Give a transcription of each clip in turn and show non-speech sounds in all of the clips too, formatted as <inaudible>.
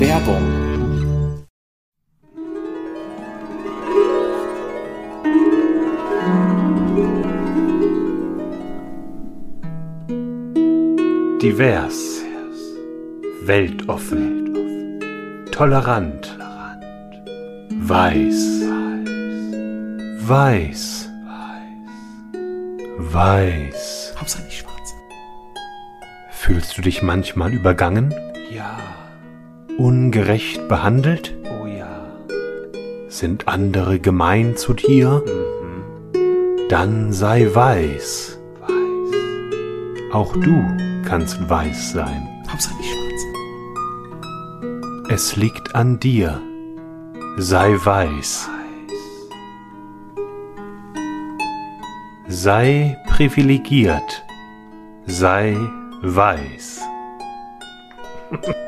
Werbung. Divers, weltoffen, tolerant, weiß, weiß, weiß. Hauptsache nicht schwarz. Fühlst du dich manchmal übergangen? Ja, Ungerecht behandelt? oh ja. Sind andere gemein zu dir? Dann sei weiß. Auch du kannst weiß sein. Hauptsache nicht schwarz. Es liegt an dir. Sei weiß. Sei privilegiert. Sei weiß. <laughs>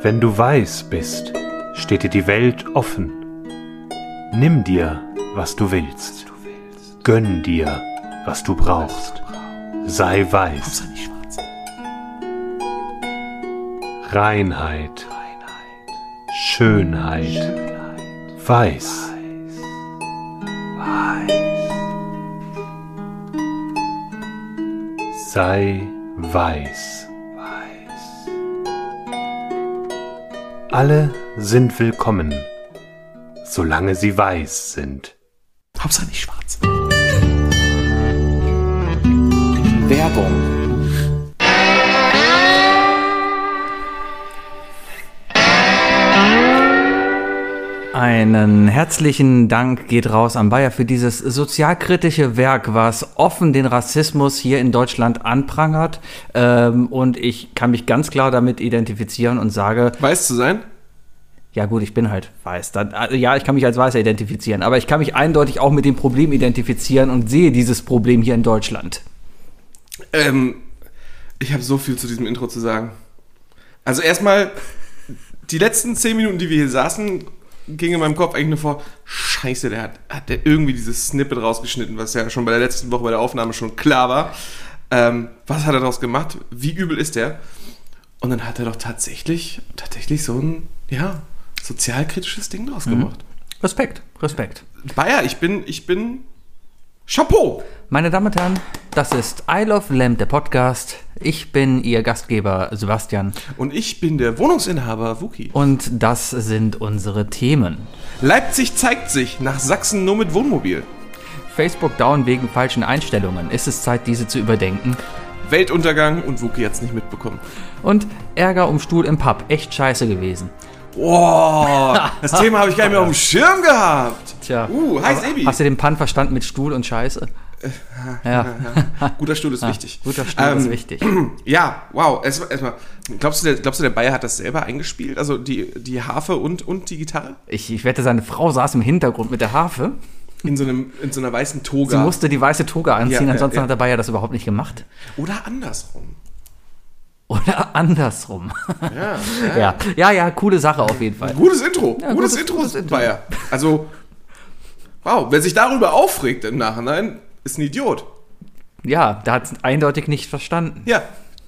Wenn du weiß bist, steht dir die Welt offen. Nimm dir, was du willst. Gönn dir, was du brauchst. Sei weiß. Reinheit, Schönheit, Weiß. Sei weiß. Alle sind willkommen, solange sie weiß sind. Hauptsache nicht schwarz. Werbung Einen herzlichen Dank geht raus an Bayer für dieses sozialkritische Werk, was offen den Rassismus hier in Deutschland anprangert. Ähm, und ich kann mich ganz klar damit identifizieren und sage, Weiß zu sein? ja gut, ich bin halt weiß. Dann, also ja, ich kann mich als Weißer identifizieren, aber ich kann mich eindeutig auch mit dem Problem identifizieren und sehe dieses Problem hier in Deutschland. Ähm, ich habe so viel zu diesem Intro zu sagen. Also erstmal, die letzten zehn Minuten, die wir hier saßen, ging in meinem Kopf eigentlich nur vor, scheiße, der hat, hat der irgendwie dieses Snippet rausgeschnitten, was ja schon bei der letzten Woche bei der Aufnahme schon klar war. Ähm, was hat er daraus gemacht? Wie übel ist der? Und dann hat er doch tatsächlich, tatsächlich so ein, ja, sozialkritisches Ding draus gemacht. Respekt, Respekt. Bayer, ich bin, ich bin Chapeau! Meine Damen und Herren, das ist I Love Lamp, der Podcast. Ich bin Ihr Gastgeber Sebastian Und ich bin der Wohnungsinhaber Wuki. und das sind unsere Themen. Leipzig zeigt sich nach Sachsen nur mit Wohnmobil. Facebook down wegen falschen Einstellungen. Ist es Zeit, diese zu überdenken? Weltuntergang und Wuki hat's nicht mitbekommen. Und Ärger um Stuhl im Pub. Echt scheiße gewesen. Boah, das Thema habe ich gar nicht mehr auf dem Schirm gehabt. Tja. Uh, hi Aber Sebi. Hast du den Pun verstanden mit Stuhl und Scheiße? Ja. <laughs> Guter Stuhl ist wichtig. Guter Stuhl Ähm, ist wichtig. <clears throat> Ja, wow. Erstmal, erstmal, glaubst, du, der, glaubst du, der Bayer hat das selber eingespielt? Also die, die Harfe und, und die Gitarre? Ich, ich wette, seine Frau saß im Hintergrund mit der Harfe. In so, einem, in so einer weißen Sie Toga. musste die weiße Toga anziehen, Ja, ja, ansonsten ja. hat der Bayer das überhaupt nicht gemacht. Oder andersrum. Oder andersrum. Ja, <laughs> Ja, ja, ja, coole Sache auf jeden Fall. Gutes Intro. Ja, gutes, gutes- Intro, gutes Intro. Bayer. Also, wow, wer sich darüber aufregt im Nachhinein, ist ein Idiot. Ja, der hat es eindeutig nicht verstanden. Ja,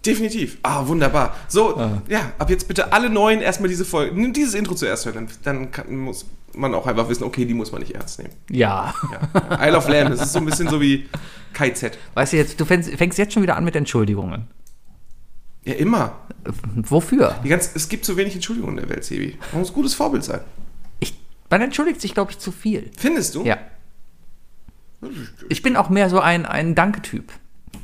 definitiv. Ah, wunderbar. So, ja, ab jetzt bitte alle Neuen erstmal diese Folge, nimm dieses Intro zuerst hören, dann, dann kann, muss man auch einfach wissen, okay, die muss man nicht ernst nehmen. Ja. Ja. Isle of Lamb, das ist so ein bisschen so wie KZ. Weißt du jetzt, du fängst, fängst jetzt schon wieder an mit Entschuldigungen. Ja, immer. Wofür? Ganz, es gibt zu wenig Entschuldigungen in der Welt, Sebi. Man muss ein gutes Vorbild sein. Ich, man entschuldigt sich, glaube ich, zu viel. Findest du? Ja. Ich bin auch mehr so ein, ein Danke-Typ.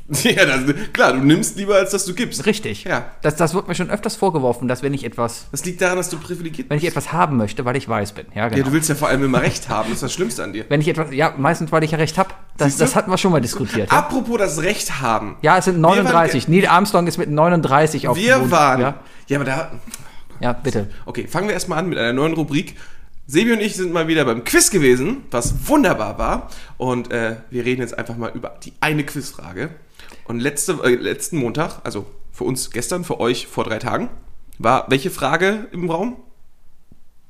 <laughs> Ja, das, klar, du nimmst lieber, als dass du gibst. Richtig. Ja. Das, das wird mir schon öfters vorgeworfen, dass wenn ich etwas, Das liegt daran, dass du privilegiert wenn ich bist. etwas haben möchte, weil ich weiß bin. Ja, genau. Ja, du willst ja vor allem immer Recht haben, das ist das Schlimmste an dir. wenn ich etwas, ja, meistens, weil ich ja recht habe. Das, das hatten wir schon mal diskutiert. Ja, Apropos das Recht haben. ja es sind Wir waren 39. ge- Neil Armstrong ist mit 39 auf dem Wir Mond. waren. Ja, ja, aber da. ja bitte. Okay, fangen wir erstmal an mit einer neuen Rubrik. Sebi und ich sind mal wieder beim Quiz gewesen, was wunderbar war. Und äh, wir reden jetzt einfach mal über die eine Quizfrage. Und letzte, äh, letzten Montag, also für uns gestern, für euch vor drei Tagen, war welche Frage im Raum?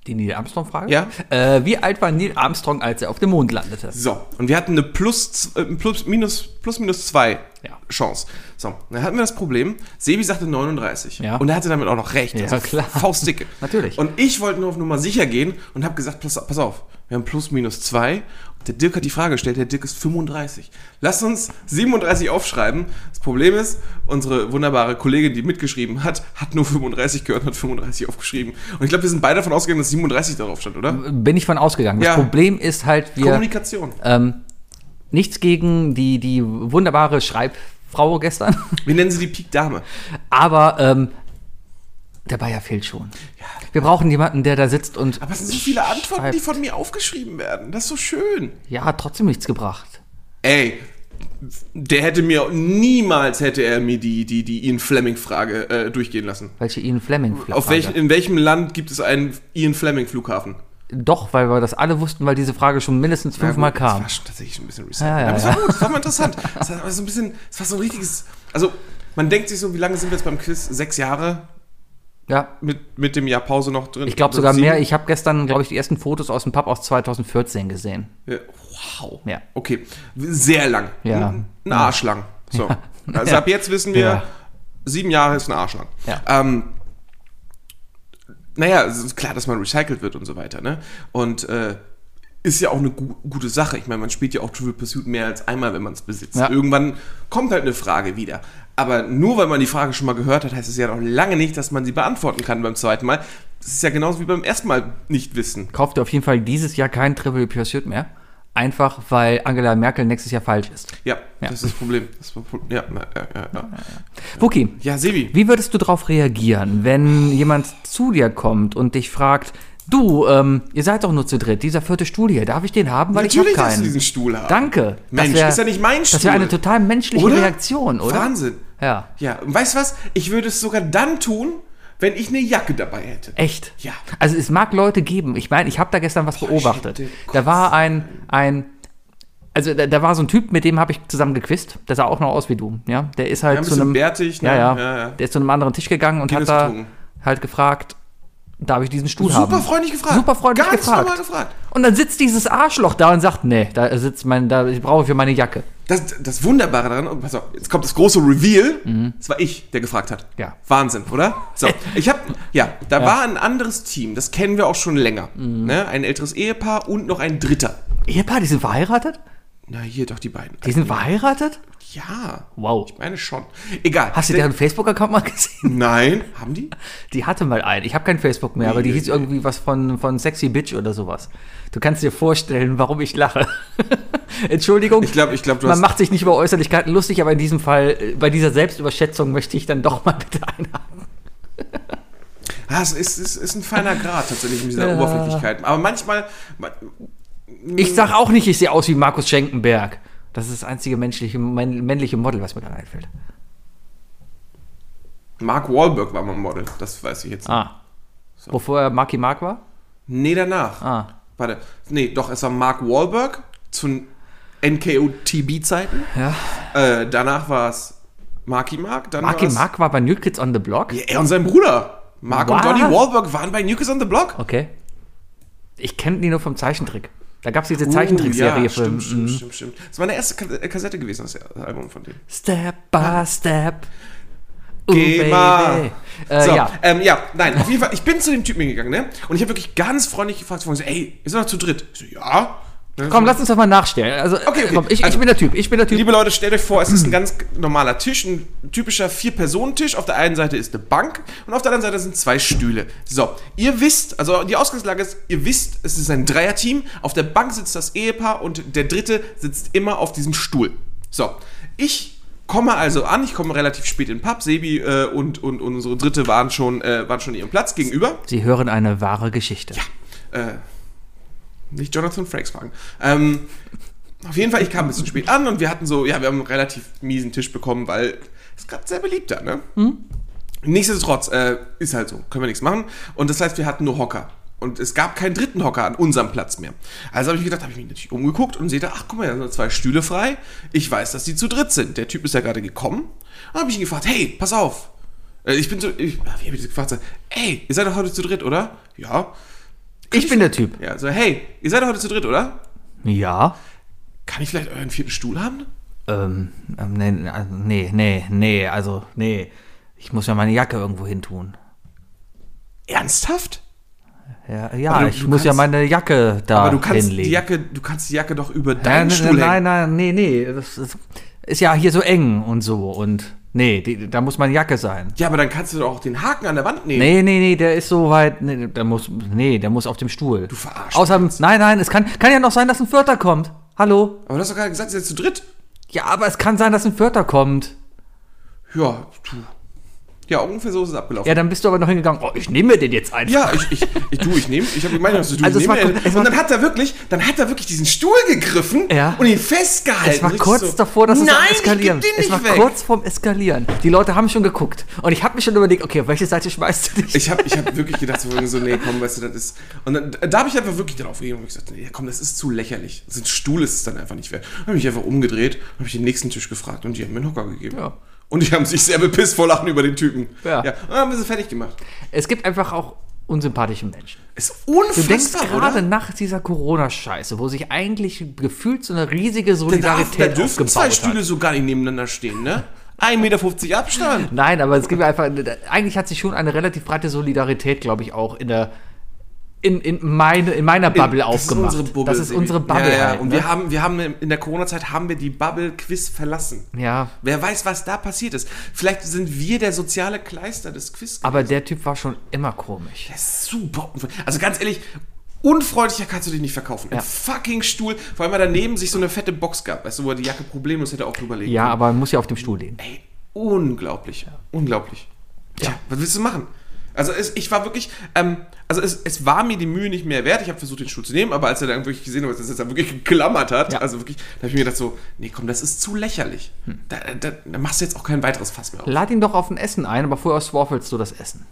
Die Neil Armstrong-Frage? Ja. Äh, wie alt war Neil Armstrong, als er auf dem Mond landete? So, und wir hatten eine plus, äh, plus minus plus minus zwei Ja. Chance. So, dann hatten wir das Problem, Sebi sagte 39. Ja. Und er hatte damit auch noch recht. Ja, klar. Faustdicke. <laughs> Natürlich. Und ich wollte nur auf Nummer sicher gehen und habe gesagt, pass, pass auf, wir haben plus minus 2. Der Dirk hat die Frage gestellt, der Dirk ist 35. Lass uns 37 aufschreiben. Das Problem ist, unsere wunderbare Kollegin, die mitgeschrieben hat, hat nur 35 gehört und hat 35 aufgeschrieben. Und ich glaube, wir sind beide davon ausgegangen, dass 37 darauf stand, oder? Bin ich von ausgegangen. Das Ja. Problem ist halt, wir. Kommunikation. Ähm, nichts gegen die, die wunderbare Schreibfrau gestern, Wir nennen sie die Peak Dame. aber ähm, der Bayer fehlt schon. Wir brauchen jemanden, der da sitzt und. Aber es sind so viele Antworten, die schreibt. von mir aufgeschrieben werden. Das ist so schön. Ja, hat trotzdem nichts gebracht. Ey, der hätte mir niemals hätte er mir die die die Ian Fleming Frage äh, durchgehen lassen. Welche Ian Fleming Auf welchen in welchem Land gibt es einen Ian Fleming Flughafen? Doch, weil wir das alle wussten, weil diese Frage schon mindestens fünfmal Ja, gut, Das kam. war schon tatsächlich ein bisschen recycelt. Ja, ja, Aber das ja. war gut, das war mal interessant. Das war so ein bisschen, das war so ein richtiges. Also, man denkt sich so, wie lange sind wir jetzt beim Quiz? Sechs Jahre Ja, mit, mit dem Jahr Pause noch drin? ich glaube Oder sogar sieben? mehr. Ich habe gestern, glaube ich, die ersten Fotos aus dem Pub aus 2014 gesehen. Ja, wow. Ja. Okay, sehr lang. Ja. Ein, ein Arsch lang. So. Also ab jetzt wissen wir, Ja. sieben Jahre ist ein Arsch lang. Ja. Ähm, naja, es ist klar, dass man recycelt wird und so weiter, ne? Und äh, ist ja auch eine gu gute Sache. Ich meine, man spielt ja auch Trivial Pursuit mehr als einmal, wenn man es besitzt. Ja. Irgendwann kommt halt eine Frage wieder. Aber nur weil man die Frage schon mal gehört hat, heißt es ja noch lange nicht, dass man sie beantworten kann beim zweiten Mal. Das ist ja genauso wie beim ersten Mal nicht wissen. Kauft ihr auf jeden Fall dieses Jahr kein Trivial Pursuit mehr. Einfach, weil Angela Merkel nächstes Jahr falsch ist. Ja, Ja. das ist das Problem. Das. Ja, ja, ja, ja. Wookie, ja, Sebi. wie würdest du darauf reagieren, wenn jemand zu dir kommt und dich fragt, du, ähm, ihr seid doch nur zu dritt, dieser vierte Stuhl hier, darf ich den haben? Weil Natürlich ich habe darfst du keinen. diesen Stuhl haben. Danke. Mensch, wär- ist ja nicht mein Das wäre Stuhl. eine total menschliche Oder? Reaktion, oder? Wahnsinn. Ja. Ja, und weißt du was? Ich würde es sogar dann tun, wenn ich eine Jacke dabei hätte. Echt? Ja. Also es mag Leute geben. Ich meine, ich habe da gestern was beobachtet. hätte Da war ein, ein also da, da war so ein Typ, mit dem habe ich zusammen gequist. Der sah auch noch aus wie du. Ja, der ist halt Ja, ein zu einem bärtig, ne? ja, ja, Ja, ja. Der ist zu einem anderen Tisch gegangen und Guinness hat da getrunken. halt gefragt, darf ich diesen Stuhl haben? Super freundlich gefragt. Super freundlich Ganz gefragt. normal gefragt. Und dann sitzt dieses Arschloch da und sagt, nee, da sitzt mein, da ich brauche für meine Jacke. Das, das Wunderbare daran, und pass auf, jetzt kommt das große Reveal. Es war ich, der gefragt hat. Mhm. Ja. Wahnsinn, oder? So, <laughs> ich habe, ja, da war ein anderes Team, das kennen wir auch schon länger. Mhm. Ne? Ein älteres Ehepaar und noch ein dritter. Ehepaar, die sind verheiratet? Na, hier doch die beiden. Die sind verheiratet? Ja. Wow. Ich meine schon. Egal. Hast du deren Facebook-Account mal gesehen? Nein, haben die? Die hatte mal einen. Ich habe kein Facebook mehr, aber die Nee, hieß nee. irgendwie was von, von Sexy Bitch oder sowas. Du kannst dir vorstellen, warum ich lache. <laughs> Entschuldigung. Ich glaube, ich glaube, du Man macht sich nicht über Äußerlichkeiten lustig, aber in diesem Fall, äh, bei dieser Selbstüberschätzung möchte ich dann doch mal <laughs> bitte einhaken. Ah, es ist, ist, ist ein feiner Grad tatsächlich mit dieser Ja. Oberflächlichkeit. Aber manchmal. Ich sag auch nicht, ich sehe aus wie Markus Schenkenberg. Das ist das einzige menschliche, männ- männliche Model, was mir gerade einfällt. Mark Wahlberg war mal Model, das weiß ich jetzt. Ah. Wovor er Marky Mark war? Nee, danach. Ah. Warte. Nee, doch, es war Mark Wahlberg zu NKOTB-Zeiten. Ja. Äh, danach war es Marky Mark. Dann Marky Mark war bei New Kids on the Block? Ja, er und sein Bruder. Mark What? und Donny Wahlberg waren bei New Kids on the Block. Okay. Ich kenne die nur vom Zeichentrick. Da gab es diese Zeichentrickserie Uh, ja, für. stimmt, stimmt, Mhm. stimmt, stimmt. Das war meine erste äh, Kassette gewesen, das Album von denen. Step by Step. Ooh, Geh mal. Äh, so, ja. ähm, ja, nein, auf jeden Fall, ich bin zu dem Typen hingegangen, ne? Und ich habe wirklich ganz freundlich gefragt, so, ey, ist er noch zu dritt? Ich so, ja. Ne, Komm, lass uns das mal nachstellen. Also, Okay, okay. Komm, ich, Also- ich bin der Typ. Ich bin der Typ. Liebe Leute, stellt euch vor, es ist ein ganz normaler Tisch, ein typischer Vier-Personen-Tisch. Auf der einen Seite ist eine Bank und auf der anderen Seite sind zwei Stühle. So, ihr wisst, also die Ausgangslage ist, ihr wisst, es ist ein Dreierteam. Auf der Bank sitzt das Ehepaar und der Dritte sitzt immer auf diesem Stuhl. So, ich komme also an, ich komme relativ spät in den Pub. Sebi äh, und, und, und unsere Dritte waren schon, äh, waren schon ihrem Platz gegenüber. Sie hören eine wahre Geschichte. Äh, nicht Jonathan Frakes fragen. Ähm, auf jeden Fall, ich kam ein bisschen spät an und wir hatten so, ja, wir haben einen relativ miesen Tisch bekommen, weil es gerade sehr beliebt da, ne? Nichtsdestotrotz, äh, ist halt so, können wir nichts machen. Und das heißt, wir hatten nur Hocker. Und es gab keinen dritten Hocker an unserem Platz mehr. Also habe ich gedacht, habe ich mich natürlich umgeguckt und sehe da, ach guck mal, da sind zwei Stühle frei. Ich weiß, dass die zu dritt sind. Der Typ ist ja gerade gekommen. Dann habe ich ihn gefragt, hey, pass auf. Äh, Ich bin so, ich, ah, wie habe ich das gefragt? Ey, ihr seid doch heute zu dritt, oder? Ja. Ich bin der Typ. Ja, so, hey, ihr seid doch heute zu dritt, oder? Ja. Kann ich vielleicht euren vierten Stuhl haben? Ähm, ähm, nee, also, nee, nee, nee, also, nee. Ich muss ja meine Jacke irgendwo hin tun. Ernsthaft? Ja, ja du- ich du muss ja kannst- meine Jacke da Aber du kannst hinlegen. die Jacke, du kannst die Jacke doch über Ja, deinen nein, Stuhl nein, nein, nee, nee. Das ist, ist ja hier so eng und so. Und nee, die, da muss meine Jacke sein. Ja, aber dann kannst du doch auch den Haken an der Wand nehmen. Nee, nee, nee, der ist so weit. Nee, der muss, nee, der muss auf dem Stuhl. Du verarschst Außerdem, nein, nein, es kann, kann ja noch sein, dass ein Vierter kommt. Hallo? Aber du hast doch gerade gesagt, ihr seid zu dritt. Ja, aber es kann sein, dass ein Vierter kommt. Ja, du. Ja, ungefähr so ist es abgelaufen. Ja, dann bist du aber noch hingegangen. Oh, ich nehme mir den jetzt einfach. Ja, ich, ich, ich du, ich nehme, ich habe die Meinung, dass du, Also es war nehme es Und dann hat er wirklich, dann hat er wirklich diesen Stuhl gegriffen Ja. und ihn festgehalten. Es war kurz so, davor, dass es Nein, am Eskalieren. es war weg. kurz vorm Eskalieren. Die Leute haben schon geguckt. Und ich habe mir schon überlegt, okay, auf welche Seite schmeißt du dich? Ich habe ich hab wirklich gedacht, so, so, nee, komm, weißt du, das ist. Und dann, da habe ich einfach wirklich darauf reagiert und gesagt, nee, komm, das ist zu lächerlich. So ein Stuhl ist es dann einfach nicht wert. Dann habe ich mich einfach umgedreht, habe ich den nächsten Tisch gefragt und die haben mir einen Hocker gegeben. Ja. Und die haben sich sehr bepisst vor Lachen über den Typen. Ja. ja. Und dann haben wir sie fertig gemacht. Es gibt einfach auch unsympathische Menschen. Ist Du denkst unfassbar, gerade nach dieser Corona-Scheiße, wo sich eigentlich gefühlt so eine riesige Da, darf, da Solidarität dürfen zwei Stühle hat. so gar nicht nebeneinander stehen, ne? 1,50 Meter Abstand. Nein, aber es gibt einfach, eigentlich hat sich schon eine relativ breite Solidarität, glaube ich, auch in der, in, in, meine, in meiner Bubble aufgemacht. Das ist unsere Bubble. Das ist unsere Bubble. Ja, ja. halt, Und ne? wir haben, wir haben in der Corona-Zeit haben wir die Bubble-Quiz verlassen. ja, Wer weiß, was da passiert ist. Vielleicht sind wir der soziale Kleister des Quiz. aber der Typ war schon immer komisch. Der ist super unfreundlich. Also ganz ehrlich, unfreundlicher kannst du dich nicht verkaufen. Ja. Ein fucking Stuhl, vor allem weil daneben sich so eine fette Box gab, weißt du, wo er die Jacke problemlos hätte auch drüber legen Ja, können. aber man muss ja auf dem Stuhl liegen. Ey, unglaublich. Unglaublich. Tja, was willst du machen? Also es, ich war wirklich, ähm, also es, es war mir die Mühe nicht mehr wert. Ich habe versucht, den Stuhl zu nehmen, aber als er dann wirklich gesehen hat, dass er dann wirklich geklammert hat, Ja. also wirklich, da habe ich mir gedacht so, nee, komm, das ist zu lächerlich. Da, da, da machst du jetzt auch kein weiteres Fass mehr auf. Lad ihn doch auf ein Essen ein, aber vorher swaffelst du das Essen.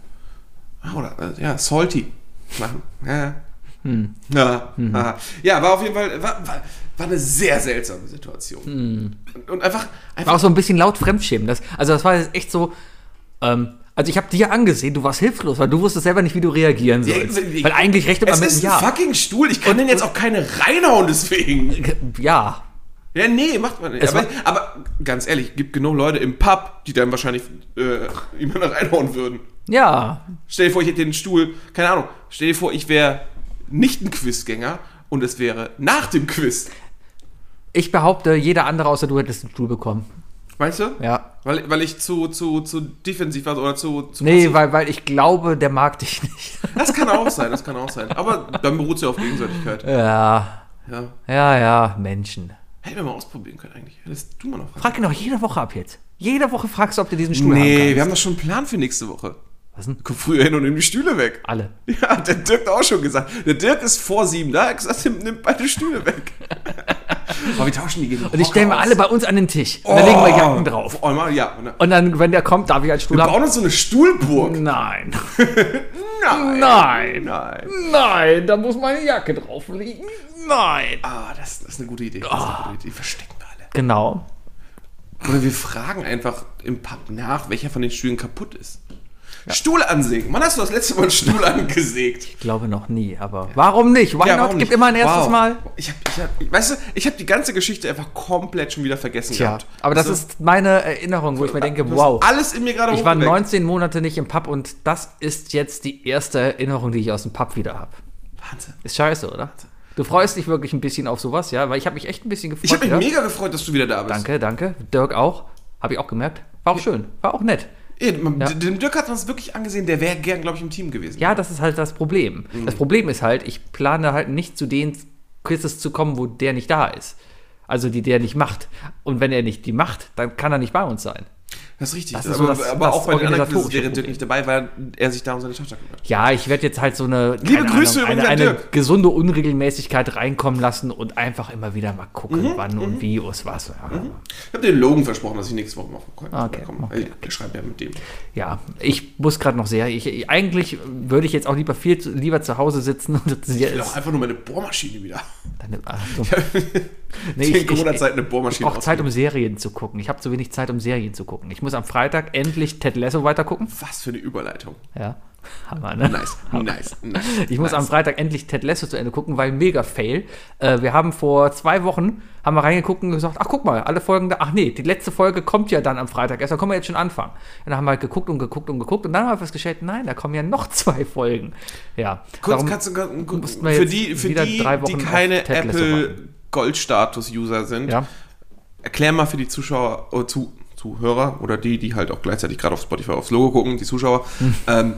Oder, äh, ja, salty machen. Ja. Ja, aha. ja, war auf jeden Fall, war, war, war eine sehr seltsame Situation. Und, und einfach, War einfach auch so ein bisschen laut Fremdschämen. Das, also das war jetzt echt so. Ähm, also ich habe dir angesehen, du warst hilflos, weil du wusstest selber nicht, wie du reagieren sollst. Ja, weil eigentlich rechnet man es mit ist einem ein Ja. fucking Stuhl, ich kann den jetzt auch keine reinhauen deswegen. Ja. Ja, nee, macht man nicht. Aber, aber ganz ehrlich, gibt genug Leute im Pub, die dann wahrscheinlich äh, jemanden reinhauen würden. Ja. Stell dir vor, ich hätte den Stuhl, keine Ahnung, stell dir vor, ich wäre nicht ein Quizgänger und es wäre nach dem Quiz. Ich behaupte, jeder andere außer du hättest einen Stuhl bekommen. Weißt du? Ja. Weil, weil ich zu, zu, zu defensiv war oder zu, zu Nee, passiv. weil, weil ich glaube, der mag dich <laughs> nicht. Das kann auch sein, das kann auch sein. Aber dann beruht es ja auf Gegenseitigkeit. ja. Ja. Ja, ja, Menschen. Hätten wir mal ausprobieren können eigentlich. Hättest du mal noch. Frag ihn doch jede Woche ab jetzt. Jede Woche fragst du, ob du diesen Stuhl haben Nee, wir haben doch schon einen Plan für nächste Woche. Was denn? Komm früher hin und nimm die Stühle weg. Alle. Ja, der Dirk hat auch schon gesagt. Der Dirk ist vor sieben da. Er hat gesagt, nimm beide Stühle weg. <laughs> <laughs> Aber wir tauschen die gegen Und ich stelle mir alle bei uns an den Tisch. Und dann legen wir Jacken drauf. Oh, mal, ja. Und dann- wenn der kommt, darf ich einen Stuhl wir haben. bauen uns so eine Stuhlburg. Nein. <laughs> Nein. Nein. Nein. Nein, da muss meine Jacke drauf liegen. Nein. Ah, das, das ist eine gute Idee. Das ist eine gute Idee. Die verstecken wir alle. Genau. Oder wir fragen einfach im Pub nach, welcher von den Stühlen kaputt ist. Stuhl ansägen. Wann hast du das letzte Mal einen Stuhl <laughs> angesägt? Ich glaube noch nie, aber warum nicht? Why not? warum Gibt nicht? immer ein erstes Wow. Mal. Ich hab, ich hab, weißt du, ich habe die ganze Geschichte einfach komplett schon wieder vergessen Tja, gehabt. aber das Also, ist meine Erinnerung, wo ich mir denke, wow. Alles in mir gerade Ich war hochgeweckt. 19 Monate nicht im Pub und das ist jetzt die erste Erinnerung, die ich aus dem Pub wieder habe. Wahnsinn. Ist scheiße, oder? Du freust dich wirklich ein bisschen auf sowas, ja? Weil ich habe mich echt ein bisschen gefreut. Ich habe mich ja? mega gefreut, dass du wieder da bist. Danke, danke. Dirk auch. Habe ich auch gemerkt. War auch schön. War auch nett. Man, Ja. Dem Dirk hat man es wirklich angesehen, der wäre gern, glaube ich, im Team gewesen. Ja, das ist halt das Problem. Das Problem ist halt, ich plane halt nicht zu den Quizzes zu kommen, wo der nicht da ist. Also die der nicht macht. Und wenn er nicht die macht, dann kann er nicht bei uns sein. Das ist richtig. Das ist aber so das- aber das auch bei den anderen wäre Dirk nicht dabei, weil er sich da um seine Tochter kümmert. Ja, ich werde jetzt halt so eine, Liebe Grüße Ahnung, eine, eine gesunde Unregelmäßigkeit reinkommen lassen und einfach immer wieder mal gucken, Mhm, wann und wie und was. Ja. Ich habe den Logan versprochen, dass ich nächste Woche mal vorkomme. Okay, okay, Ich schreibe ja mit dem. Ja, ich muss gerade noch sehr. Ich, ich, eigentlich würde ich jetzt auch lieber viel zu, lieber zu Hause sitzen <laughs> und Ich will auch einfach nur meine Bohrmaschine wieder. Deine, ach, so. Nee, ich, ich, Corona-Zeit eine ich Bohrmaschine brauche Zeit, um. Serien zu gucken. Ich habe zu wenig Zeit, um Serien zu gucken. Ich muss am Freitag endlich Ted Lasso weitergucken. Was für eine Überleitung. Ja. Hammer, ne? Nice, nice, nice. Ich muss nice. am Freitag endlich Ted Lasso zu Ende gucken, weil mega Fail. Äh, wir haben vor zwei Wochen haben wir reingeguckt und gesagt, ach guck mal, alle Folgen da, ach nee, die letzte Folge kommt ja dann am Freitag erst, da können wir jetzt schon anfangen. Und dann haben wir halt geguckt und geguckt und geguckt und dann haben wir festgestellt, nein, da kommen ja noch <laughs> zwei Folgen. Ja. Kurz, kannst du, für die, für die, drei die Wochen keine Apple. Goldstatus-User sind, Ja. erklär mal für die Zuschauer, oder zu, Zuhörer oder die, die halt auch gleichzeitig gerade auf Spotify aufs Logo gucken, die Zuschauer, Hm. ähm,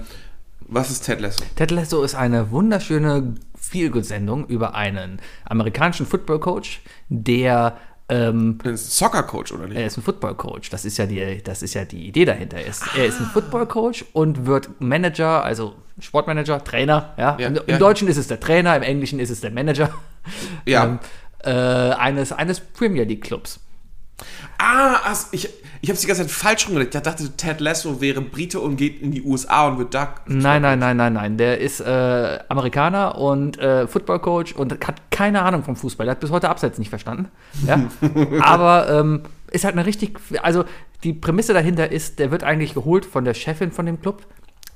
was ist Ted Lasso? Ted Lasso ist eine wunderschöne Feelgood-Sendung über einen amerikanischen Football-Coach, der ähm, Das ist ein Soccer-Coach, oder nicht? Er ist ein Football-Coach. Das ist ja die, das ist ja die Idee dahinter. Er ist, er ist ein Football-Coach und wird Manager, also Sportmanager, Trainer. Ja? Ja, Im, Im ja. Deutschen ist es der Trainer, im Englischen ist es der Manager ja. ähm, äh, eines, eines Premier League Clubs. Ah, ich, ich habe die ganze Zeit falsch rumgelegt. Ich dachte, Ted Lasso wäre Brite und geht in die USA und wird da. Nein, nein, nein, nein, nein. Der ist äh, Amerikaner und äh, Football-Coach und hat keine Ahnung vom Fußball. Der hat bis heute Abseits nicht verstanden. Ja? <laughs> Aber ähm, ist halt eine richtig. Also die Prämisse dahinter ist, der wird eigentlich geholt von der Chefin von dem Club.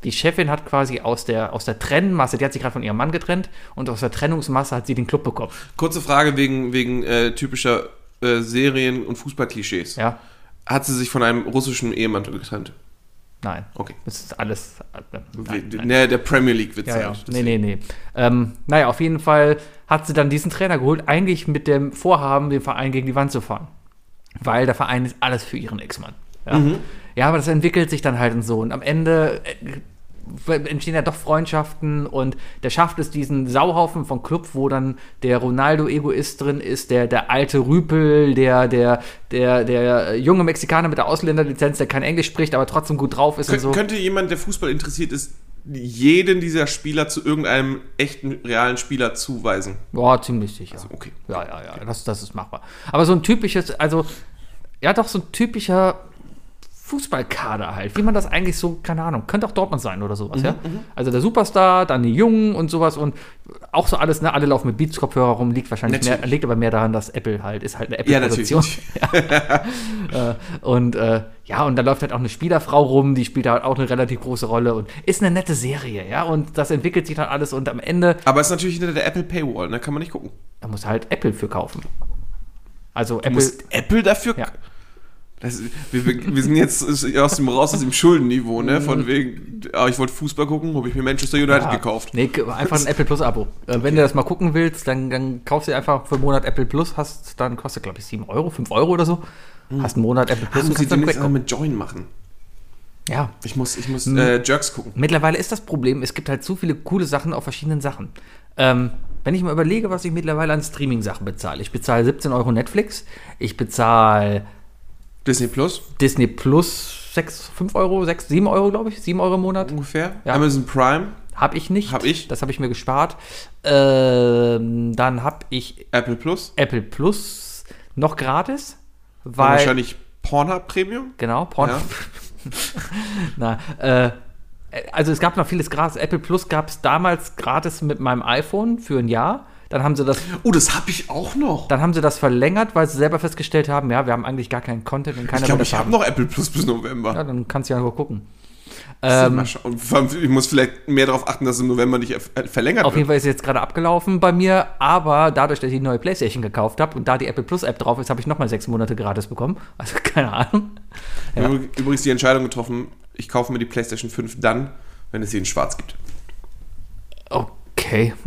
Die Chefin hat quasi aus der, aus der Trennmasse, die hat sich gerade von ihrem Mann getrennt und aus der Trennungsmasse hat sie den Club bekommen. Kurze Frage wegen, wegen äh, typischer äh, Serien- und Fußballklischees. Ja? Hat sie sich von einem russischen Ehemann getrennt? Nein. Okay. Das ist alles. Äh, nein, nein. Ne, der Premier League-Witz Ja, ja. halt. Nee, nee, nee. Ähm, naja, auf jeden Fall hat sie dann diesen Trainer geholt, eigentlich mit dem Vorhaben, den Verein gegen die Wand zu fahren. Weil der Verein ist alles für ihren Ex-Mann. Ja? ja, aber das entwickelt sich dann halt und so. Und am Ende äh, entstehen ja doch Freundschaften und der schafft es, diesen Sauhaufen von Club, wo dann der Ronaldo-Egoist drin ist, der, der alte Rüpel, der, der, der, der junge Mexikaner mit der Ausländerlizenz, der kein Englisch spricht, aber trotzdem gut drauf ist Kön und so. Könnte jemand, der Fußball interessiert ist, jeden dieser Spieler zu irgendeinem echten, realen Spieler zuweisen? Ja, ziemlich sicher. Okay. Ja, ja, ja, das, das ist machbar. Aber so ein typisches, also, ja, doch so ein typischer Fußballkader halt, wie man das eigentlich so, keine Ahnung, könnte auch Dortmund sein oder sowas, Mhm, ja. Also der Superstar, dann die Jungen und sowas und auch so alles, ne, alle laufen mit Beats-Kopfhörer rum, liegt wahrscheinlich mehr, liegt aber mehr daran, dass Apple halt, ist halt eine Ja, Apple-Produktion. natürlich. <laughs> äh, und äh, ja, und da läuft halt auch eine Spielerfrau rum, die spielt halt auch eine relativ große Rolle und ist eine nette Serie, ja, und das entwickelt sich dann alles und am Ende, Aber es ist natürlich hinter der Apple Paywall, da kann man nicht gucken. da muss halt Apple für kaufen. Also Du Apple, musst Apple dafür. Ja. Das, wir, wir sind jetzt aus dem raus aus dem Schuldenniveau, ne? Von wegen, ah, ich wollte Fußball gucken, habe ich mir Manchester United Ja. gekauft. Nee, einfach ein Apple Plus Abo. Äh, Wenn du das mal gucken willst, dann, dann kaufst du einfach für einen Monat Apple Plus, hast dann kostet, glaube ich, 7 Euro, 5 Euro oder so. Hast einen Monat Apple Plus und muss ich demnächst auch mit Join machen. Ja. Ich muss, ich Hm. muss äh, Jerks gucken. Mittlerweile ist das Problem, es gibt halt zu viele coole Sachen auf verschiedenen Sachen. Ähm, wenn ich mal überlege, was ich mittlerweile an Streaming-Sachen bezahle. Ich bezahle 17 Euro Netflix, ich bezahle Disney Plus Disney Plus 6, 5 Euro, 6, 7 Euro, glaube ich, 7 Euro im Monat. ungefähr. Ja. Amazon Prime, Habe ich nicht. Hab ich. Das habe ich mir gespart. Ähm, dann habe ich Apple Plus, Apple Plus noch gratis, weil wahrscheinlich Pornhub Premium. genau Porn. Ja. <laughs> Na, äh, also es gab noch vieles gratis. Apple Plus gab es damals gratis mit meinem iPhone für ein Jahr. Dann haben sie das, Oh, das habe ich auch noch. dann haben sie das verlängert, weil sie selber festgestellt haben, ja, wir haben eigentlich gar keinen Content und keiner ich glaube, ich habe noch Apple Plus bis November. Ja, dann kannst du ja nur gucken. Ähm, ich muss vielleicht mehr darauf achten, dass im November nicht äh, verlängert Auf jeden wird. Fall ist es jetzt gerade abgelaufen bei mir, aber dadurch, dass ich die neue Playstation gekauft habe und da die Apple Plus App drauf ist, habe ich nochmal sechs Monate gratis bekommen. <laughs> Also keine Ahnung. Haben übrigens die Entscheidung getroffen, ich kaufe mir die PlayStation 5 dann, wenn es sie in schwarz gibt. Okay.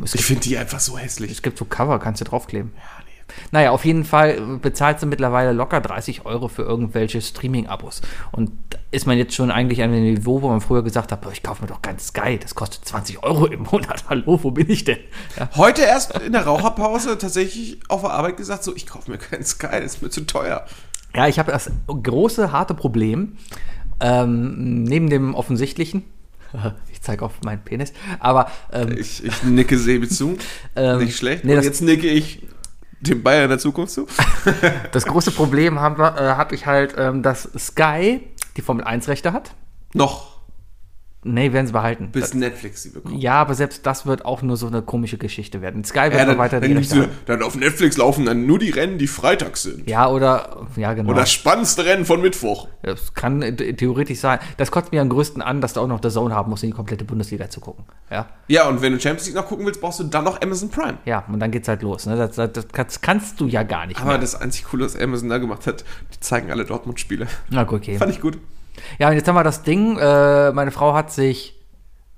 Es Ich finde die einfach so hässlich. es gibt so Cover, kannst du draufkleben. Ja, nee. Naja, auf jeden Fall bezahlst du mittlerweile locker 30 Euro für irgendwelche Streaming-Abos. Und ist man jetzt schon eigentlich an dem Niveau, wo man früher gesagt hat, ich kaufe mir doch ganz Sky, das kostet 20 Euro im Monat. <laughs> Hallo, wo bin ich denn? Ja. Heute erst in der Raucherpause tatsächlich auf der Arbeit gesagt, so, ich kaufe mir keinen Sky, das ist mir zu teuer. Ja, ich habe das große, harte Problem, ähm, neben dem offensichtlichen, <laughs> ich zeige auf meinen Penis, aber ähm, Ich, ich nicke Sebi zu, <laughs> Ähm, nicht schlecht. nee, Und jetzt nicke ich dem Bayern der Zukunft zu. <laughs> das große Problem habe äh, hab ich halt, ähm, dass Sky die Formel 1 Rechte hat. Noch. Nee, werden sie behalten. Bis Netflix sie bekommt. Ja, aber selbst das wird auch nur so eine komische Geschichte werden. Sky wird Ja, dann, weiter die dann, Rechte diese, dann auf Netflix laufen dann nur die Rennen, die freitags sind. Ja, oder, ja, genau. Und das spannendste Rennen von Mittwoch. Das kann äh, theoretisch sein. Das kotzt mir am größten an, dass du auch noch The Zone haben musst, um die komplette Bundesliga zu gucken. Ja, Ja, und wenn du Champions League noch gucken willst, brauchst du dann noch Amazon Prime. ja und dann geht's halt los. Ne? Das, das, das kannst, kannst du ja gar nicht Aber mehr. das einzig Coole, was Amazon da gemacht hat, die zeigen alle Dortmund-Spiele. Na, gut, okay. Fand ich gut. Ja, und jetzt haben wir das Ding, äh, meine Frau hat sich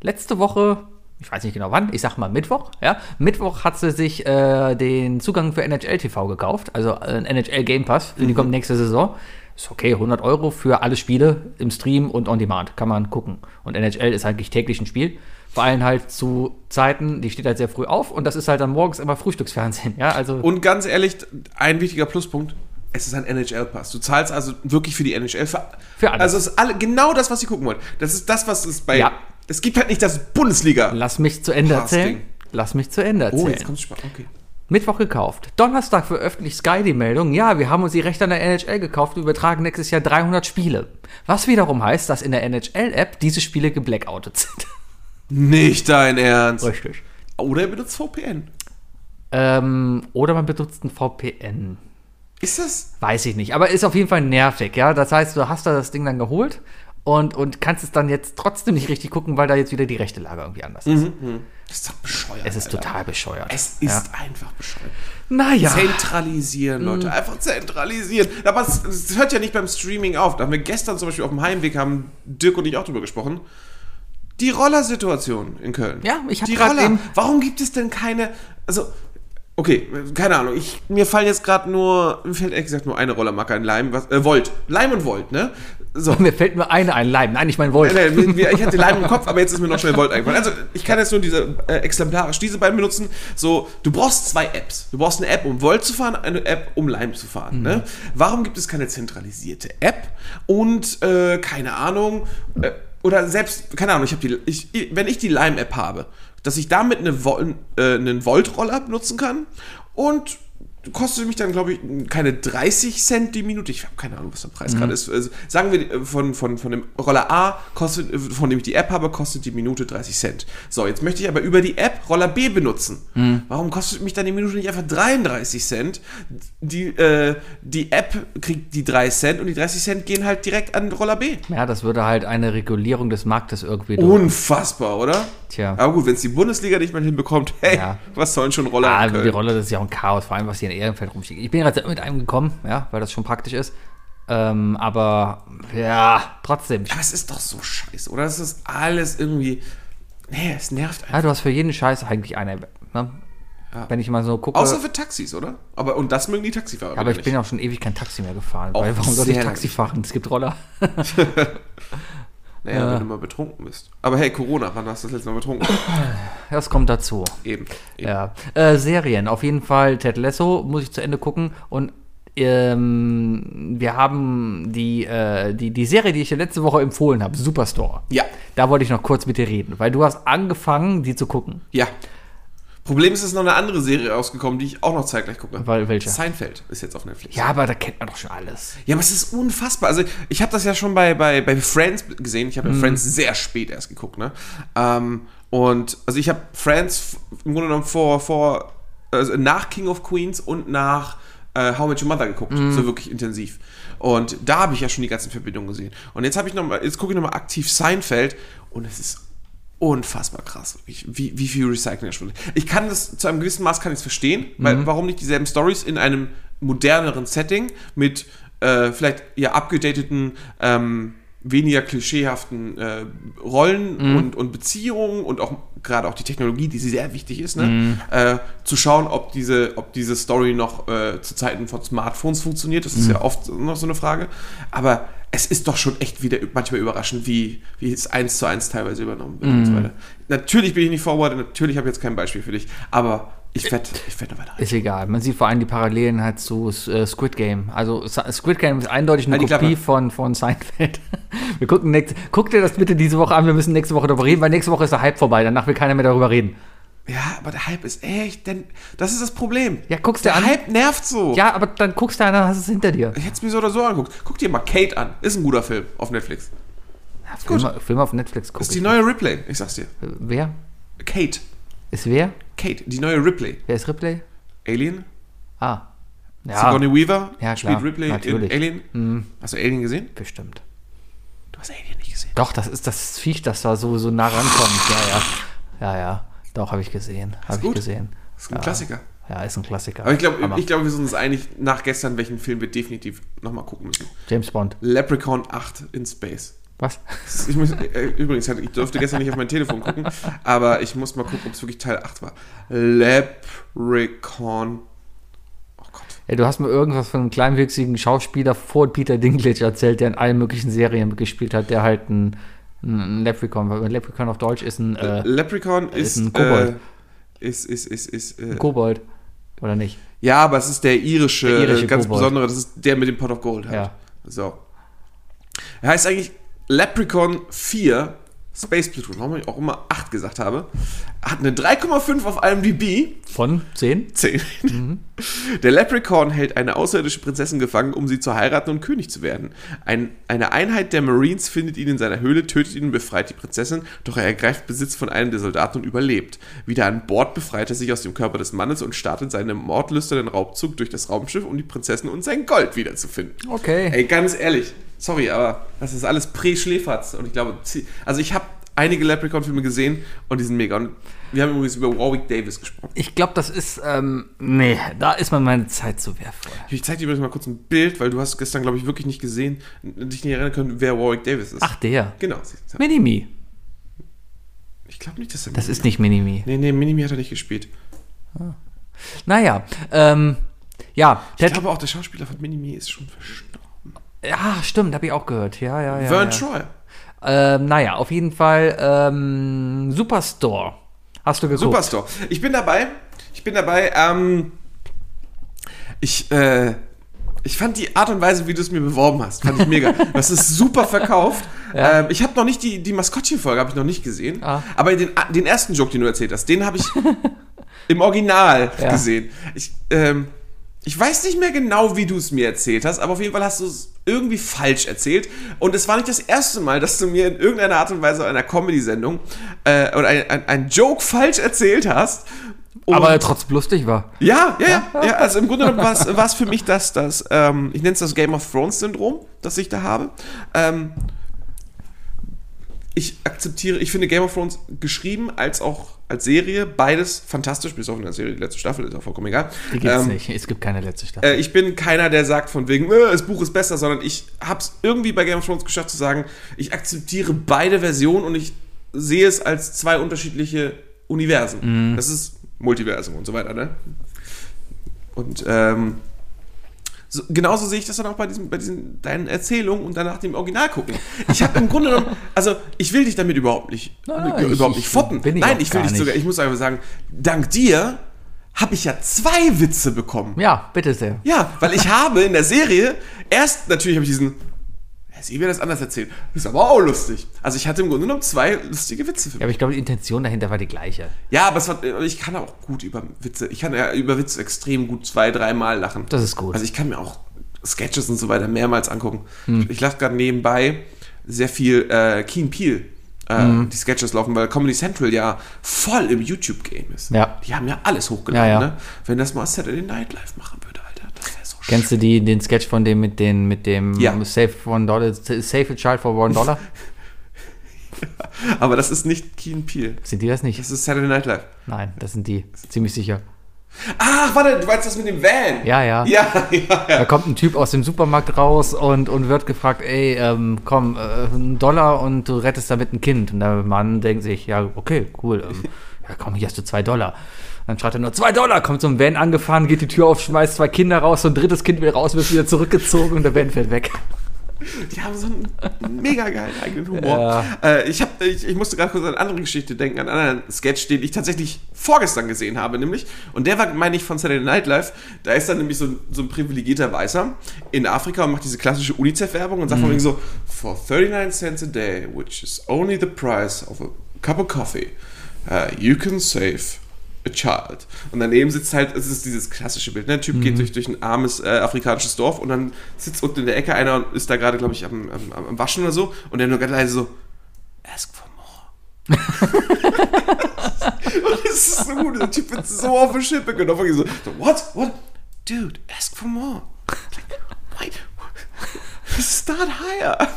letzte Woche, ich weiß nicht genau wann, ich sag mal Mittwoch, ja, Mittwoch hat sie sich äh, den Zugang für NHL TV gekauft, also ein NHL Game Pass für die kommt nächste Saison. Ist okay, 100 Euro für alle Spiele im Stream und on Demand, kann man gucken. Und NHL ist eigentlich täglich ein Spiel. Vor allem halt zu Zeiten, die steht halt sehr früh auf und das ist halt dann morgens immer Frühstücksfernsehen, ja, also Und ganz ehrlich, ein wichtiger Pluspunkt, es ist ein NHL-Pass. Du zahlst also wirklich für die NHL. Für, Für alles. Also es ist alle, genau das, was sie gucken wollen. Das ist das, was es bei... Ja. Es gibt halt nicht das Bundesliga. lass mich zu Ende Casting. erzählen. Lass mich zu Ende erzählen. Oh, jetzt kommt's spannend. Okay. Mittwoch gekauft. Donnerstag veröffentlicht Sky die Meldung, ja, wir haben uns die Rechte an der NHL gekauft und übertragen nächstes Jahr 300 Spiele. Was wiederum heißt, dass in der NHL-App diese Spiele geblackoutet sind. Nicht dein Ernst. Richtig. Oder er benutzt VPN. Ähm, oder man benutzt ein VPN. Ist das... Weiß ich nicht. Aber ist auf jeden Fall nervig, ja. Das heißt, du hast da das Ding dann geholt und, und kannst es dann jetzt trotzdem nicht richtig gucken, weil da jetzt wieder die rechte Lage irgendwie anders ist. Das ist doch bescheuert. Es ist Alter. total bescheuert. Es ist ja. einfach bescheuert. Naja. Zentralisieren, Leute. Einfach zentralisieren. Aber es, es hört ja nicht beim Streaming auf. Da haben wir gestern zum Beispiel auf dem Heimweg, haben Dirk und ich auch drüber gesprochen. Die Rollersituation in Köln. Ja, ich hab Die Roller. Warum gibt es denn keine. Also, okay, keine Ahnung. Ich, mir fallen jetzt gerade nur. Mir fällt ehrlich gesagt nur eine Rollermarke ein Leim. Was, äh, Volt. Leim und Volt, ne? So. Mir fällt nur eine ein, Leim. Nein, ich meine Volt. Nein, nein, ich hatte Leim im Kopf, <laughs> aber jetzt ist mir noch schnell Volt eingefallen. Also, ich kann jetzt nur diese äh, exemplarisch diese beiden benutzen. So, du brauchst zwei Apps. Du brauchst eine App, um Volt zu fahren, eine App, um Lime zu fahren. Ne? Warum gibt es keine zentralisierte App und äh, keine Ahnung äh, oder selbst keine Ahnung. Ich habe die, ich, wenn ich die Lime App habe, dass ich damit eine Vol, äh, einen Volt Roller benutzen kann und kostet mich dann, glaube ich, keine 30 Cent die Minute. Ich habe keine Ahnung, was der Preis gerade ist. Also, sagen wir, äh, von, von, von dem Roller A, kostet, äh, von dem ich die App habe, kostet die Minute 30 Cent. So, jetzt möchte ich aber über die App Roller B benutzen. Warum kostet mich dann die Minute nicht einfach 33 Cent? Die, äh, die App kriegt die 3 Cent und die 30 Cent gehen halt direkt an Roller B. Ja, das würde halt eine Regulierung des Marktes irgendwie durch. Unfassbar, oder? Tja. Aber gut, wenn es die Bundesliga nicht mal hinbekommt, hey, Ja. was sollen schon Roller Ah, die Köln? Rolle, das ist ja auch ein Chaos, vor allem was hier in Ehrenfeld rumsteht. Ich bin gerade mit einem gekommen, ja, weil das schon praktisch ist. Ähm, aber ja, trotzdem. Aber es ist doch so scheiße, oder? Es ist alles irgendwie. Nee, es nervt einfach. Ja, du hast für jeden Scheiß eigentlich eine. Ne? Wenn ich mal so gucke. Außer für Taxis, oder? Aber und das mögen die Taxifahrer. ja, aber ich bin nicht. ja auch schon ewig kein Taxi mehr gefahren. Weil warum soll ich Taxi fahren? Es gibt Roller. <laughs> <laughs> Naja, wenn du mal betrunken bist. Aber hey, Corona, wann hast du das letzte Mal betrunken? <clears throat> Das kommt dazu. Eben. eben. Ja. Äh, Serien. Auf jeden Fall Ted Lasso muss ich zu Ende gucken. Und ähm, wir haben die, äh, die, die Serie, die ich dir letzte Woche empfohlen habe, Superstore. Ja. Da wollte ich noch kurz mit dir reden, weil du hast angefangen, die zu gucken. Ja. Problem ist, es ist noch eine andere Serie rausgekommen, die ich auch noch zeitgleich gucke. Weil, welche? Seinfeld ist jetzt auf Netflix. Ja, aber da kennt man doch schon alles. Ja, aber es ist unfassbar. Also, ich habe das ja schon bei, bei, bei Friends gesehen. Ich habe ja Mhm. Friends sehr spät erst geguckt, ne? Ähm, und also ich habe Friends im Grunde genommen vor, vor also nach King of Queens und nach äh, How Met Your Mother geguckt. Mhm. So wirklich intensiv. Und da habe ich ja schon die ganzen Verbindungen gesehen. Und jetzt habe ich noch mal, jetzt gucke ich nochmal aktiv Seinfeld und es ist unfassbar krass, wie, wie, wie viel Recycling da schon. Ich kann das zu einem gewissen Maß kann ich es verstehen, weil warum nicht dieselben Stories in einem moderneren Setting mit äh, vielleicht ja abgedateten ähm, weniger klischeehaften äh, Rollen und, und Beziehungen und auch gerade auch die Technologie, die sehr wichtig ist, ne? äh, zu schauen, ob diese, ob diese Story noch äh, zu Zeiten von Smartphones funktioniert. Das ist ja oft noch so eine Frage. Aber es ist doch schon echt wieder manchmal überraschend, wie, wie es eins zu eins teilweise übernommen wird und so weiter. Natürlich bin ich nicht vorbereitet, natürlich habe ich jetzt kein Beispiel für dich, aber ich werde ich noch weiter. Ist egal. Man sieht vor allem die Parallelen halt zu äh, Squid Game. Also Squid Game ist eindeutig eine Halt Kopie von, von Seinfeld. <laughs> Wir gucken nächste, guck dir das bitte diese Woche an. Wir müssen nächste Woche darüber reden, weil nächste Woche ist der Hype vorbei. Danach will keiner mehr darüber reden. Ja, aber der Hype ist echt, denn das ist das Problem. Ja, guck's dir der an. Hype nervt so. Ja, aber dann guckst du an, dann hast du es hinter dir. Ich hätte es mir so oder so angeguckt. Guck dir mal Kate an. Ist ein guter Film auf Netflix. Film, Film auf Netflix gucken. Ist die neue Ripley, ich sag's dir. Wer? Kate. Ist wer? Kate, die neue Ripley. Wer ist Ripley? Alien? Ah. Sigourney Weaver Ja, spielt klar, Ripley natürlich. in Alien. Hast du Alien gesehen? bestimmt. Du hast Alien nicht gesehen. Doch, das ist das Viech, das da so, so nah rankommt. Ja, ja. Ja, ja. Doch, habe ich gesehen. Habe ich gut. gesehen. Das ist ein Klassiker. Ja, ist ein Klassiker. Aber ich glaube, ich glaube, wir sind uns einig, nach gestern, welchen Film wir definitiv nochmal gucken müssen. James Bond. Leprechaun 8 in Space. Was? Ich muss, äh, übrigens, ich durfte gestern nicht auf mein Telefon gucken, aber ich muss mal gucken, ob es wirklich Teil 8 war. Leprechaun. Oh Gott. Ey, du hast mir irgendwas von einem kleinwüchsigen Schauspieler vor Peter Dinklage erzählt, der in allen möglichen Serien gespielt hat, der halt ein, ein Leprechaun, weil Leprechaun auf Deutsch ist ein äh, Leprechaun ist, ist ein Kobold. Äh, ist, ist, ist, ist, äh, Kobold. Oder nicht? ja, aber es ist der irische, Der irische äh, ganz Kobold. besondere, das ist der mit dem Pot of Gold halt. Ja. So. Er heißt eigentlich Leprechaun 4 Space Platoon, warum ich auch immer 8 gesagt habe. Hat eine 3,5 auf IMDb. Von 10? 10. <laughs> Der Leprechaun hält eine außerirdische Prinzessin gefangen, um sie zu heiraten und König zu werden. Ein, eine Einheit der Marines findet ihn in seiner Höhle, tötet ihn und befreit die Prinzessin, doch er ergreift Besitz von einem der Soldaten und überlebt. Wieder an Bord befreit er sich aus dem Körper des Mannes und startet seinen mordlüsternen Raubzug durch das Raumschiff, um die Prinzessin und sein Gold wiederzufinden. Okay. Ey, ganz ehrlich, sorry, aber das ist alles Prä-Schläferz. Und ich glaube, also ich habe einige Leprechaun-Filme gesehen und die sind mega. Und wir haben übrigens über Warwick Davis gesprochen. Ich glaube, das ist, ähm, nee, da ist mir meine Zeit zu wertvoll. Ich zeige dir übrigens mal kurz ein Bild, weil du hast gestern, glaube ich, wirklich nicht gesehen, dich nicht erinnern können, wer Warwick Davis ist. Ach, der. Genau. Minimi. Ich glaube nicht, dass er Das ist nicht Minimi. Nee, nee, Minimi hat er nicht gespielt. Naja, ähm, ja, Ich glaube auch, der Schauspieler von Minimi ist schon verstorben. Ja, stimmt, habe ich auch gehört. Ja, ja, ja. Vern ja. Troy. Ähm, naja, auf jeden Fall, ähm, Superstore. Hast du geguckt? Superstore. Ich bin dabei. Ich bin dabei. Ähm, ich, äh, ich fand die Art und Weise, wie du es mir beworben hast, fand ich mega. <laughs> Das ist super verkauft. Ja. Ähm, ich habe noch nicht die, die Maskottchen-Folge, habe ich noch nicht gesehen. Ah. Aber den, den ersten Joke, den du erzählt hast, den habe ich <laughs> im Original Ja. gesehen. Ich, ähm, ich weiß nicht mehr genau, wie du es mir erzählt hast, aber auf jeden Fall hast du es irgendwie falsch erzählt. Und es war nicht das erste Mal, dass du mir in irgendeiner Art und Weise in einer Comedy-Sendung äh, oder ein, ein, ein Joke falsch erzählt hast. Und- Aber er trotzdem lustig war. ja, ja, ja, ja. Also im Grunde genommen war es- war es für mich das, das ähm, ich nenne es das Game of Thrones-Syndrom, das ich da habe. Ähm, ich akzeptiere, ich finde Game of Thrones geschrieben als auch als Serie, beides fantastisch, bis auf in der Serie, die letzte Staffel, ist auch vollkommen egal. Die gibt's Ähm, nicht. Es gibt keine letzte Staffel. äh, ich bin keiner, der sagt von wegen, äh, das Buch ist besser, sondern ich habe es irgendwie bei Game of Thrones geschafft zu sagen, ich akzeptiere beide Versionen und ich sehe es als zwei unterschiedliche Universen. Das ist Multiversum und so weiter, ne? Und ähm, so, genauso sehe ich das dann auch bei, diesem, bei diesen deinen Erzählungen und danach dem Original gucken. Ich habe im <laughs> Grunde genommen, also ich will dich damit überhaupt nicht, Nein, äh, überhaupt ich- nicht foppen. ich Nein, ich will dich sogar, ich muss einfach sagen, dank dir habe ich ja zwei Witze bekommen. ja, bitte sehr. Ja, weil ich <laughs> habe in der Serie erst natürlich habe ich diesen sie wird das anders erzählt. Ist aber auch lustig. Also ich hatte im Grunde genommen zwei lustige Witze für Ja, mich. aber ich glaube, die Intention dahinter war die gleiche. Ja, aber war, ich kann auch gut über Witze. Ich kann ja über Witze extrem gut zwei, dreimal lachen. Das ist gut. Also ich kann mir auch Sketches und so weiter mehrmals angucken. Hm. Ich lache gerade nebenbei sehr viel äh, Keen Peel. Äh, Hm. Die Sketches laufen, weil Comedy Central ja voll im YouTube-Game ist. Ja. Die haben ja alles hochgeladen. Ja, ja. Ne? Wenn das mal Saturday Night Live machen würde, Alter, das wäre so Kennst du die, den Sketch von dem mit, den, mit dem Ja. Save, one dollar, Save a Child for One Dollar? <laughs> Aber das ist nicht Keen Peel. Sind die das nicht? Das ist Saturday Night Live. Nein, das sind die. Ziemlich sicher. Ach, warte, du meinst das mit dem Van? Ja, ja. <laughs> Ja, ja, ja. Da kommt ein Typ aus dem Supermarkt raus und, und wird gefragt, ey, ähm, komm, äh, ein Dollar und du rettest damit ein Kind. Und der Mann denkt sich, ja, okay, cool. Ähm, <laughs> ja, komm, hier hast du zwei Dollar. Dann schreit er nur, zwei Dollar, kommt so ein Van angefahren, geht die Tür auf, schmeißt zwei Kinder raus, so ein drittes Kind wieder raus, wird wieder zurückgezogen und der Van fährt weg. <laughs> Die haben so einen mega geilen eigenen Humor. Ja. Äh, ich, hab, ich, ich musste gerade kurz an eine andere Geschichte denken, an einen anderen Sketch, den ich tatsächlich vorgestern gesehen habe, nämlich. Und der war, meine ich, von Saturday Night Live. Da ist dann nämlich so, ein- so ein privilegierter Weißer in Afrika und macht diese klassische UNICEF-Werbung und sagt von wegen so, for 39 cents a day, which is only the price of a cup of coffee, uh, you can save a child. Und daneben sitzt halt, es ist dieses klassische Bild, ne? Der Typ Mhm. geht durch, durch ein armes äh, afrikanisches Dorf und dann sitzt unten in der Ecke einer und ist da gerade, glaube ich, am, am, am- Waschen oder so und der nur ganz leise so, ask for more. <laughs> und es ist so gut, der Typ wird so auf die Schippe genommen. Und so, so, what, what? Dude, ask for more. Start higher.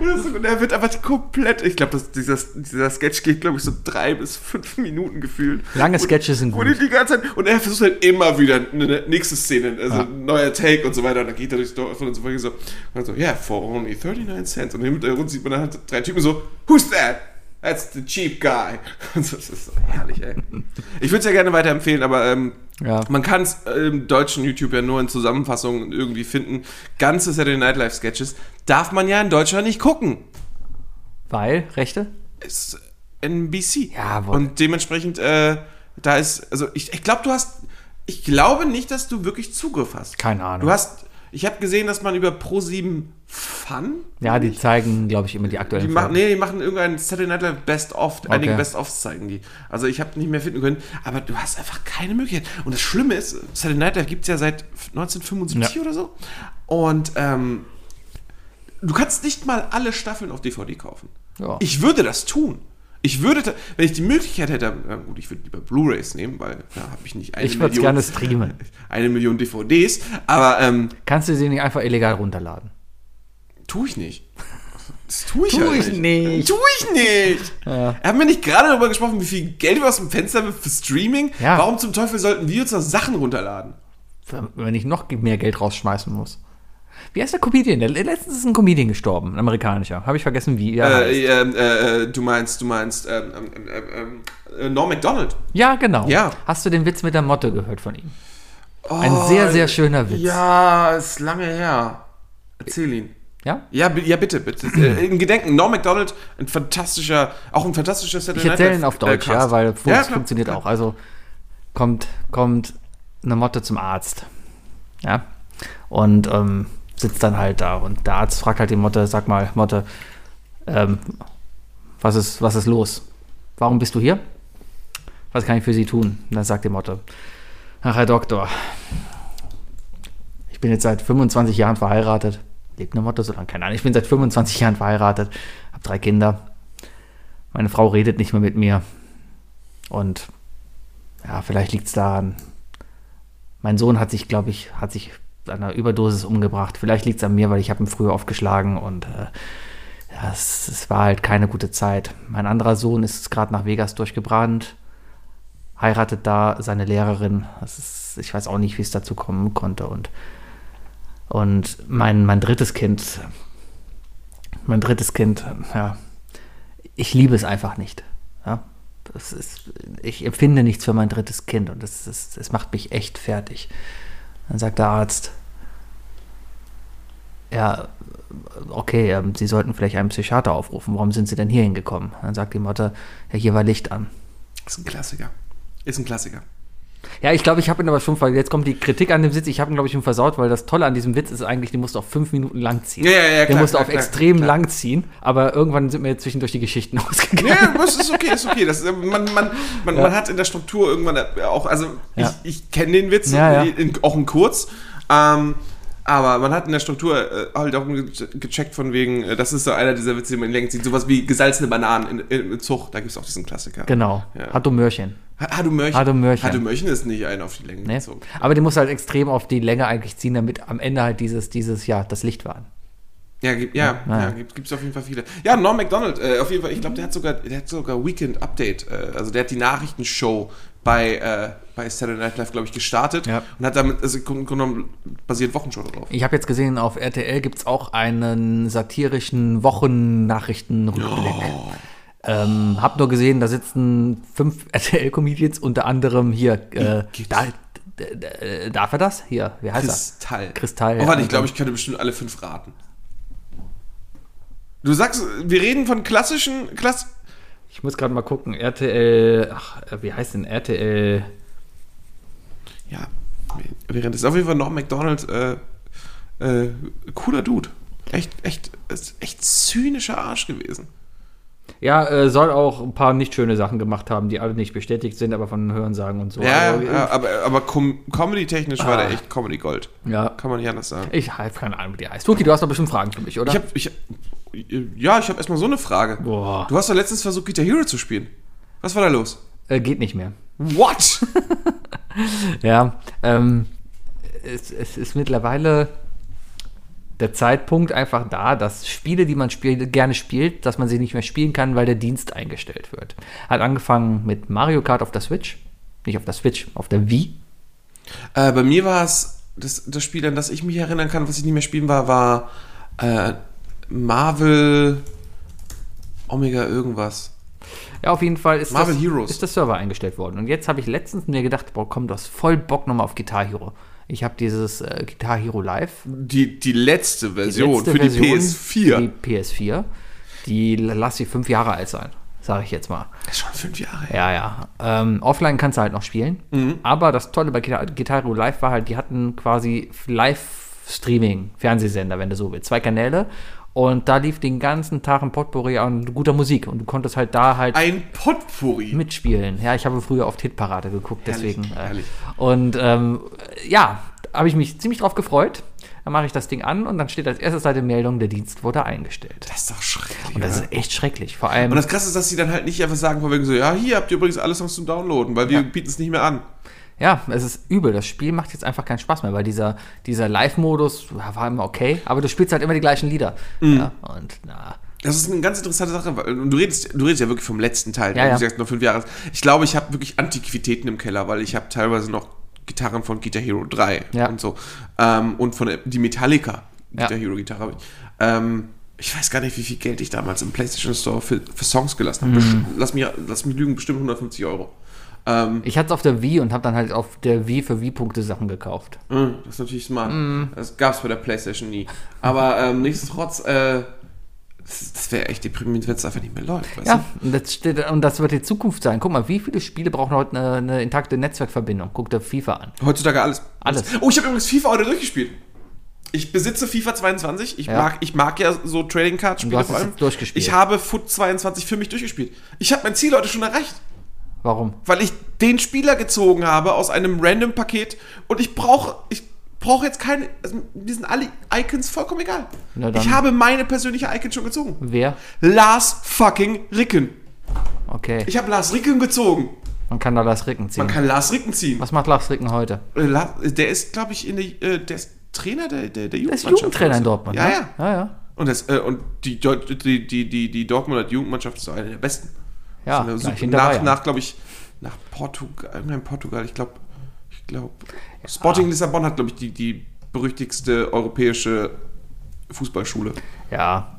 Und und er wird einfach komplett, ich glaube, dieser, dieser Sketch geht, glaube ich, so drei bis fünf Minuten gefühlt. Lange Sketches sind Und gut. die ganze Zeit, und er versucht halt immer wieder eine nächste Szene, also ein neuer Take und so weiter. Und dann geht er durchs Dorf und so weiter. So, und dann so, yeah, for only 39 cents. Und im Hintergrund sieht man dann halt drei Typen so, who's that? That's the cheap guy. <laughs> Das ist so herrlich, ey. Ich würde es ja gerne weiterempfehlen, aber ähm, Ja. man kann es im deutschen YouTube ja nur in Zusammenfassungen irgendwie finden. Ganze Saturday Night Live Sketches darf man ja in Deutschland nicht gucken. Weil, Rechte? Ist NBC. Jawohl. Und dementsprechend, äh, da ist, also ich, ich glaube, du hast, ich glaube nicht, dass du wirklich Zugriff hast. Keine Ahnung. Du hast, ich habe gesehen, dass man über Pro7 Fun, Ja, die zeigen, glaube ich, immer die die aktuellen machen, Folgen. nee, die machen irgendein Saturday Night Live Best of, einige Okay. Best ofs zeigen die. Also ich habe nicht mehr finden können, aber du hast einfach keine Möglichkeit. Und das Schlimme ist, Saturday Night Live gibt es ja seit 1975 Ja. oder so. Und ähm, du kannst nicht mal alle Staffeln auf DVD kaufen. Ja. Ich würde das tun. Ich würde, wenn ich die Möglichkeit hätte, na gut, ich würde lieber Blu-Rays nehmen, weil da habe ich nicht eine Ich würde es gerne streamen. <laughs> eine Million DVDs, aber ähm, Kannst du sie nicht einfach illegal runterladen? tue ich nicht. Das tue ich, Tu halt ich nicht. Tue ich nicht. Haben wir nicht gerade darüber gesprochen, wie viel Geld wir aus dem Fenster wirft für Streaming? Ja. Warum zum Teufel sollten wir uns da Sachen runterladen? Wenn ich noch mehr Geld rausschmeißen muss. Wie heißt der Comedian? Der, letztens ist ein Comedian gestorben, ein amerikanischer. Habe ich vergessen, wie er heißt. Äh, ähm, äh, äh, du meinst, du meinst ähm, ähm, äh, Norm MacDonald. Ja, genau. Ja. Hast du den Witz mit der Motte gehört von ihm? Ein sehr, sehr schöner Witz. Oh, Ja, ist lange her. Erzähl ihn. Ja? Ja, ja bitte, bitte. Äh, <clears throat> In Gedenken, Norm MacDonald, ein fantastischer, auch ein fantastischer Ich Saturday erzähle Night ihn auf Deutsch, äh, ja, weil es Ja, funktioniert auch. Also kommt, kommt eine Motte zum Arzt. Ja. Und ähm, sitzt dann halt da. Und der Arzt fragt halt die Motte, sag mal, Motte, ähm, was, ist, was ist los? Warum bist du hier? Was kann ich für Sie tun? Und dann sagt die Motte, ach Herr Doktor, ich bin jetzt seit 25 Jahren verheiratet. Lebt eine Motte so lange? Keine Ahnung. Ich bin seit 25 Jahren verheiratet, habe drei Kinder. Meine Frau redet nicht mehr mit mir. Und ja, vielleicht liegt es daran. Mein Sohn hat sich, glaube ich, hat sich einer Überdosis umgebracht. Vielleicht liegt es an mir, weil ich habe ihn früher aufgeschlagen und äh, ja, es, es war halt keine gute Zeit. Mein anderer Sohn ist gerade nach Vegas durchgebrannt, heiratet da seine Lehrerin. Ist, ich weiß auch nicht, wie es dazu kommen konnte. Und, und mein, mein drittes Kind, mein drittes Kind, ja, ich liebe es einfach nicht. Ja, ist, ich empfinde nichts für mein drittes Kind und das macht mich echt fertig. Dann sagt der Arzt, ja, okay, ähm, Sie sollten vielleicht einen Psychiater aufrufen. Warum sind Sie denn hier hingekommen? Dann sagt die Mutter, ja, hier war Licht an. Ist ein Klassiker. Ist ein Klassiker. Ja, ich glaube, ich habe ihn aber schon, ver- jetzt kommt die Kritik an dem Witz, ich habe ihn, glaube ich, schon versaut, weil das Tolle an diesem Witz ist eigentlich, den musst du auf fünf Minuten lang ziehen. Ja, ja, ja, Den klar, musst du klar, auf klar, extrem lang ziehen, aber irgendwann sind mir jetzt zwischendurch die Geschichten <laughs> ausgegangen. Ja, das ist okay, ist okay. Das, äh, man, man, man, man hat in der Struktur irgendwann äh, auch, also Ja. ich, ich kenne den Witz, Ja, ja. In, auch in kurz, ähm, aber man hat in der Struktur äh, halt auch ge- gecheckt von wegen, äh, das ist so einer dieser Witze, die man in Längen zieht, sowas wie gesalzene Bananen in, in, im Zug, da gibt es auch diesen Klassiker. Genau, Ja. hat du Mörchen. Ha- Hadu Mörchen. Hadu Mörchen. Hadu Mörchen ist nicht ein auf die Länge Ne? gezogen. Aber den musst du halt extrem auf die Länge eigentlich ziehen, damit am Ende halt dieses, dieses, ja, das Licht war. Ja, gibt, ja, Ja. ja, gibt es auf jeden Fall viele. Ja, Norm MacDonald, äh, auf jeden Fall, ich glaube, der hat sogar, der hat sogar Weekend Update, äh, also der hat die Nachrichtenshow bei, äh, bei Saturday Night Live, glaube ich, gestartet Ja. und hat damit, also im Grunde genommen basiert Wochenshow darauf. Ich habe jetzt gesehen, auf RTL gibt es auch einen satirischen Wochennachrichtenrückblick. Ähm, hab nur gesehen, da sitzen fünf <laughs> RTL-Comedians, unter anderem hier, äh, da, darf er das? Hier, wie heißt Kristall. er? Kristall. Oh, warte, ich glaube, ich könnte bestimmt alle fünf raten. Du sagst, wir reden von klassischen, Klass Ich muss gerade mal gucken, RTL, ach, äh, wie heißt denn RTL? ja, während ist auf jeden Fall Norm MacDonald, äh, äh, cooler Dude. Echt, echt, echt zynischer Arsch gewesen. Ja, äh, soll auch ein paar nicht schöne Sachen gemacht haben, die alle nicht bestätigt sind, aber von Hörensagen und so. Ja, Also, ja, aber, aber com Comedy-technisch war der echt Comedy Gold. ja. Kann man nicht anders sagen. Ich habe keine Ahnung, wie die heißt. Tuki, du hast doch bestimmt Fragen für mich, oder? Ich hab, ich, ja, ich habe erstmal so eine Frage. Boah. Du hast doch letztens versucht, Guitar Hero zu spielen. Was war da los? äh, geht nicht mehr. What? <laughs> Ja, ähm, es, es ist mittlerweile der Zeitpunkt einfach da, dass Spiele, die man spielt, gerne spielt, dass man sie nicht mehr spielen kann, weil der Dienst eingestellt wird. Hat angefangen mit Mario Kart auf der Switch. Nicht auf der Switch, auf der Wii. äh, bei mir war es, das, das Spiel, an das ich mich erinnern kann, was ich nicht mehr spielen war, war äh, Marvel Omega irgendwas. Ja, auf jeden Fall ist, Marvel das, Heroes. ist der Server eingestellt worden. Und jetzt habe ich letztens mir gedacht, boah, komm, du hast voll Bock nochmal auf Guitar Hero. Ich habe dieses äh, Guitar Hero Live Die, die letzte die Version letzte für die Version PS4. Für die PS4. Die lass sie fünf Jahre alt sein, sage ich jetzt mal. Das ist schon fünf Jahre her. Ja, ja. Ähm, offline kannst du halt noch spielen. Mhm. Aber das Tolle bei Guitar, Guitar Hero Live war halt, die hatten quasi Live-Streaming, Fernsehsender, wenn du so willst. Zwei Kanäle. Und da lief den ganzen Tag ein Potpourri an guter Musik. Und du konntest halt da halt Ein Potpourri. mitspielen. Ja, ich habe früher oft Hitparade geguckt, Herrlich, deswegen. Äh, herrlich. und ähm, ja, habe ich mich ziemlich drauf gefreut. Dann mache ich das Ding an und dann steht als erste Seite Meldung, der Dienst wurde eingestellt. Das ist doch schrecklich. Und das oder? ist echt schrecklich. Vor allem. Und das Krasse ist, dass sie dann halt nicht einfach sagen, von wegen so, ja, hier habt ihr übrigens alle Songs zum Downloaden, weil wir bieten es nicht mehr an. Ja, es ist übel. Das Spiel macht jetzt einfach keinen Spaß mehr, weil dieser, dieser Live-Modus war immer okay, aber du spielst halt immer die gleichen Lieder. Mhm. Ja, und na. Das ist eine ganz interessante Sache. weil- und Du redest, du redest ja wirklich vom letzten Teil. Ja, du ja. sagst noch fünf Jahre. Ich glaube, ich habe wirklich Antiquitäten im Keller, weil ich habe teilweise noch Gitarren von Guitar Hero 3 Ja. und so. Ähm, und von die Metallica. Guitar Hero Gitarre habe ich. Ähm, ich weiß gar nicht, wie viel Geld ich damals im PlayStation Store für, für Songs gelassen habe. Best- Lass, mich, lass mich lügen, bestimmt 150 Euro. Ähm, Ich hatte es auf der Wii und habe dann halt auf der Wii für Wii-Punkte Sachen gekauft. Mm, Das ist natürlich smart. Mhm. Das gab es bei der PlayStation nie. Aber ähm, nichtsdestotrotz, äh, das, das wäre echt deprimierend, wenn es einfach nicht mehr läuft. Weißt Ja, und das, steht, und das wird die Zukunft sein. Guck mal, wie viele Spiele brauchen heute eine, eine intakte Netzwerkverbindung? Guck dir FIFA an. du? Heutzutage alles. Alles. Oh, ich habe übrigens FIFA heute durchgespielt. Ich besitze FIFA 22. Ich, Ja. mag, ich mag ja so Trading Card du Spiele vor allem. durchgespielt. Ich habe Foot 22 für mich durchgespielt. Ich habe mein Ziel heute schon erreicht. Warum? Weil ich den Spieler gezogen habe aus einem random Paket und ich brauche ich brauche jetzt keine also, mir sind alle Icons vollkommen egal. Ich habe meine persönliche Icon schon gezogen. Wer? Lars fucking Ricken. Okay. Ich habe Lars Ricken gezogen. Man kann da Lars Ricken ziehen. Man kann Lars Ricken ziehen. Was macht Lars Ricken heute? Äh, Der ist, glaube ich, in der, äh, der ist Trainer der, der, der Der ist Jugendmannschaft. Jugendtrainer in. Dortmund. Ja, ne? ja. Ja, ja. Und, das, äh, und die, die, die, die, die Dortmunder Jugendmannschaft ist eine der besten. Ja, hinter nach, Bayern. nach glaube ich, nach Portugal, irgendein Portugal, ich glaube, ich glaube, Sporting Lissabon hat, glaube ich, die, die berüchtigste europäische Fußballschule. Ja.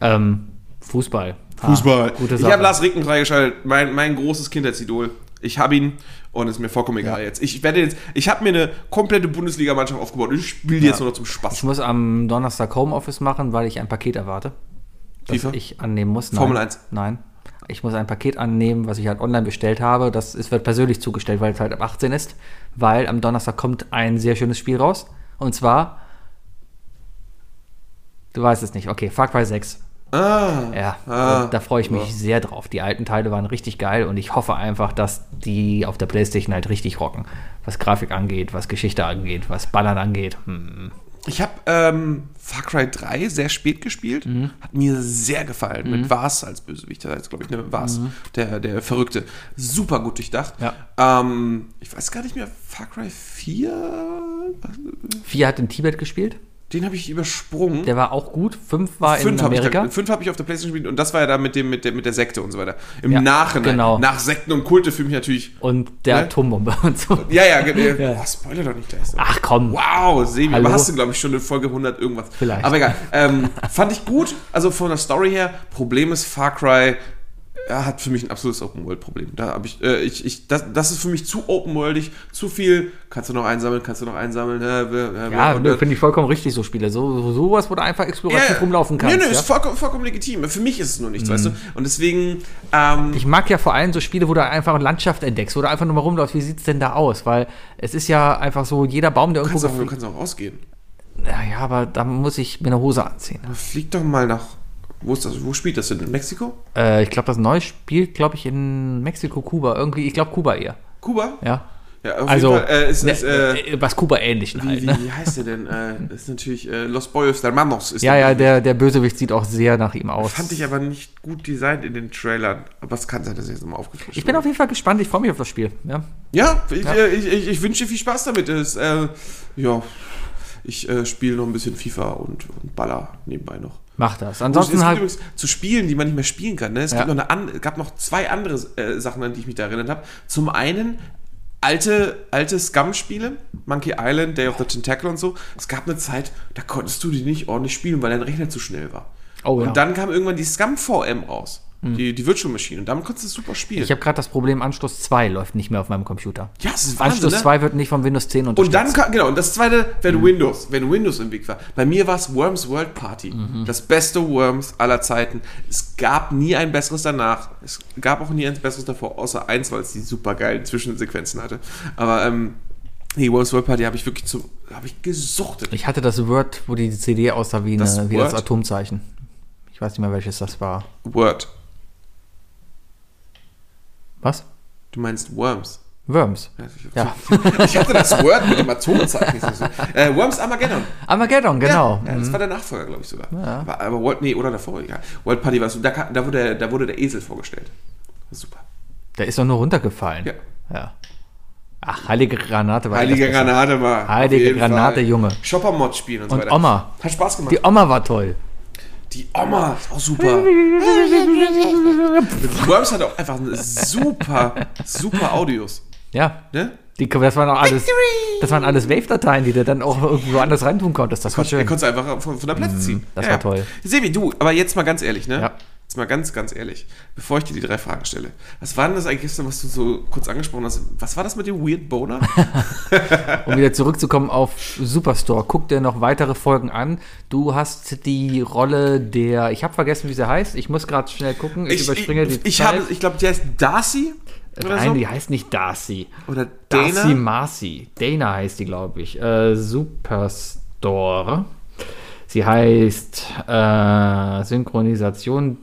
Ähm, Fußball. Ha, gute ich Sache. habe Lars Ricken freigeschaltet, mein, mein großes Kindheitsidol. Ich habe ihn und es ist mir vollkommen egal jetzt. Ich werde jetzt, ich habe mir eine komplette Bundesligamannschaft aufgebaut und ich spiele die jetzt nur noch zum Ich Spaß. muss am Donnerstag Homeoffice machen, weil ich ein Paket erwarte. Das FIFA? ich annehmen muss. Nein. Formel 1. Nein. Ich muss ein Paket annehmen, was ich halt online bestellt habe. Das ist, wird persönlich zugestellt, weil es halt ab 18 ist. Weil am Donnerstag kommt ein sehr schönes Spiel raus. Und zwar. Du weißt es nicht. Okay, Far Cry 6. Ah, Ja, Ah. da freue ich mich sehr drauf. Die alten Teile waren richtig geil und ich hoffe einfach, dass die auf der Playstation halt richtig rocken. Was Grafik angeht, was Geschichte angeht, was Ballern angeht. Hm. Ich habe ähm, Far Cry 3 sehr spät gespielt. Mhm. Hat mir sehr gefallen. Mit Vars als Bösewicht. Das heißt, glaube ich, ne, Vars, der, der Verrückte. Super gut durchdacht. Mhm. Ja. Ähm, ich weiß gar nicht mehr, Far Cry 4? Vier hat in Tibet gespielt. Den habe ich übersprungen. Der war auch gut. Fünf war in Fünf habe ich, Amerika. da- fünf hab ich auf der Playstation gespielt und das war ja da mit, dem, mit, der, mit der Sekte und so weiter. Im Ja, Nachhinein. genau. Nach Sekten und Kulte für mich natürlich. und der Ne? Atombombe <laughs> und so. Ja, ja, ge- Ja. Boah, Spoiler doch nicht so. Ach komm. Wow, Sebi, Hallo? aber hast du, glaube ich, schon in Folge 100 irgendwas. Vielleicht. Aber egal. Ähm, fand ich gut. Also von der Story her, Problem ist, Far Cry ja, hat für mich ein absolutes Open-World-Problem. Da habe ich, äh, ich, ich das, das ist für mich zu open-worldig, zu viel. Kannst du noch einsammeln, kannst du noch einsammeln. Äh, wer- Ja, finde ich vollkommen richtig, so Spiele. So, so, sowas, wo du einfach explorativ Ja, rumlaufen kannst. Nee, nee, ja? ist vollkommen, vollkommen legitim. Für mich ist es nur nichts, weißt du? Und deswegen, ähm, Ich mag ja vor allem so Spiele, wo du einfach eine Landschaft entdeckst, wo du einfach nur mal rumläufst, wie sieht's denn da aus? Weil es ist ja einfach so, jeder Baum, der du irgendwo kannst auch, du kannst auch rausgehen. ja, ja, aber da muss ich mir eine Hose anziehen. Flieg doch mal nach Wo, ist das, wo spielt das denn? In Mexiko? Äh, ich glaube, das neue spielt, glaube ich, in Mexiko, Kuba. Irgendwie, ich glaube, Kuba eher. Kuba? Ja. Ja, Also, Fall. Äh, ist, ne, ist, äh, äh, was Kuba-ähnlichen wie, halt. wie, Ne? wie heißt der denn? Äh, das ist natürlich äh, Los Boyos Hermanos. Ist Ja, ja, der, der Bösewicht sieht auch sehr nach ihm aus. Fand ich aber nicht gut designt in den Trailern. Aber es kann sein, dass er jetzt nochmal aufgefrischt Ich bin auf jeden Fall gespannt, ich freue mich auf das Spiel. Ja. Ja, ich, Äh, ich, ich, ich wünsche dir viel Spaß damit. Es, äh, ja, ich äh, spiele noch ein bisschen FIFA und, und Baller nebenbei noch. Mach das. es Ansonsten gibt halt. übrigens zu Spielen, die man nicht mehr spielen kann. Ne? Es Ja. gibt noch eine an, gab noch zwei andere äh, Sachen, an die ich mich da erinnert habe. Zum einen alte, alte Scum-Spiele, Monkey Island, Day of the Tentacle und so. Es gab eine Zeit, da konntest du die nicht ordentlich spielen, weil dein Rechner zu schnell war. Oh, ja. Und dann kam irgendwann die Scum VM raus. Die, die Virtual Machine. Und damit konntest du super spielen. Ich habe gerade das Problem, Anschluss 2 läuft nicht mehr auf meinem Computer. ja, es ist Wahnsinn, Anschluss ne? 2 wird nicht von Windows 10 Und unterstützt. dann kam, genau, und das zweite, Mhm. wenn Windows, wenn Windows im Weg war. Bei mir war es Worms World Party. Mhm. Das beste Worms aller Zeiten. Es gab nie ein besseres danach. Es gab auch nie ein besseres davor, außer eins, weil es die super geilen Zwischensequenzen hatte. Aber, ähm, nee, Worms World Party habe ich wirklich zu, habe ich gesuchtet. Ich hatte das Word, wo die CD aussah wie, Das eine, wie das? Atomzeichen. Ich weiß nicht mehr, welches das war. Word. Was? Du meinst Worms. Worms. Ja, Ja. <laughs> Ich hatte das Word mit dem Atomzeichen. äh, Worms Armageddon. Armageddon, genau. Ja, ja, das war der Nachfolger, glaube ich sogar. Aber, aber World, nee, oder davor, ja. World Party war so, da, da, wurde, der- da wurde der Esel vorgestellt. Super. Der ist doch nur runtergefallen. Ja. ja. Ach, heilige Granate war Heilige. Granate war. Heilige Granate, Fall. Junge. Shopper-Mod spielen und, so Und weiter. Oma. Hat Spaß gemacht. Die Oma war toll. Die Oma ist auch super. <laughs> Worms hat auch einfach super, super Audios. Ja. Ne? Die, das waren auch alles, das waren alles Wave-Dateien, die du dann auch irgendwo anders reintun konntest. Das war Er schön. konnte einfach von, von der Platte ziehen. Mhm, das war toll. Sebi, du, aber jetzt mal ganz ehrlich, ne? Ja. Jetzt mal ganz, ganz ehrlich, bevor ich dir die drei Fragen stelle. Was war denn das eigentlich gestern, was du so kurz angesprochen hast? Was war das mit dem Weird Boner? <laughs> Um wieder zurückzukommen auf Superstore, guck dir noch weitere Folgen an. Du hast die Rolle der, ich habe vergessen, wie sie heißt. Ich muss gerade schnell gucken. Ich, Ich, überspringe ich, die ich, Zeit. habe, ich glaube, die heißt Darcy Nein, so. die heißt nicht Darcy. Oder Darcy Dana. Marcy. Dana heißt die, glaube ich. Äh, Superstore. Sie heißt äh, Synchronisation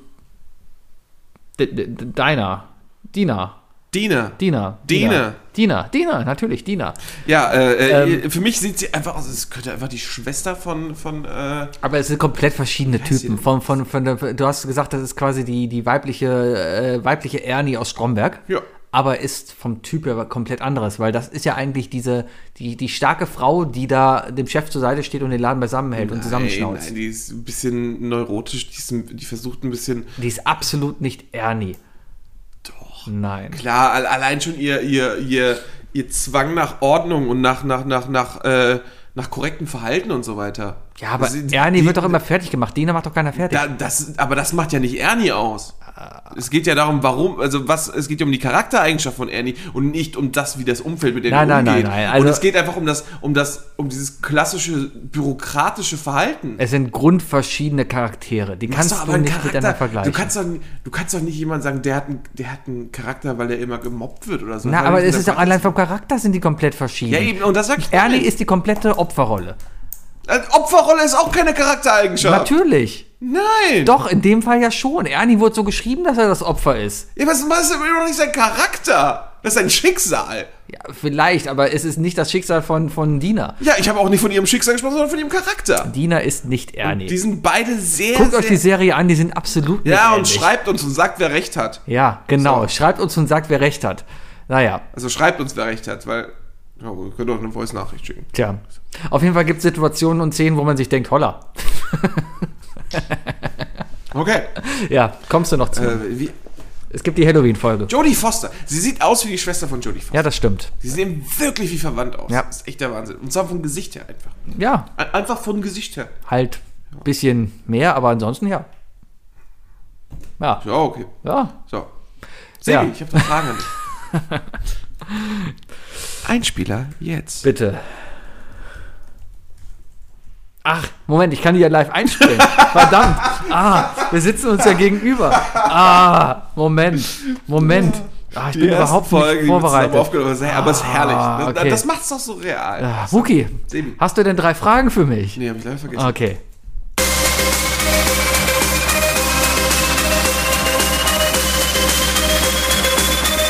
D D D- Dina. Dina. Dina. Dina. Dina. Dina. Dina, natürlich, Dina. Ja, äh, Ähm. äh, für mich sieht sie einfach aus, es könnte einfach die Schwester von, von äh, Aber es sind komplett verschiedene Typen. Von, von, von der, du hast gesagt, das ist quasi die, die weibliche, äh, weibliche Ernie aus Stromberg. Ja. Aber ist vom Typ her komplett anderes, weil das ist ja eigentlich diese, die, die starke Frau, die da dem Chef zur Seite steht und den Laden beisammenhält und Nein, zusammenschnauzt. nein, die ist ein bisschen neurotisch, die, ist, die versucht ein bisschen. Die ist absolut nicht Ernie. Doch. Nein. Klar, al- allein schon ihr, ihr, ihr, ihr Zwang nach Ordnung und nach, nach, nach, nach, äh, nach korrektem Verhalten und so weiter. Ja, aber Also, Ernie die- wird doch immer fertig gemacht. Dina macht doch keiner fertig. Da, das, aber das macht ja nicht Ernie aus. Es geht ja darum, warum, also was, es geht ja um die Charaktereigenschaft von Ernie und nicht um das, wie das Umfeld mit dem Nein, nein, umgeht. nein, nein, also- und es geht einfach um das, um das, um dieses klassische bürokratische Verhalten. es sind grundverschiedene Charaktere. Die kannst doch du nicht Charakter- miteinander vergleichen. Du kannst, doch, du kannst doch nicht jemand sagen, der hat, einen, der hat einen Charakter, weil der immer gemobbt wird oder so. Na, aber es ist doch allein vom Charakter sind die komplett verschieden. Ja, eben, und das sag ich Ernie ist die komplette Opferrolle. Äh, Opferrolle ist auch keine Charaktereigenschaft. Natürlich. Nein. Doch, in dem Fall ja schon. Ernie wurde so geschrieben, dass er das Opfer ist. Ja, was, ist immer noch nicht sein Charakter? Das ist sein Schicksal. Ja, vielleicht, aber es ist nicht das Schicksal von, von Dina. Ja, ich habe auch nicht von ihrem Schicksal gesprochen, sondern von ihrem Charakter. Dina ist nicht Ernie. Die sind beide sehr, Guckt sehr... euch die Serie an, die sind absolut nicht ja, und schreibt uns und sagt, wer recht hat. Ja, genau. So. Schreibt uns und sagt, wer recht hat. Naja, Also schreibt uns, wer recht hat, weil... Ja, ihr könnt auch eine Voice-Nachricht schicken. tja. Auf jeden Fall gibt es Situationen und Szenen, wo man sich denkt, holla. <laughs> <laughs> Okay. Ja, kommst du noch zu. Äh, wie, es gibt die Halloween-Folge. Jodie Foster. Sie sieht aus wie die Schwester von Jodie Foster. Ja, das stimmt. Sie sehen wirklich wie verwandt aus. Ja. Das ist echt der Wahnsinn. Und zwar vom Gesicht her einfach. Ja, Ein- Einfach vom Gesicht her. halt ein bisschen mehr, aber ansonsten ja. Ja, Ja, okay. ja. So. Sebi, Ja. ich habe eine Frage an dich. <laughs> Einspieler jetzt. Bitte. Ach, Moment, ich kann die ja live einspielen. Verdammt. Ah, wir sitzen uns ja gegenüber. Ah, Moment, Moment. Ah, ich die bin überhaupt Folge, nicht vorbereitet. aber es ist herrlich. Ah, ne? okay. Das macht's doch so real. Ah, Wookie, hast du denn drei Fragen für mich? Nee, hab ich leider vergessen. Okay.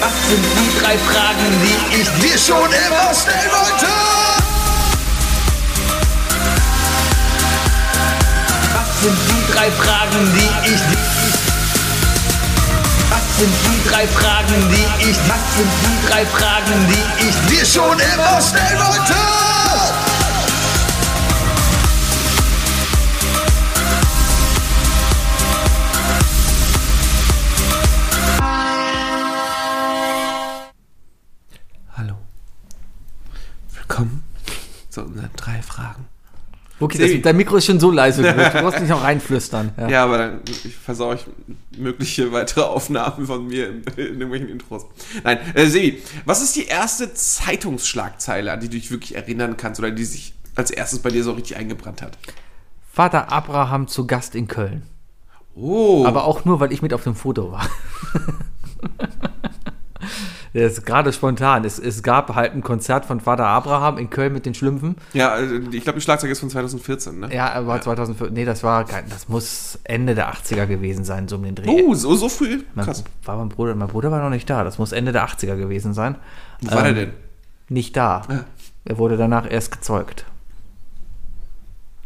Was sind die drei Fragen, die ich dir schon immer stellen wollte? Sind die drei Fragen, die ich. Was sind die drei Fragen, die ich... Was sind die drei Fragen, die ich dir schon immer stellen wollte? Okay, das, dein Mikro ist schon so leise geworden. <laughs> Du brauchst nicht noch reinflüstern. Ja. Ja, aber dann ich versau ich mögliche weitere Aufnahmen von mir in, in irgendwelchen Intros. Nein, äh, Sebi, was ist die erste Zeitungsschlagzeile, an die du dich wirklich erinnern kannst oder die sich als erstes bei dir so richtig eingebrannt hat? Vater Abraham zu Gast in Köln. Oh, Aber auch nur, weil ich mit auf dem Foto war. <laughs> Das ist gerade spontan. Es, es gab halt ein Konzert von Vater Abraham in Köln mit den Schlümpfen. ja, äh, ich glaube, die Schlagzeile ist von 2014, ne? Ja, aber 2004. Nee, das war kein, das muss Ende der 80er gewesen sein, so um den Dreh. Oh, so, so früh? Mein, Krass. war mein Bruder, mein Bruder war noch nicht da. Das muss Ende der 80er gewesen sein. Wo war der Ähm, denn? Nicht da. Ja. Er wurde danach erst gezeugt.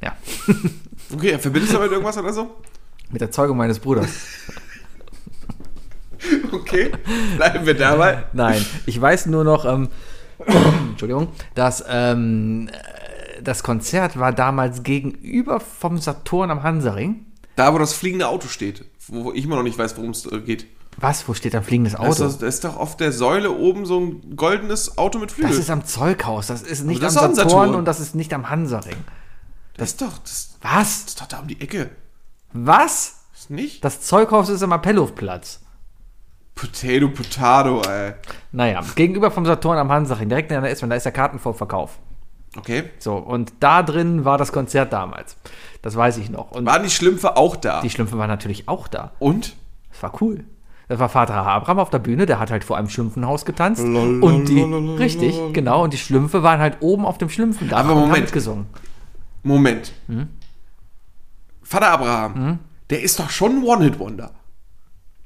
Ja, <laughs> Okay, verbindest du damit irgendwas oder so? mit der Zeugung meines Bruders. <laughs> <laughs> Okay, bleiben wir dabei. Nein, ich weiß nur noch, ähm, <coughs> Entschuldigung, dass ähm, äh, das Konzert war damals gegenüber vom Saturn am Hansaring. Da, wo das fliegende Auto steht, wo, ich immer noch nicht weiß, worum es äh, geht. Was? Wo steht ein fliegendes Da ist, Auto? das, da ist doch auf der Säule oben so ein goldenes Auto mit Flügel. Das ist am Zeughaus, das ist nicht das am ist Saturn, Saturn. und das ist nicht am Hansaring. das ist doch, das, Was? das ist doch da um die Ecke. Was? Ist nicht? Das Zeughaus ist am Appellhofplatz. Potato, Potato, ey. Naja, gegenüber vom Saturn am Hansaring, direkt in der S-Bahn, da ist der Kartenvorverkauf. Okay. So, und da drin war das Konzert damals. Das weiß ich noch. Und Waren die Schlümpfe auch da? die Schlümpfe waren natürlich auch da. Und? Das war cool. Das war Vater Abraham auf der Bühne, der hat halt vor einem Schlümpfenhaus getanzt. und die, richtig, genau, und die Schlümpfe waren halt oben auf dem Schlümpfen da Aber und haben Moment. mitgesungen. Moment. Hm? Vater Abraham, der ist doch schon ein One-Hit-Wonder.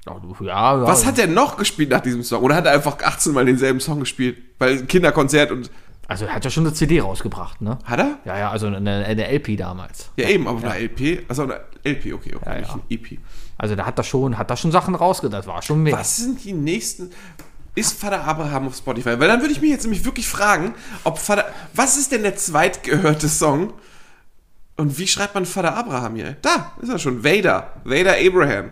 Ja, ja, ja. Was hat er noch gespielt nach diesem Song? Oder hat er einfach 18 Mal denselben Song gespielt? Weil Kinderkonzert und. Also er hat ja schon eine CD rausgebracht, ne? Hat er? Ja, ja, also eine, eine LP damals. Ja, eben, aber eine LP. Also eine LP, okay, okay, Ja, nicht ja. ein EP. Also da hat er schon, hat er schon Sachen rausgebracht. Das war schon mehr. Was sind die nächsten. Ist Vater Abraham auf Spotify? Weil dann würde ich mich jetzt nämlich wirklich fragen, ob Vater. Was ist denn der zweitgehörte Song? Und wie schreibt man Vater Abraham hier? Da ist er schon. Vader. Vader Abraham.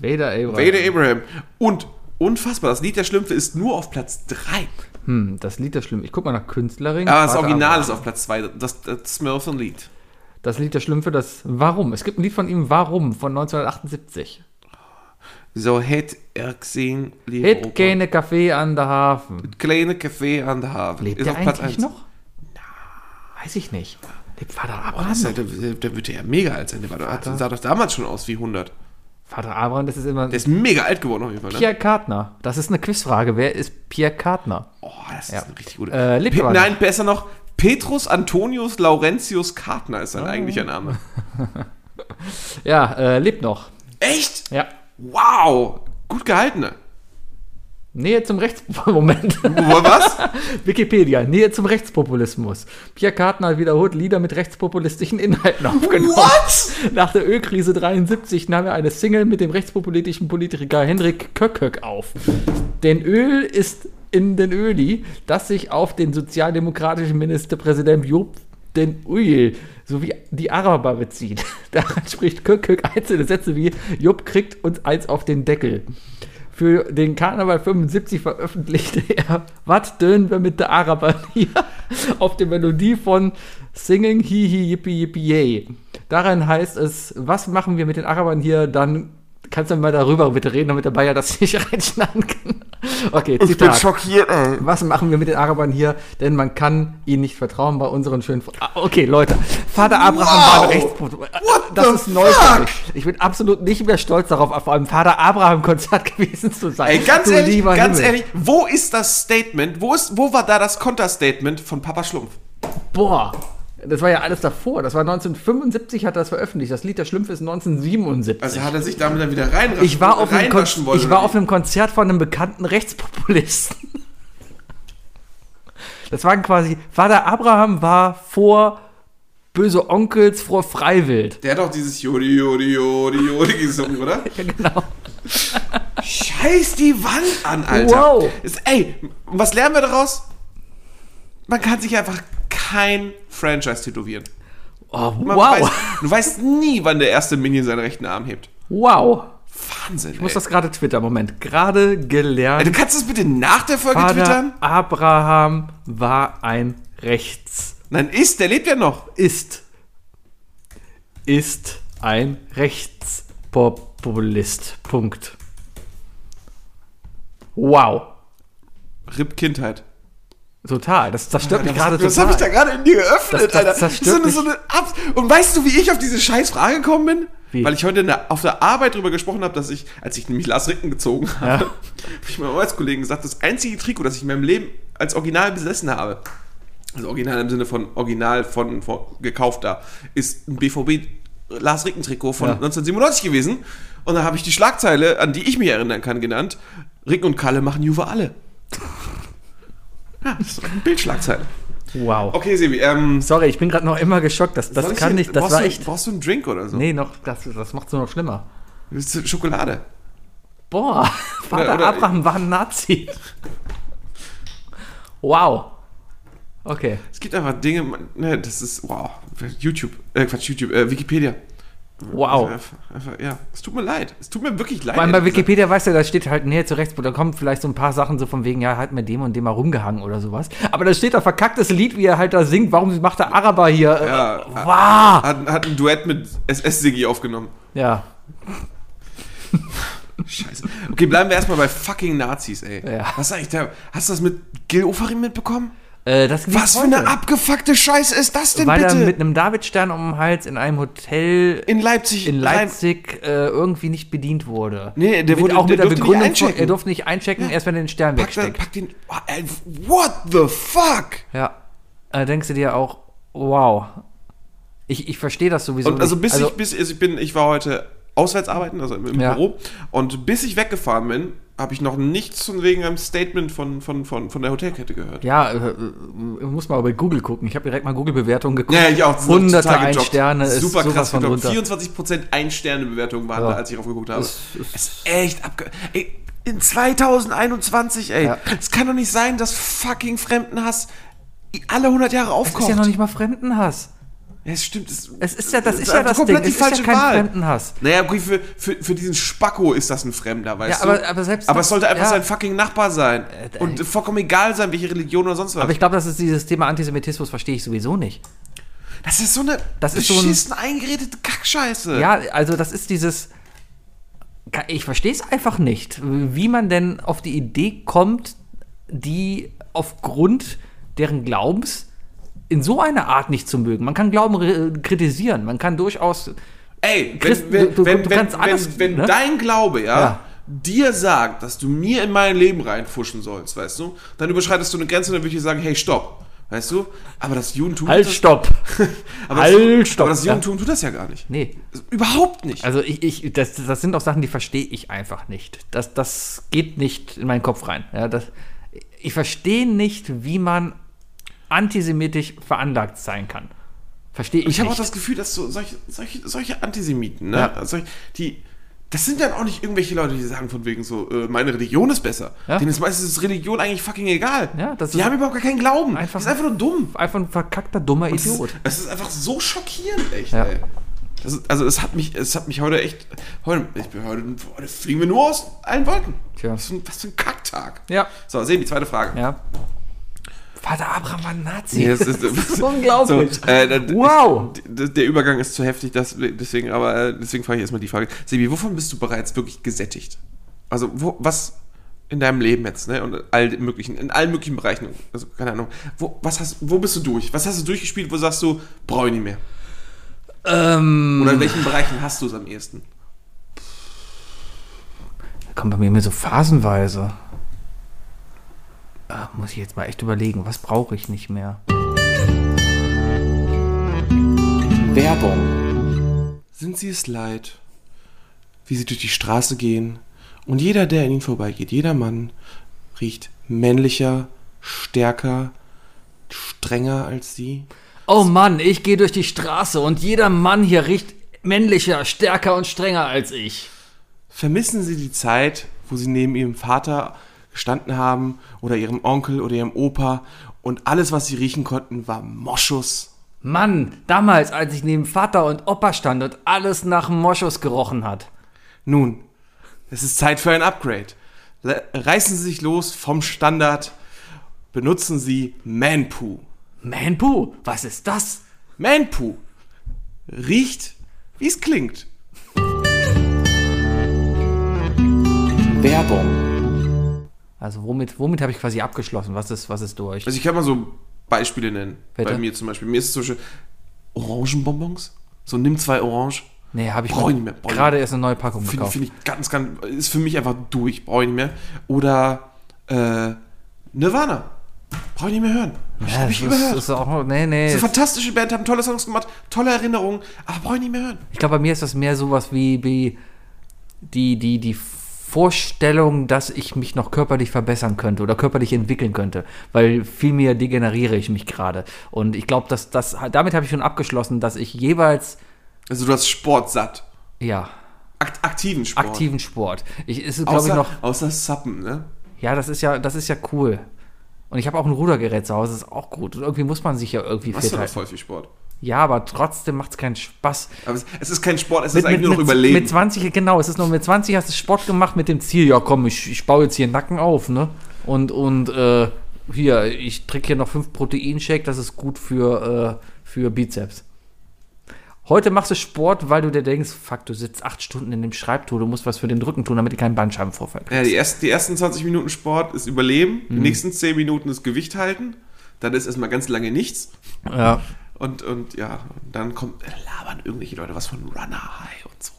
Vader Abraham. Vader Abraham. Und unfassbar, das Lied der Schlümpfe ist nur auf Platz 3. Hm, das Lied ist schlimm. Ich guck mal nach Künstlerin. Aber das Vater Original Abraham. ist auf Platz 2. Das, das Smurfen-Lied. Das Lied der Schlümpfe, das Warum. Es gibt ein Lied von ihm, Warum, von 1978. So hätt er gesehen, liebe Hätt keine Kaffee an der Hafen. Kleine Café an der Hafen. Lebt ist der eigentlich 1. noch? Weiß ich nicht. Lebt Vater Oh, Abraham ja, noch? der, der wird ja mega alt sein. Der war, der sah doch damals schon aus wie 100. Vater Abraham, das ist immer Der ist mega alt geworden auf jeden Fall. Ne? Pierre Kartner. Das ist eine Quizfrage. Wer ist Pierre Kartner? Oh, das Ja. ist eine richtig gute. Äh, lebt Pe Nein, besser noch. Petrus Antonius Laurentius Kartner ist sein eigentlicher Name. <laughs> Ja, äh, lebt noch. Echt? Ja. Wow! Gut gehalten. Nähe zum Rechts... <laughs> Moment. Wo- Was? <laughs> Wikipedia. Nähe zum Rechtspopulismus. Pierre Kartner hat wiederholt Lieder mit rechtspopulistischen Inhalten aufgenommen. What? Nach der Ölkrise 73 nahm er eine Single mit dem rechtspopulistischen Politiker Henrik Köcköck auf. Denn Öl ist in den Öli, das sich auf den sozialdemokratischen Ministerpräsident Job den Uyl sowie die Araber bezieht. <laughs> Daran spricht Köcköck einzelne Sätze wie Job kriegt uns eins auf den Deckel. Für den Karneval 75 veröffentlichte <laughs> er Was dönen wir mit der Araber hier? <laughs> auf der Melodie von Singing Hi Hi Yippie Yippie Yay. Daran heißt es, was machen wir mit den Arabern hier? Dann kannst du mal darüber bitte reden, damit der Bayer das <laughs> nicht reinschneiden kann. Okay, Zitat. schockiert, ey. Was machen wir mit den Arabern hier? Denn man kann ihnen nicht vertrauen bei unseren schönen. Fr- Ah, Okay, Leute. Vater Abraham Wow. war ein Rechtsprotokoll. Das ist neu für mich. Ich bin absolut nicht mehr stolz darauf, auf einem Vater Abraham-Konzert <laughs> gewesen zu sein. Ey, ganz Du ehrlich, ganz Himmel. ehrlich, wo ist das Statement? Wo, ist, wo war da das Konterstatement von Papa Schlumpf? Boah. Das war ja alles davor. Das war 1975 hat er das veröffentlicht. Das Lied Der Schlümpfe ist 1977. Also hat er sich damit dann wieder reinraschen, ich war auf einem, Kon wollen. ich war auf einem Konzert von einem bekannten Rechtspopulisten. <laughs> Das waren quasi, Vater Abraham war vor böse Onkels, vor Freiwild. Der hat auch dieses Jodi, Jodi, Jodi, Jodi gesungen, oder? Ja, <laughs> genau. Scheiß die Wand an, Alter. Wow. Ist, ey, was lernen wir daraus? Man kann sich einfach kein Franchise tätowieren. Oh, Man wow. Weiß, du weißt nie, wann der erste Minion seinen rechten Arm hebt. Wow. Wahnsinn. Ich muss ey. das gerade twittern. Moment. Gerade Ey, du gelernt. kannst das bitte nach der Folge Vater twittern? Abraham war ein Rechts. Nein, ist, der lebt ja noch. Ist. Ist ein Rechtspopulist. Punkt. Wow. Rip Kindheit. Total. Das zerstört mich gerade total. habe ich da gerade in dir geöffnet, Das- das Alter? zerstört so eine, so eine Und weißt du, wie ich auf diese scheiß Frage gekommen bin? Wie? Weil ich heute der, auf der Arbeit drüber gesprochen habe, dass ich, als ich nämlich Lars Ricken gezogen habe, Ja. habe ich meinem Arbeitskollegen gesagt, das einzige Trikot, das ich in meinem Leben als Original besessen habe, also Original im Sinne von Original von, von gekauft da, ist ein BVB Lars Ricken Trikot von Ja. 1997 gewesen. Und da habe ich die Schlagzeile, an die ich mich erinnern kann, genannt: Ricken und Kalle machen Juve alle. Ja, das ist eine Bildschlagzeile. Wow. Okay, Sebi, ähm, Sorry, ich bin gerade noch immer geschockt. Das, das kann nicht. Das war du, echt. Brauchst du einen Drink oder so? Nee, noch, das, das macht es nur noch schlimmer. Willst du Schokolade? Boah, <laughs> Vater oder- Abraham war ein Nazi. Wow. Okay. Es gibt einfach Dinge, ne, das ist, wow, YouTube, äh, Quatsch, YouTube, äh, Wikipedia. Wow. Einfach, einfach, ja, es tut mir leid. Es tut mir wirklich leid. Allem bei. Wikipedia, weißt du, da steht halt näher zu rechts, da kommen vielleicht so ein paar Sachen so von wegen, ja, hat mir dem und dem mal rumgehangen oder sowas. Aber da steht da verkacktes Lied, wie er halt da singt. Warum macht der Araber hier? äh, Ja. Wow. Hat, hat ein Duett mit SS-Sigi aufgenommen. Ja. <laughs> Scheiße. Okay, bleiben wir erstmal bei fucking Nazis, ey. Ja. Was sag ich da? Hast du das mit Gil Ofarim mitbekommen? Äh, Was für heute. eine abgefuckte Scheiße ist das denn Weil bitte? er mit einem Davidstern um den Hals in einem Hotel in Leipzig. in Leipzig äh, irgendwie nicht bedient wurde. Nee, der mit, wurde- auch der mit der nicht Begründung, von, einchecken. er durfte nicht einchecken, erst wenn er den Stern Pack, wegsteckt. pack den. Oh, what the fuck? Ja. Da denkst du dir auch, wow. Ich, ich verstehe das sowieso Und also nicht. bis ich bis also ich bin ich war heute auswärts arbeiten, also im, im Ja. Büro und bis ich weggefahren bin, habe ich noch nichts von wegen einem Statement von, von, von, von der Hotelkette gehört. Ja, äh, äh, muss mal bei Google gucken. Ich habe direkt mal Google-Bewertungen geguckt. Ja, ich auch. das Hunderte total ein gedroppt. Sterne ist Super krass von gedroppt. runter. 24% Ein-Sterne-Bewertungen waren Ja. da, als ich drauf geguckt habe. Es- es- ist echt abge... Ey, in 2021, ey. Ja. Es kann doch nicht sein, dass fucking Fremdenhass alle 100 Jahre Das aufkocht. ist ja noch nicht mal Fremdenhass. Ja, es stimmt. Es, Es ist ja, das ist ja das Ding. komplett Es ist ja kein Fremdenhass. Naja, okay, für, für, für diesen Spacko ist das ein Fremder, weißt Ja, aber- du? aber selbst aber es sollte einfach ja. sein fucking Nachbar sein. Äh, Und vollkommen egal sein, welche Religion oder sonst was. Aber ich glaube, das ist dieses Thema Antisemitismus, verstehe ich sowieso nicht. das ist so eine Das ist so ein- eingeredete Kackscheiße. Ja, also das ist dieses. Ich verstehe es einfach nicht, wie man denn auf die Idee kommt, die aufgrund deren Glaubens in so einer Art nicht zu mögen. Man kann Glauben re- kritisieren, man kann durchaus. Ey, Christ- wenn, wenn, du- wenn, du wenn, kannst alles, wenn, wenn ne? dein Glaube, ja, Ja. dir sagt, dass du mir in mein Leben reinfuschen sollst, weißt du, dann überschreitest du eine Grenze und dann würde ich dir sagen, hey, stopp. Weißt du? Aber das Judentum. Halt, tut das, stopp! <laughs> aber halt, das, stopp. Aber das Ja. Judentum tut das ja gar nicht. Nee, Überhaupt nicht. also ich, ich, das, das sind auch Sachen, die verstehe ich einfach nicht. Das, das geht nicht in meinen Kopf rein. Ja, das, ich verstehe nicht, wie man antisemitisch veranlagt sein kann. Verstehe ich, ich habe auch das Gefühl, dass so solche, solche, solche Antisemiten, ne, Ja. solche, die, das sind dann auch nicht irgendwelche Leute, die sagen von wegen so, äh, meine Religion ist besser. Ja. Denen ist meistens Religion eigentlich fucking egal. Ja, das die ist- haben überhaupt gar keinen Glauben. Einfach- die sind einfach nur dumm. einfach ein verkackter, dummer ist, Idiot. es ist einfach so schockierend, echt, Ja. ey. Das ist, also es hat mich, es hat mich heute echt, heute, ich bin heute, heute fliegen wir nur aus allen Wolken. Tja. Was für ein, was für ein Kacktag. Ja. So, sehen die zweite Frage. Ja. Vater Abraham war ein Nazi. Nee, <laughs> das ist, das ist unglaublich. So, äh, Wow. Der Übergang ist zu heftig, das, deswegen, aber äh, deswegen frage ich erstmal die Frage. Sebi, wovon bist du bereits wirklich gesättigt? Also, wo, was in deinem Leben jetzt, ne? Und all möglichen, in allen möglichen Bereichen, also keine Ahnung, wo, was hast, wo bist du durch? Was hast du durchgespielt, wo sagst du, brauche ich nicht mehr? ähm, Oder in welchen Bereichen hast du es am ehesten? kommt bei mir immer so phasenweise. Ah, muss ich jetzt mal echt überlegen, was brauche ich nicht mehr? Werbung. Sind sie es leid, wie sie durch die Straße gehen und jeder, der an ihnen vorbeigeht, jeder Mann riecht männlicher, stärker, strenger als sie? Oh Mann, ich gehe durch die Straße und jeder Mann hier riecht männlicher, stärker und strenger als ich. Vermissen sie die Zeit, wo sie neben ihrem Vater gestanden haben oder ihrem Onkel oder ihrem Opa und alles, was sie riechen konnten, war Moschus? Mann, damals, als ich neben Vater und Opa stand und alles nach Moschus gerochen hat. Nun, es ist Zeit für ein Upgrade. Reißen Sie sich los vom Standard. Benutzen Sie Manpoo. Manpoo, was ist das? Manpoo riecht, wie es klingt. Werbung. Also womit, womit habe ich quasi abgeschlossen? Was ist, was ist durch? Also ich kann mal so Beispiele nennen. Bitte? Bei mir zum Beispiel. Mir ist es zum Beispiel Orangenbonbons. So nimm zwei Orange. Nee, habe ich Brauch mir ich nicht mehr, gerade erst eine neue Packung Finde gekauft. find ich ganz, ganz, ist für mich einfach durch. Brauche ich nicht mehr. Oder äh, Nirvana. Brauche ich nicht mehr hören. Ja, Hab ich das überhört. ist, ist auch, nee, nee. Ist eine fantastische Band, haben tolle Songs gemacht, tolle Erinnerungen, aber brauche ich nicht mehr hören. Ich glaube, bei mir ist das mehr sowas wie, wie die, die, die Vorstellung, dass ich mich noch körperlich verbessern könnte oder körperlich entwickeln könnte, weil vielmehr degeneriere ich mich gerade. Und ich glaube, dass das, damit habe ich schon abgeschlossen, dass ich jeweils, Also du hast Sport satt. ja, Akt, aktiven Sport. aktiven Sport. Ich ist, glaube ich, Außer, noch, außer Sappen, ne? ja, das ist ja, das ist ja cool. Und ich habe auch ein Rudergerät zu Hause, das ist auch gut. Und irgendwie muss man sich ja irgendwie Machst fit du halten. voll viel Sport. Ja, aber trotzdem macht es keinen Spaß. Aber es, es ist kein Sport, es ist eigentlich nur noch mit, Überleben. Mit 20, genau, es ist nur mit 20 hast du Sport gemacht mit dem Ziel, ja komm, ich, ich baue jetzt hier Nacken auf, ne? Und, und äh, hier, ich trinke hier noch 5 Proteinshake, das ist gut für, äh, für Bizeps. Heute machst du Sport, weil du dir denkst, fuck, du sitzt 8 Stunden in dem Schreibtool, du musst was für den Rücken tun, damit du keinen Bandscheibenvorfall kriegst. ja, die, ersten, die ersten 20 Minuten Sport ist Überleben, Mhm. die nächsten 10 Minuten ist Gewicht halten, dann ist erstmal ganz lange nichts. Ja. Und, und ja, und dann kommt, äh, labern irgendwelche Leute was von Runner High und so.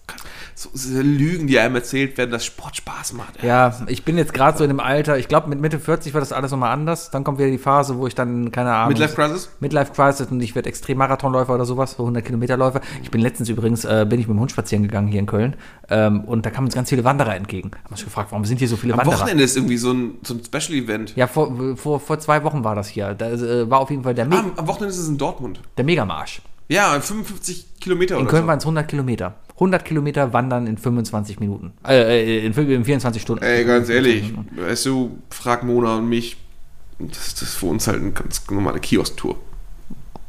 So, so Lügen, die einem erzählt werden, dass Sport Spaß macht. Ja, ich bin jetzt gerade so in dem Alter, ich glaube mit Mitte 40 wird das alles nochmal anders. Dann kommt wieder die Phase, wo ich dann, keine Ahnung. Midlife Crisis? Midlife Crisis und ich werde Extrem-Marathonläufer oder sowas, so 100 Kilometerläufer. Ich bin letztens übrigens, äh, bin ich mit dem Hund spazieren gegangen hier in Köln ähm, und da kamen uns ganz viele Wanderer entgegen. Haben uns gefragt, warum sind hier so viele Am Wanderer? Wochenende ist irgendwie so ein, so ein Special-Event. Ja, vor, vor, vor zwei Wochen war das hier. Da äh, war auf jeden Fall der, Me Ah, am, am Wochenende ist es in Dortmund. der Megamarsch. Ja, 55 Kilometer In oder Köln so. waren es 100 Kilometer. 100 Kilometer wandern in 25 Minuten. Äh, in, in 24 Stunden. Ey, ganz ehrlich, weißt du, frag Mona und mich, das, das ist für uns halt eine ganz normale Kiosk-Tour.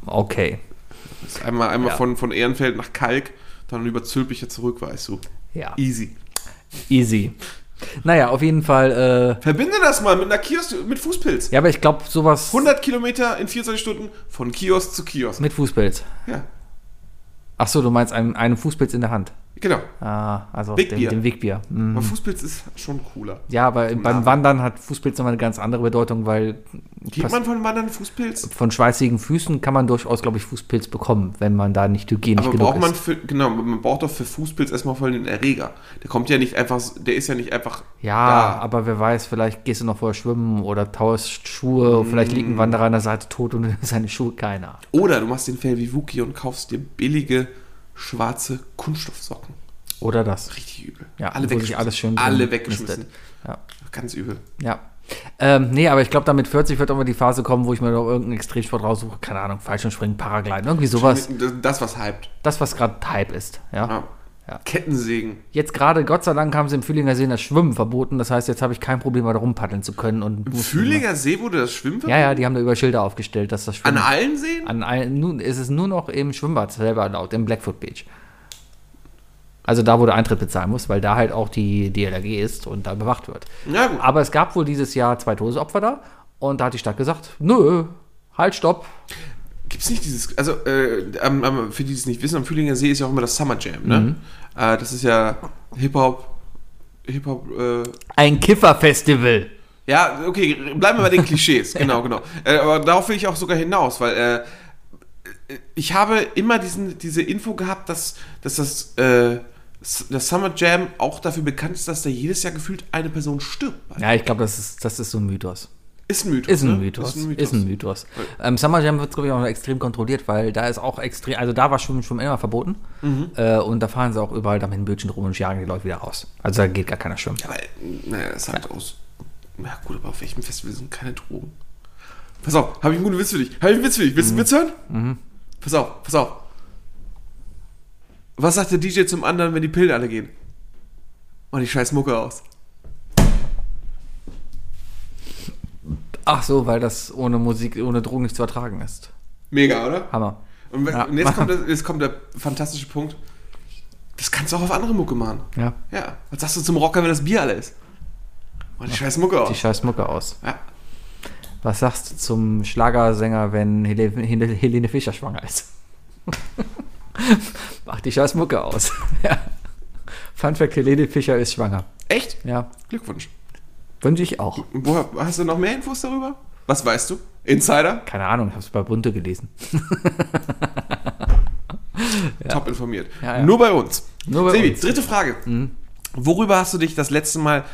Okay. Das ist einmal einmal Ja. von, von Ehrenfeld nach Kalk, dann über Zülpicher zurück, weißt du. Ja. Easy. Easy. Naja, auf jeden Fall. Äh, Verbinde das mal mit einer Kiosk, mit Fußpilz. ja, aber ich glaube, sowas 100 Kilometer in 24 Stunden von Kiosk zu Kiosk. mit Fußpilz. Ja, Ach so, du meinst einen, einen Fußpilz in der Hand. Genau. Ah, also Wegbier. den, den Wegbier. Mhm. Aber Fußpilz ist schon cooler. Ja, aber beim Namen. Wandern hat Fußpilz nochmal eine ganz andere Bedeutung, weil pass- man von Wandern Fußpilz? von schweißigen Füßen kann man durchaus, glaube ich, Fußpilz bekommen, wenn man da nicht hygienisch Aber genug braucht man ist. für, genau, man braucht doch für Fußpilz erstmal voll den Erreger. Der kommt ja nicht einfach, der ist ja nicht einfach Ja, da. aber wer weiß, vielleicht gehst du noch vorher schwimmen oder tauschst Schuhe, vielleicht liegt Mm. ein Wanderer an der Seite tot und <laughs> seine Schuhe keiner. Oder du machst den Fell wie Wookie und kaufst dir billige schwarze Kunststoffsocken. Oder das. Richtig übel. Ja, alle weggeschmissen. alles schön Alle weggeschmissen. mistet. Ja. Ganz übel. Ja. Ähm, nee, aber ich glaube, damit 40 wird irgendwann die Phase kommen, wo ich mir noch irgendeinen Extremsport raussuche. Keine Ahnung, Fallschirmspringen, Paragliden, irgendwie sowas. Das, was hyped. Das, was gerade Hype ist. Ja. Ja. Ja. Kettensägen. Jetzt gerade, Gott sei Dank, haben sie im Fühlinger See das Schwimmen verboten. Das heißt, jetzt habe ich kein Problem, da rumpaddeln zu können. Und Im Fühlinger See wurde das Schwimmen Ja, ja, die haben da über Schilder aufgestellt, dass das An Schwimmen. allen Seen? An allen, nun ist es nur noch im Schwimmbad selber erlaubt, im Blackfoot Beach. Also da, wo du Eintritt bezahlen musst, weil da halt auch die DLRG ist und da bewacht wird. Ja, gut. Aber es gab wohl dieses Jahr zwei Todesopfer da und da hat die Stadt gesagt, nö, halt, stopp. Es nicht dieses, also äh, am, am, für die, die es nicht wissen, am Fühlinger See ist ja auch immer das Summer Jam, ne? Mhm. Äh, das ist ja Hip-Hop, Hip-Hop, äh, Ein Kifferfestival. ja, okay, bleiben wir bei den Klischees, <laughs> genau, genau. Äh, aber darauf will ich auch sogar hinaus, weil äh, ich habe immer diesen, diese Info gehabt, dass, dass das, äh, das Summer Jam auch dafür bekannt ist, dass da jedes Jahr gefühlt eine Person stirbt. Ja, ich glaube, das ist, das ist so ein Mythos. Ist ein Mythos. Ist ein ne? Mythos. Ist ein Mythos. Ähm, Summer Jam wird, glaube ich, auch noch extrem kontrolliert, weil da ist auch extrem, also da war Schwimmen schon immer verboten. Mhm. Äh, und da fahren sie auch überall da mit den Bötchen rum und jagen die Leute wieder raus. Also da geht gar keiner schwimmen. Ja, aber, naja, ist halt aus. Ja, gut, aber auf welchem Festival sind keine Drogen? Pass auf, habe ich einen guten Witz für dich. Habe ich einen Witz für dich? Willst du einen Witz hören? Pass auf, pass auf. Was sagt der DJ zum anderen, wenn die Pillen alle gehen? Mach die scheiß Mucke aus. Ach so, weil das ohne Musik, ohne Drogen nicht zu ertragen ist. Mega, oder? Hammer. Und, Ja. und jetzt, kommt <laughs> der, jetzt kommt der fantastische Punkt. Das kannst du auch auf andere Mucke machen. Ja. Ja. Was sagst du zum Rocker, wenn das Bier alle ist? Mach die scheiß Mucke Die aus. scheiß Mucke aus. Ja. Was sagst du zum Schlagersänger, wenn Helene, Helene Helene Fischer schwanger ist? <laughs> Mach die scheiß Mucke aus. <laughs> ja. Fun Fact, Helene Fischer ist schwanger. Echt? Ja, Glückwunsch. Wünsche ich auch. Woher, hast du noch mehr Infos darüber? Was weißt du? Insider? Keine Ahnung, ich habe es bei Bunte gelesen. <laughs> Top informiert. Ja, ja. Nur bei uns. Nur bei Sebi, uns. dritte Frage. Worüber hast du dich das letzte Mal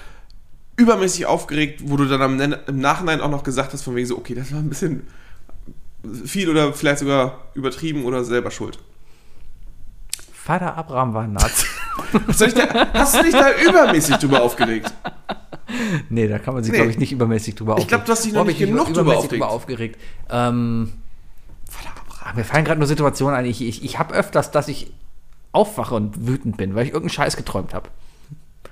übermäßig aufgeregt, wo du dann am, im Nachhinein auch noch gesagt hast, von wegen so, okay, das war ein bisschen viel oder vielleicht sogar übertrieben oder selber schuld? Vater Abraham war ein Nazi. <laughs> Hast du dich da übermäßig drüber aufgeregt? <laughs> nee, da kann man sich, Nee. glaube ich, nicht übermäßig drüber Ich glaub, du hast dich noch nicht genug drüber übermäßig drüber aufgeregt. Ähm, ach, mir fallen gerade nur Situationen ein. Ich, ich, ich habe öfters, dass ich aufwache und wütend bin, weil ich irgendeinen Scheiß geträumt habe.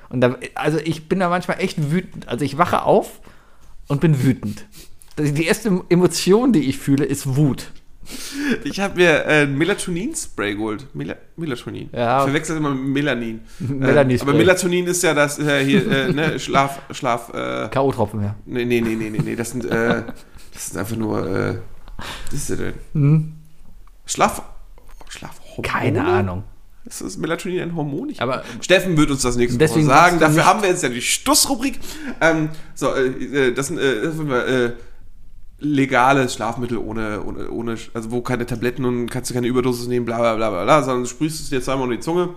Und da, also ich bin da manchmal echt wütend. Also ich wache auf und bin wütend. Die erste Emotion, die ich fühle, ist Wut. <laughs> Ich habe mir äh, Melatonin-Spray geholt. Mela Melatonin. Ja. Ich verwechsel immer mit Melanin. <laughs> Melanie-Spray. aber Melatonin ist ja das äh, hier, äh, ne, <laughs> Schlaf, Schlaf, äh, K.O.-Tropfen, ja. Nee, nee, nee, nee, nee. Das sind, äh, das sind einfach nur, äh, was ist das denn? Schlaf, Schlafhormone? Keine Ahnung. Ist das Melatonin ein Hormon? Ich, Aber- Steffen wird uns das nächste Woche sagen. Dafür haben wir jetzt ja die Stussrubrik. Ähm, so, äh, äh, das sind, äh, das sind äh, legale Schlafmittel ohne, ohne, ohne, also wo keine Tabletten und kannst du keine Überdosis nehmen, bla, bla, bla, bla, bla sondern du sprühst es dir zweimal in die Zunge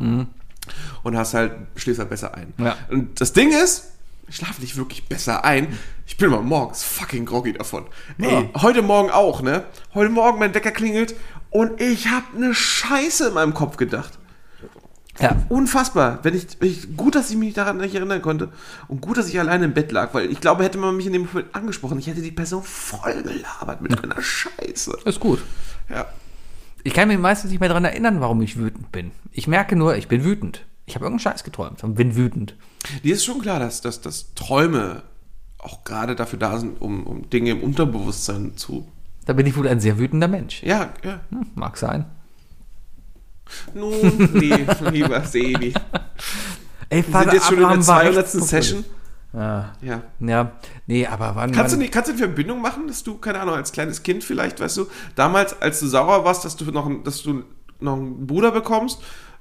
und hast halt, schläfst halt besser ein. Ja. Und das Ding ist, ich schlafe nicht wirklich besser ein. Ich bin mal morgens fucking groggy davon. Ey, heute Morgen auch, ne? Heute Morgen mein Wecker klingelt und ich habe eine Scheiße in meinem Kopf gedacht. Ja. Unfassbar. Wenn ich, ich, gut, dass ich mich daran nicht erinnern konnte und gut, dass ich alleine im Bett lag, weil ich glaube, hätte man mich in dem Moment angesprochen, ich hätte die Person voll gelabert mit einer Scheiße. Ist gut. Ja. Ich kann mich meistens nicht mehr daran erinnern, warum ich wütend bin. Ich merke nur, ich bin wütend. Ich habe irgendeinen Scheiß geträumt und bin wütend. Dir ist schon klar, dass, dass, dass Träume auch gerade dafür da sind, um, um Dinge im Unterbewusstsein zu. Da bin ich wohl ein sehr wütender Mensch. Ja, ja. Hm, mag sein. Nun, nee, <laughs> lieber Sebi. Ey, Wir sind jetzt schon in der Abraham war 200. echt Session. Ja. Ja. ja, nee, aber wann. Kannst du, wann, nicht, kannst du eine Verbindung machen, dass du, keine Ahnung, als kleines Kind vielleicht, weißt du, damals, als du sauer warst, dass du noch, dass du noch einen Bruder bekommst,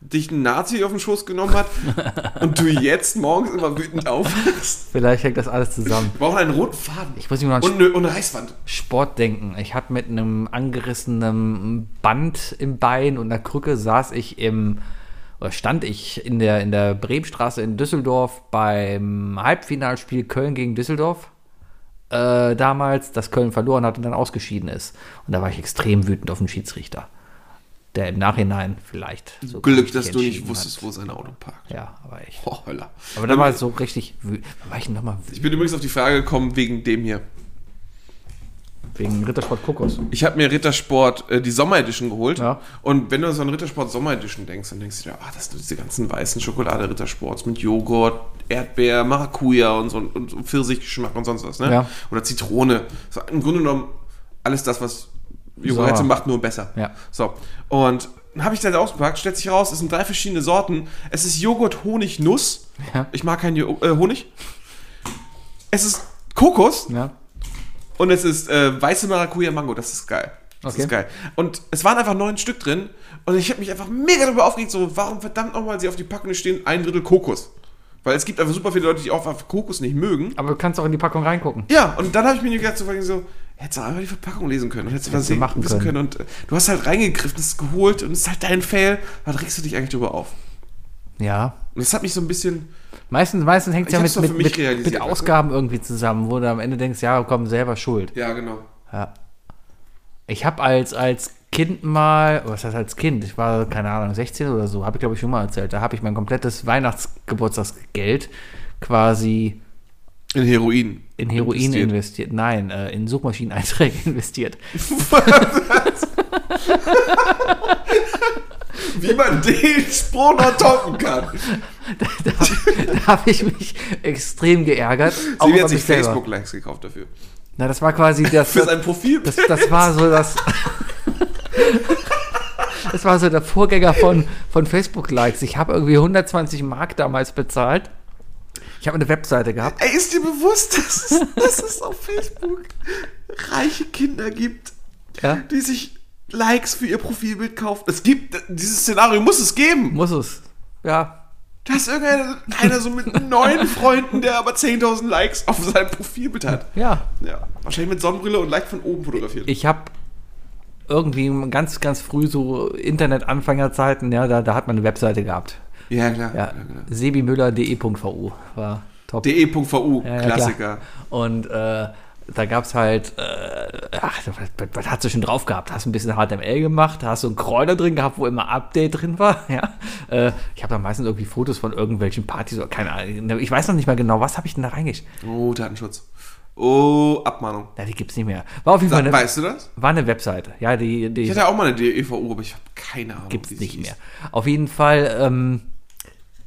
dich ein Nazi auf den Schoß genommen hat <laughs> und du jetzt morgens immer wütend aufwachst? Vielleicht hängt das alles zusammen. Wir brauchen einen roten Faden. Ich muss mich Und eine, und eine Reißwand. Sport denken. Ich hatte mit einem angerissenen Band im Bein und einer Krücke saß ich im, oder stand ich in der, in der Bremstraße in Düsseldorf beim Halbfinalspiel Köln gegen Düsseldorf. Äh, damals, das Köln verloren hat und dann ausgeschieden ist. Und da war ich extrem wütend auf den Schiedsrichter. Der im Nachhinein vielleicht so Glück, dass du nicht wusstest, hat. wo sein Auto parkt. Ja, aber ich. Oh. Aber da war ich so richtig wütend. War ich nochmal wütend. Ich bin übrigens auf die Frage gekommen wegen dem hier. Wegen Rittersport Kokos. Ich habe mir Rittersport äh, die Sommer-Edition geholt. Ja. Und wenn du so an Rittersport Sommer-Edition denkst, dann denkst du dir, ah, das sind diese ganzen weißen Schokolade Rittersports mit Joghurt, Erdbeer, Maracuja und so und so Pfirsichgeschmack und sonst was, ne? Ja. Oder Zitrone. So, Im Grunde genommen alles das, was Joghurt Sommer. macht, nur besser. Ja. So. Und dann habe ich das ausgepackt, stellt sich raus, es sind drei verschiedene Sorten. Es ist Joghurt, Honig, Nuss. Ja. Ich mag keinen jo äh, Honig. Es ist Kokos. Ja. Und es ist äh, weiße Maracuja Mango, das ist geil. Das Okay. ist geil. Und es waren einfach neun Stück drin und ich habe mich einfach mega darüber aufgeregt, so, warum verdammt nochmal sie auf die Packung stehen, ein Drittel Kokos. Weil es gibt einfach super viele Leute, die auch einfach Kokos nicht mögen. Aber du kannst auch in die Packung reingucken. Ja, und dann habe ich mir gedacht, so, so hättest du einfach die Verpackung lesen können und hättest du was machen wissen können. können. Und äh, du hast halt reingegriffen, es ist geholt und es ist halt dein Fail. Da regst du dich eigentlich drüber auf. Ja. Und das hat mich so ein bisschen. Meistens, meistens hängt es ja mit, mit, mit, mit du? Ausgaben irgendwie zusammen, wo du am Ende denkst, ja, komm, selber schuld. Ja, genau. Ja. Ich habe als, als Kind mal, was heißt als Kind? Ich war, keine Ahnung, 16 oder so, habe ich glaube ich schon mal erzählt. Da habe ich mein komplettes Weihnachtsgeburtstagsgeld quasi In Heroin. in Heroin Investiert. investiert. Nein, äh, in Suchmaschineneinträge <laughs> investiert. Wie man den Spruch noch toppen kann. da da habe ich mich extrem geärgert. Sie hat sich. Facebook-Likes gekauft dafür. Na, das war quasi das. Für sein Profil. Das, das war so das. Das war so der Vorgänger von, von Facebook-Likes. Ich habe irgendwie 120 Mark damals bezahlt. Ich habe eine Webseite gehabt. Ey, ist dir bewusst, <laughs> dass es, dass es auf Facebook reiche Kinder gibt, Ja, die sich Likes für ihr Profilbild kaufen? Es gibt, dieses Szenario muss es geben. muss es. Ja, Da ist irgendeiner einer so mit neun Freunden, der aber 10.000 Likes auf seinem Profilbild hat. ja. Ja, wahrscheinlich mit Sonnenbrille und leicht von oben fotografiert. Ich habe irgendwie ganz, ganz früh so Internet-Anfängerzeiten, ja, da, da hat man eine Webseite gehabt. Ja, klar. Ja, Ja, genau. sebimüller.de.vu war top. de.vu, Ja, Klassiker. klar. Und äh, da gab es halt, äh, ach, was, was, hast du schon drauf gehabt? Hast ein bisschen HTML gemacht, hast so einen Kräuter drin gehabt, wo immer Update drin war. <laughs> Ja? Äh, ich habe da meistens irgendwie Fotos von irgendwelchen Partys oder keine Ahnung. Ich weiß noch nicht mal genau, was habe ich denn da reingeschickt? Oh, Datenschutz. Oh, Abmahnung. Ja, die gibt's nicht mehr. War auf jeden Fall eine, weißt du das? war eine Webseite. Ja, die, die Ich hatte auch mal eine DEVU, aber ich habe keine Ahnung. gibt's wie sie nicht hieß. mehr. Auf jeden Fall ähm,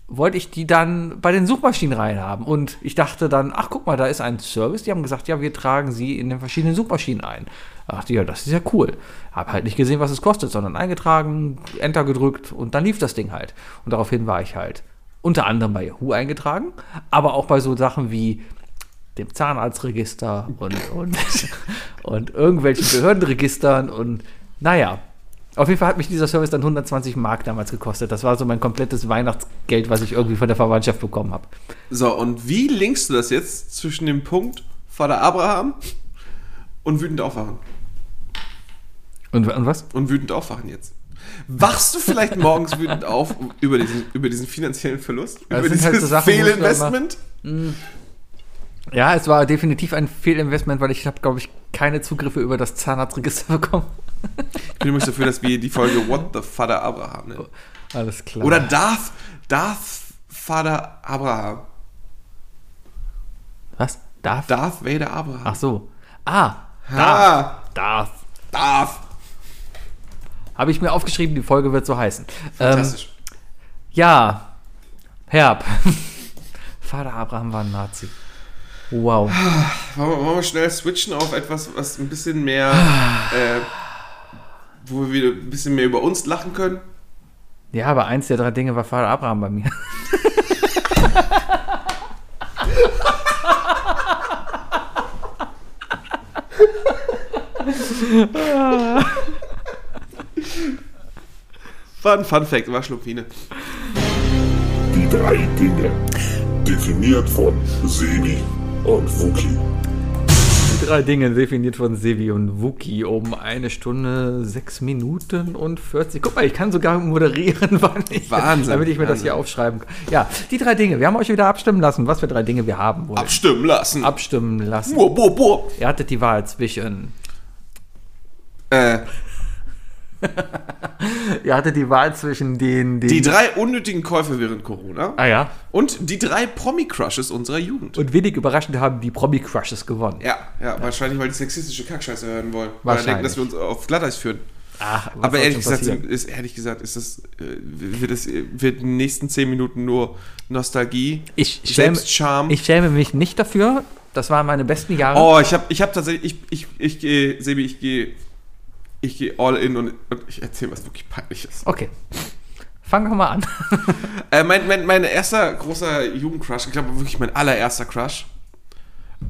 wollte ich die dann bei den Suchmaschinen reinhaben. Und ich dachte dann, ach guck mal, da ist ein Service. Die haben gesagt, ja, wir tragen sie in den verschiedenen Suchmaschinen ein. Da dachte ja, das ist ja cool. Hab halt nicht gesehen, was es kostet, sondern eingetragen, Enter gedrückt und dann lief das Ding halt. Und daraufhin war ich halt unter anderem bei Yahoo eingetragen, aber auch bei so Sachen wie dem Zahnarztregister und, und, <laughs> und irgendwelchen Behördenregistern und naja. Auf jeden Fall hat mich dieser Service dann 120 Mark damals gekostet. Das war so mein komplettes Weihnachtsgeld, was ich irgendwie von der Verwandtschaft bekommen habe. So, und wie linkst du das jetzt zwischen dem Punkt Vater Abraham und wütend aufwachen? Und, und was? Und wütend aufwachen jetzt. Wachst du vielleicht morgens <laughs> wütend auf über diesen, über diesen finanziellen Verlust? Das über sind halt so Sachen, Fehlinvestment? Ja, es war definitiv ein Fehlinvestment, weil ich habe, glaube ich, keine Zugriffe über das Zahnarztregister <laughs> bekommen. Ich bin übrigens dafür, dass wir die Folge What the Vater Abraham nennen. Alles klar. Oder Darth, Darth Vater Abraham. was? Darf? Darth Vader Abraham. Ach so. Ah, Ah, Darf. Darth. Habe ich mir aufgeschrieben, die Folge wird so heißen. Ähm, Fantastisch. ja, Herb. <laughs> Vater Abraham war ein Nazi. Wow. Wollen wir, wollen wir schnell switchen auf etwas, was ein bisschen mehr, <sighs> äh, wo wir wieder ein bisschen mehr über uns lachen können? Ja, aber eins der drei Dinge war Vater Abraham bei mir. War ein Fun Fact, war Schlupfine. Die drei Dinge. Definiert von Sebi und Wookie. Die drei Dinge definiert von Sevi und Wookie um eine Stunde, sechs Minuten und 40. Guck mal, ich kann sogar moderieren, <laughs> wann ich, Wahnsinn, damit ich mir das Wahnsinn. hier aufschreiben kann. Ja, die drei Dinge. Wir haben euch wieder abstimmen lassen, was für drei Dinge wir haben wollen. Abstimmen lassen. abstimmen lassen. Boah, boah, boah. Ihr hattet die Wahl zwischen. Äh, <laughs> Ihr hattet die Wahl zwischen den. den die drei unnötigen Käufe während Corona ah ja. und die drei Promi-Crushes unserer Jugend. Und wenig überraschend haben die Promi-Crushes gewonnen. Ja, ja, wahrscheinlich, weil die sexistische Kackscheiße hören wollen. Weil Wahrscheinlich. denken, dass wir uns auf Glatteis führen. Ach, was Aber ehrlich gesagt, ist, ehrlich gesagt, ist das, äh, wird, das, wird in den nächsten zehn Minuten nur Nostalgie, ich schäme, Selbstscham. ich schäme mich nicht dafür. Das waren meine besten Jahre. Oh, ich habe ich hab tatsächlich, ich, ich, ich gehe, Sebi, ich gehe, ich gehe all in und, und ich erzähle was wirklich peinliches. Okay. Fangen wir mal an. <laughs> Äh, mein, mein, mein erster großer Jugendcrush, ich glaube wirklich mein allererster Crush.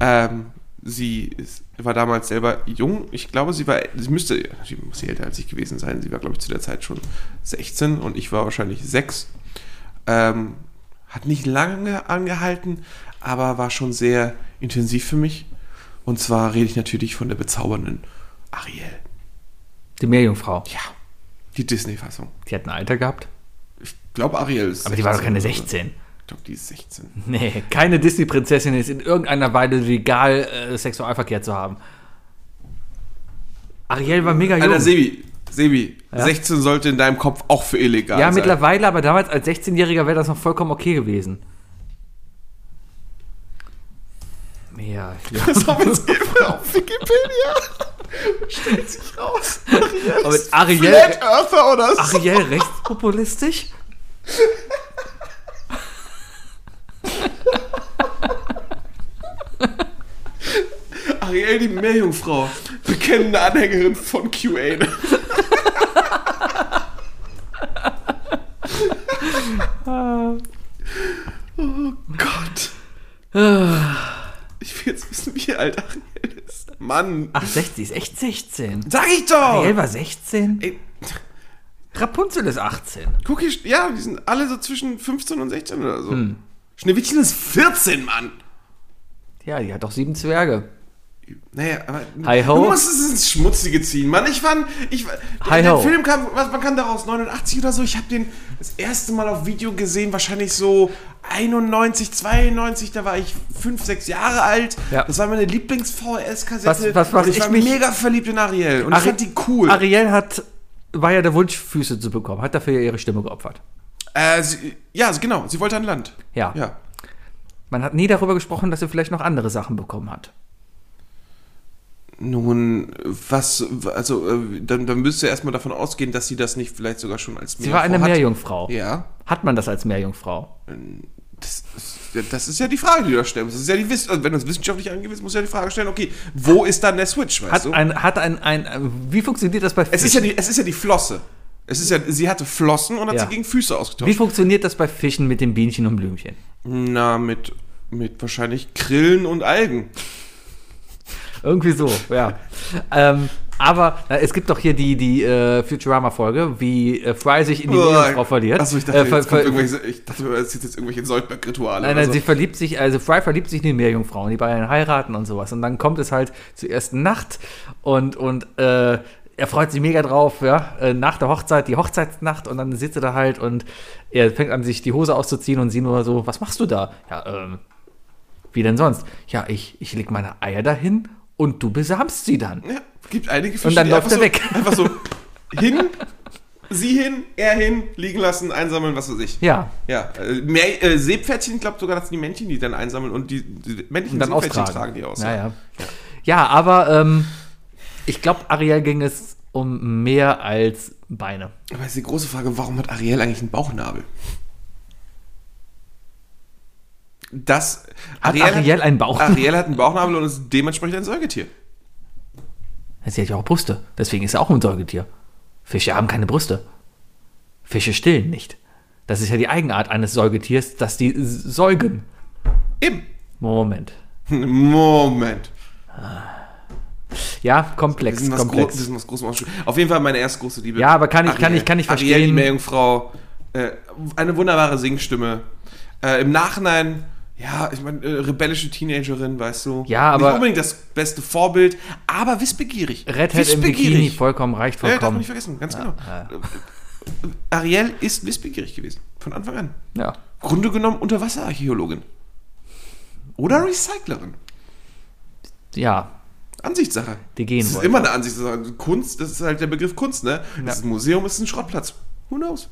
Ähm, sie ist, war damals selber jung. Ich glaube, sie war, sie müsste, sie muss älter als ich gewesen sein. Sie war, glaube ich, zu der Zeit schon 16 und ich war wahrscheinlich 6. Ähm, hat nicht lange angehalten, aber war schon sehr intensiv für mich. Und zwar rede ich natürlich von der bezaubernden Ariel. Die Meerjungfrau. Ja, die Disney-Fassung. Die hat ein Alter gehabt. glaube, Ariel ist. Aber die war doch 16 keine oder so. 16. Ich glaube, die ist 16. Nee, keine Disney-Prinzessin ist in irgendeiner Weise legal, äh, Sexualverkehr zu haben. Ariel war mega jung. Alter, Sebi, Sebi, Ja? 16 sollte in deinem Kopf auch für illegal ja, sein. mittlerweile, aber damals als 16-Jähriger wäre das noch vollkommen okay gewesen. Ja, ja. <laughs> Das haben wir jetzt eben auf Wikipedia. <laughs> Stellt sich raus. Ariel <laughs> Aber ist Ariel- Flat Earther oder so. Ariel rechtspopulistisch? Ariel, die Meerjungfrau. Bekennende Anhängerin von QA. <laughs> oh Gott. Ich will jetzt wissen, wie alt Ariel. Mann. Ach, 60, ist echt 16. Sag ich doch! Ariel war 16? Ey, Rapunzel ist 18. guck hier, ja, die sind alle so zwischen 15 und 16 oder so. Hm. Schneewittchen ist 14, Mann. Ja, die hat doch sieben Zwerge. Naja, aber Hi ho. du musst es ins Schmutzige ziehen, Mann. Ich fand, ich, Hi der ho. Film kam, was, man kann daraus 89 oder so. Ich habe den das erste Mal auf Video gesehen, wahrscheinlich so 91, 92. Da war ich 5, 6 Jahre alt. Ja. Das war meine Lieblings-VHS-Kassette. Was- was- was ich ich war mich- mega verliebt in Ariel. Und Ari- ich fand die cool. Ariel hat, war ja der Wunsch, Füße zu bekommen. Hat dafür ihre Stimme geopfert. äh, sie, ja, genau. Sie wollte an Land. Ja. Ja. Man hat nie darüber gesprochen, dass sie vielleicht noch andere Sachen bekommen hat. Nun, was, also, äh, dann, dann müsst ihr erstmal davon ausgehen, dass sie das nicht vielleicht sogar schon als Sie war eine hat. Meerjungfrau. Ja. Hat man das als Meerjungfrau? Das ist, das ist ja die Frage, die du da stellst. Das ist ja die Wiss also wenn du es wissenschaftlich angehst, musst du ja die Frage stellen, okay, wo ist dann der Switch, weißt Hat du? ein, hat ein, ein, wie funktioniert das bei Fischen? es, ist ja die, es ist ja die Flosse. Es ist ja, sie hatte Flossen und hat Ja. sie gegen Füße wie ausgetauscht. funktioniert das bei Fischen mit den Bienchen und Blümchen? Na, mit, mit wahrscheinlich Grillen und Algen. Irgendwie so, ja. ähm, aber na, es gibt doch hier die, die äh, Futurama-Folge, wie äh, Fry sich in die Meerjungfrau verliert. Achso, ich dachte, Äh, jetzt ich dachte, es sind jetzt irgendwelche Soldberg-Rituale. Nein, nein, so. sie verliebt sich, also Fry verliebt sich in die Meerjungfrau und die beiden heiraten und sowas. Und dann kommt es halt zur ersten Nacht und, und äh, er freut sich mega drauf, ja, äh, nach der Hochzeit, die Hochzeitsnacht und dann sitzt er da halt und er fängt an, sich die Hose auszuziehen und sie nur so, was machst du da? Ja, ähm, wie denn sonst? Ja, ich, ich leg meine Eier dahin und du besamst sie dann. Ja, gibt einige Fische, Und dann läuft er weg. So, <laughs> einfach so hin, sie hin, er hin, liegen lassen, einsammeln, was weiß ich. Ja, Ja, äh, mehr, äh, Seepferdchen, ich glaube sogar, dass die Männchen die dann einsammeln und die, die männlichen und dann Seepferdchen austragen. tragen die aus. Ja, ja. Ja, aber ähm, ich glaube, Ariel ging es um mehr als Beine. Aber jetzt die große Frage, warum hat Ariel eigentlich einen Bauchnabel? Das, Hat Ariel einen Bauchnabel? Ariel hat einen Bauchnabel und ist dementsprechend ein Säugetier. Sie hat ja auch Brüste. Deswegen ist sie auch ein Säugetier. Fische haben keine Brüste. Fische stillen nicht. Das ist ja die Eigenart eines Säugetiers, dass die säugen. Eben. Moment. Moment. Ja, komplex, sind was, Gro wir komplex. sind was ausgeschrieben. Auf jeden Fall meine erste große Liebe. Ja, aber kann ich- kann ich- kann ich Ariel, die verstehen. Meerjungfrau. Äh, eine wunderbare Singstimme. Äh, Im Nachhinein, ja, ich meine, äh, rebellische Teenagerin, weißt du. Ja, aber- Nicht unbedingt das beste Vorbild, aber wissbegierig. Redhead im Bikini, vollkommen reicht Ja, darf man vollkommen. nicht vergessen, ganz genau. Ariel ist wissbegierig gewesen, von Anfang an. Ja. Grunde genommen Unterwasserarchäologin. Oder Recyclerin. ja, Ansichtssache. die gehen Das ist immer eine Ansichtssache. Kunst, das ist halt der Begriff Kunst, ne? Das ist ein Museum ist ein Schrottplatz. Who knows?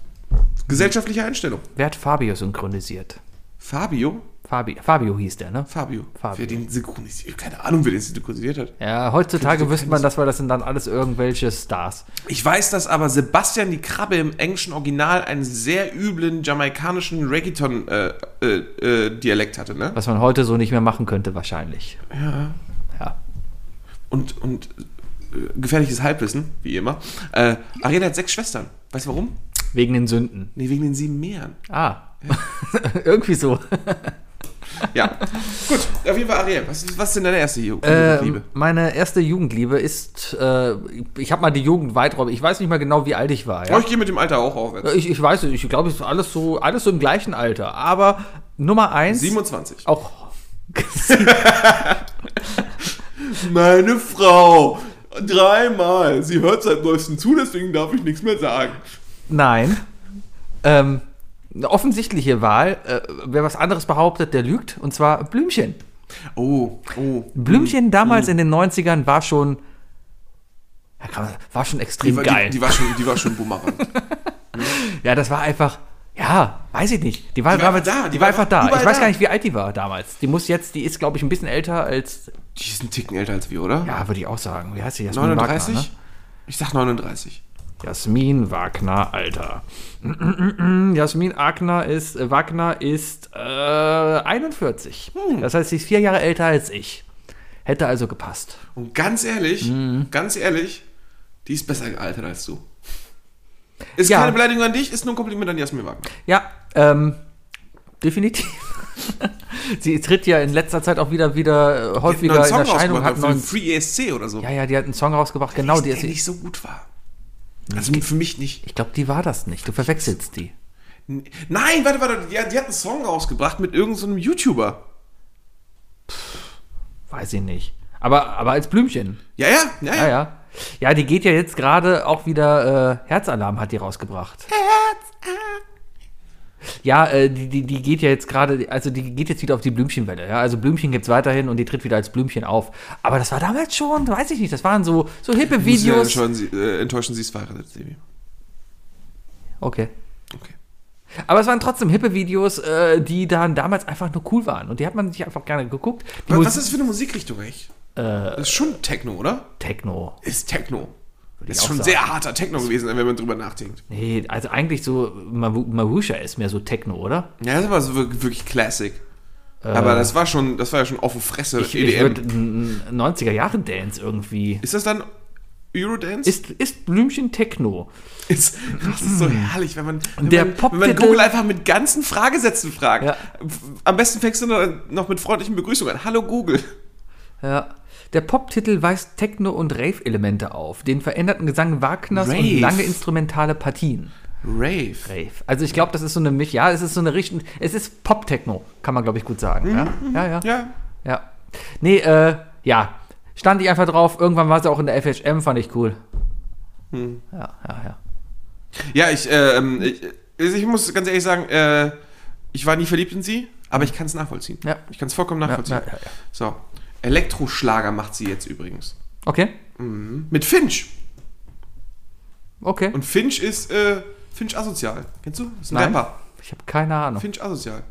Gesellschaftliche Einstellung. Wer hat Fabio synchronisiert? Fabio? Fabi, Fabio hieß der, ne? Fabio. Fabio. Wer den synchronisiert? Keine Ahnung, wer den synchronisiert hat. Ja, heutzutage wüsste man das, weil das sind dann alles irgendwelche Stars. Ich weiß, dass aber Sebastian die Krabbe im englischen Original einen sehr üblen jamaikanischen Reggaeton-Dialekt hatte, ne? Was man heute so nicht mehr machen könnte, wahrscheinlich. Ja. Ja. Und, und äh, gefährliches Halbwissen, wie immer. Äh, Ariel hat sechs Schwestern. Weißt du warum? Wegen den Sünden. Nee, wegen den sieben Meeren. Ah. <laughs> Irgendwie so. <laughs> Ja. Gut, auf jeden Fall Ariel. Was, ist- was ist denn deine erste Ähm, Liebe? meine erste Jugendliebe ist, äh, ich habe mal die Jugend weitraum. Ich weiß nicht mal genau, wie alt ich war. Oh, Ja? ich gehe mit dem Alter auch aufwärts. Ich, ich weiß nicht, ich glaube, es ist alles so, alles so im gleichen Alter. Aber Nummer eins. 27. Auch. <laughs> Meine Frau. Dreimal. Sie hört seit neuestem zu, deswegen darf ich nichts mehr sagen. Nein. Ähm, eine offensichtliche Wahl. Äh, wer was anderes behauptet, der lügt. Und zwar Blümchen. Oh, oh. Blümchen damals in den 90ern war schon. War schon Die, extrem war- geil. die, die war schon, die war schon Bumerang. <laughs> ja, das war einfach. Ja, weiß ich nicht. Die war, Die war damals, da, die die war einfach da. Ich weiß da. gar nicht, wie alt die war damals. Die muss jetzt, die ist, glaube ich, ein bisschen älter als. Die ist ein Ticken älter als wir, oder? Ja, würde ich auch sagen. Wie heißt sie? Jasmin 39? Wagner, ne? Ich sag 39. Jasmin Wagner, Alter. <clears throat> Jasmin Wagner ist, äh, Wagner ist äh, 41. Hm. Das heißt, sie ist vier Jahre älter als ich. Hätte also gepasst. Und ganz ehrlich, Mhm. ganz ehrlich, die ist besser gealtert als du. Ist Ja. keine Beleidigung an dich, ist nur ein Kompliment an Jasmin Wagner. Ja, ähm, definitiv. <laughs> sie tritt ja in letzter Zeit auch wieder, wieder äh, Die hat häufiger einen in Erscheinung. Hat für Free ESC oder so. ja, ja, die hat einen Song rausgebracht. Genau, der ist. nicht so gut war. Also für mich nicht. Ich glaube, die war das nicht. Du verwechselst die. Nein, warte, warte, die, die hat einen Song rausgebracht mit irgendeinem so YouTuber. Weiß ich nicht. Aber, aber als Blümchen. Ja, ja, ja, Ja, ja. ja. Ja, die geht ja jetzt gerade auch wieder, äh, Herzalarm hat die rausgebracht. Ja, äh, die, die, die geht ja jetzt gerade, also die geht jetzt wieder auf die Blümchenwelle. Ja? Also Blümchen gibt's weiterhin und die tritt wieder als Blümchen auf. Aber das war damals schon, weiß ich nicht, das waren so, so hippe ja Videos. enttäuschen, sie, äh, enttäuschen, sie ist verheiratet, Sebi. Okay. Okay. Aber es waren trotzdem hippe Videos, äh, die dann damals einfach nur cool waren. Und die hat man sich einfach gerne geguckt. Was, ist das für eine Musikrichtung eigentlich? das ist schon Techno, oder? Techno. Ist Techno. Ich Das ist schon sagen. sehr harter Techno gewesen, wenn man drüber nachdenkt. Nee, also eigentlich so, Maru- Marusha ist mehr so Techno, oder? Ja, das war so wirklich, Classic. Aber das war schon, das war ja schon auf Fresse. Äh. Ich, ich EDM. würde 90er Jahre Dance irgendwie. ist das dann Eurodance? Ist, ist Blümchen Techno? Ist, das ist so herrlich, wenn man, wenn, Der man, wenn man Google einfach mit ganzen Fragesätzen fragt. Ja. Am besten fängst du noch mit freundlichen Begrüßungen an. Hallo Google. Ja. Der Poptitel weist Techno- und Rave-Elemente auf, den veränderten Gesang Wagners und Rave. lange instrumentale Partien. Rave. Rave. Also ich glaube, das ist so eine Mich, ja, es ist so eine Richtung, es ist Pop-Techno, kann man glaube ich gut sagen. Ja, ja, ja. Ja. ja. Nee, äh, ja. Stand ich einfach drauf, irgendwann war sie auch in der FHM, fand ich cool. Hm. Ja, ja, ja. Ja, ich, äh, ähm, ich, ich muss ganz ehrlich sagen, äh, ich war nie verliebt in sie, aber ich kann es nachvollziehen. Ja. Ich kann es vollkommen nachvollziehen. ja, ja, ja. So. Elektroschlager macht sie jetzt übrigens. Okay, Mit Finch. okay. Und Finch ist, äh, Finch asozial. Kennst du? Das ist ein Nein. Rapper. Ich habe keine Ahnung. Finch asozial.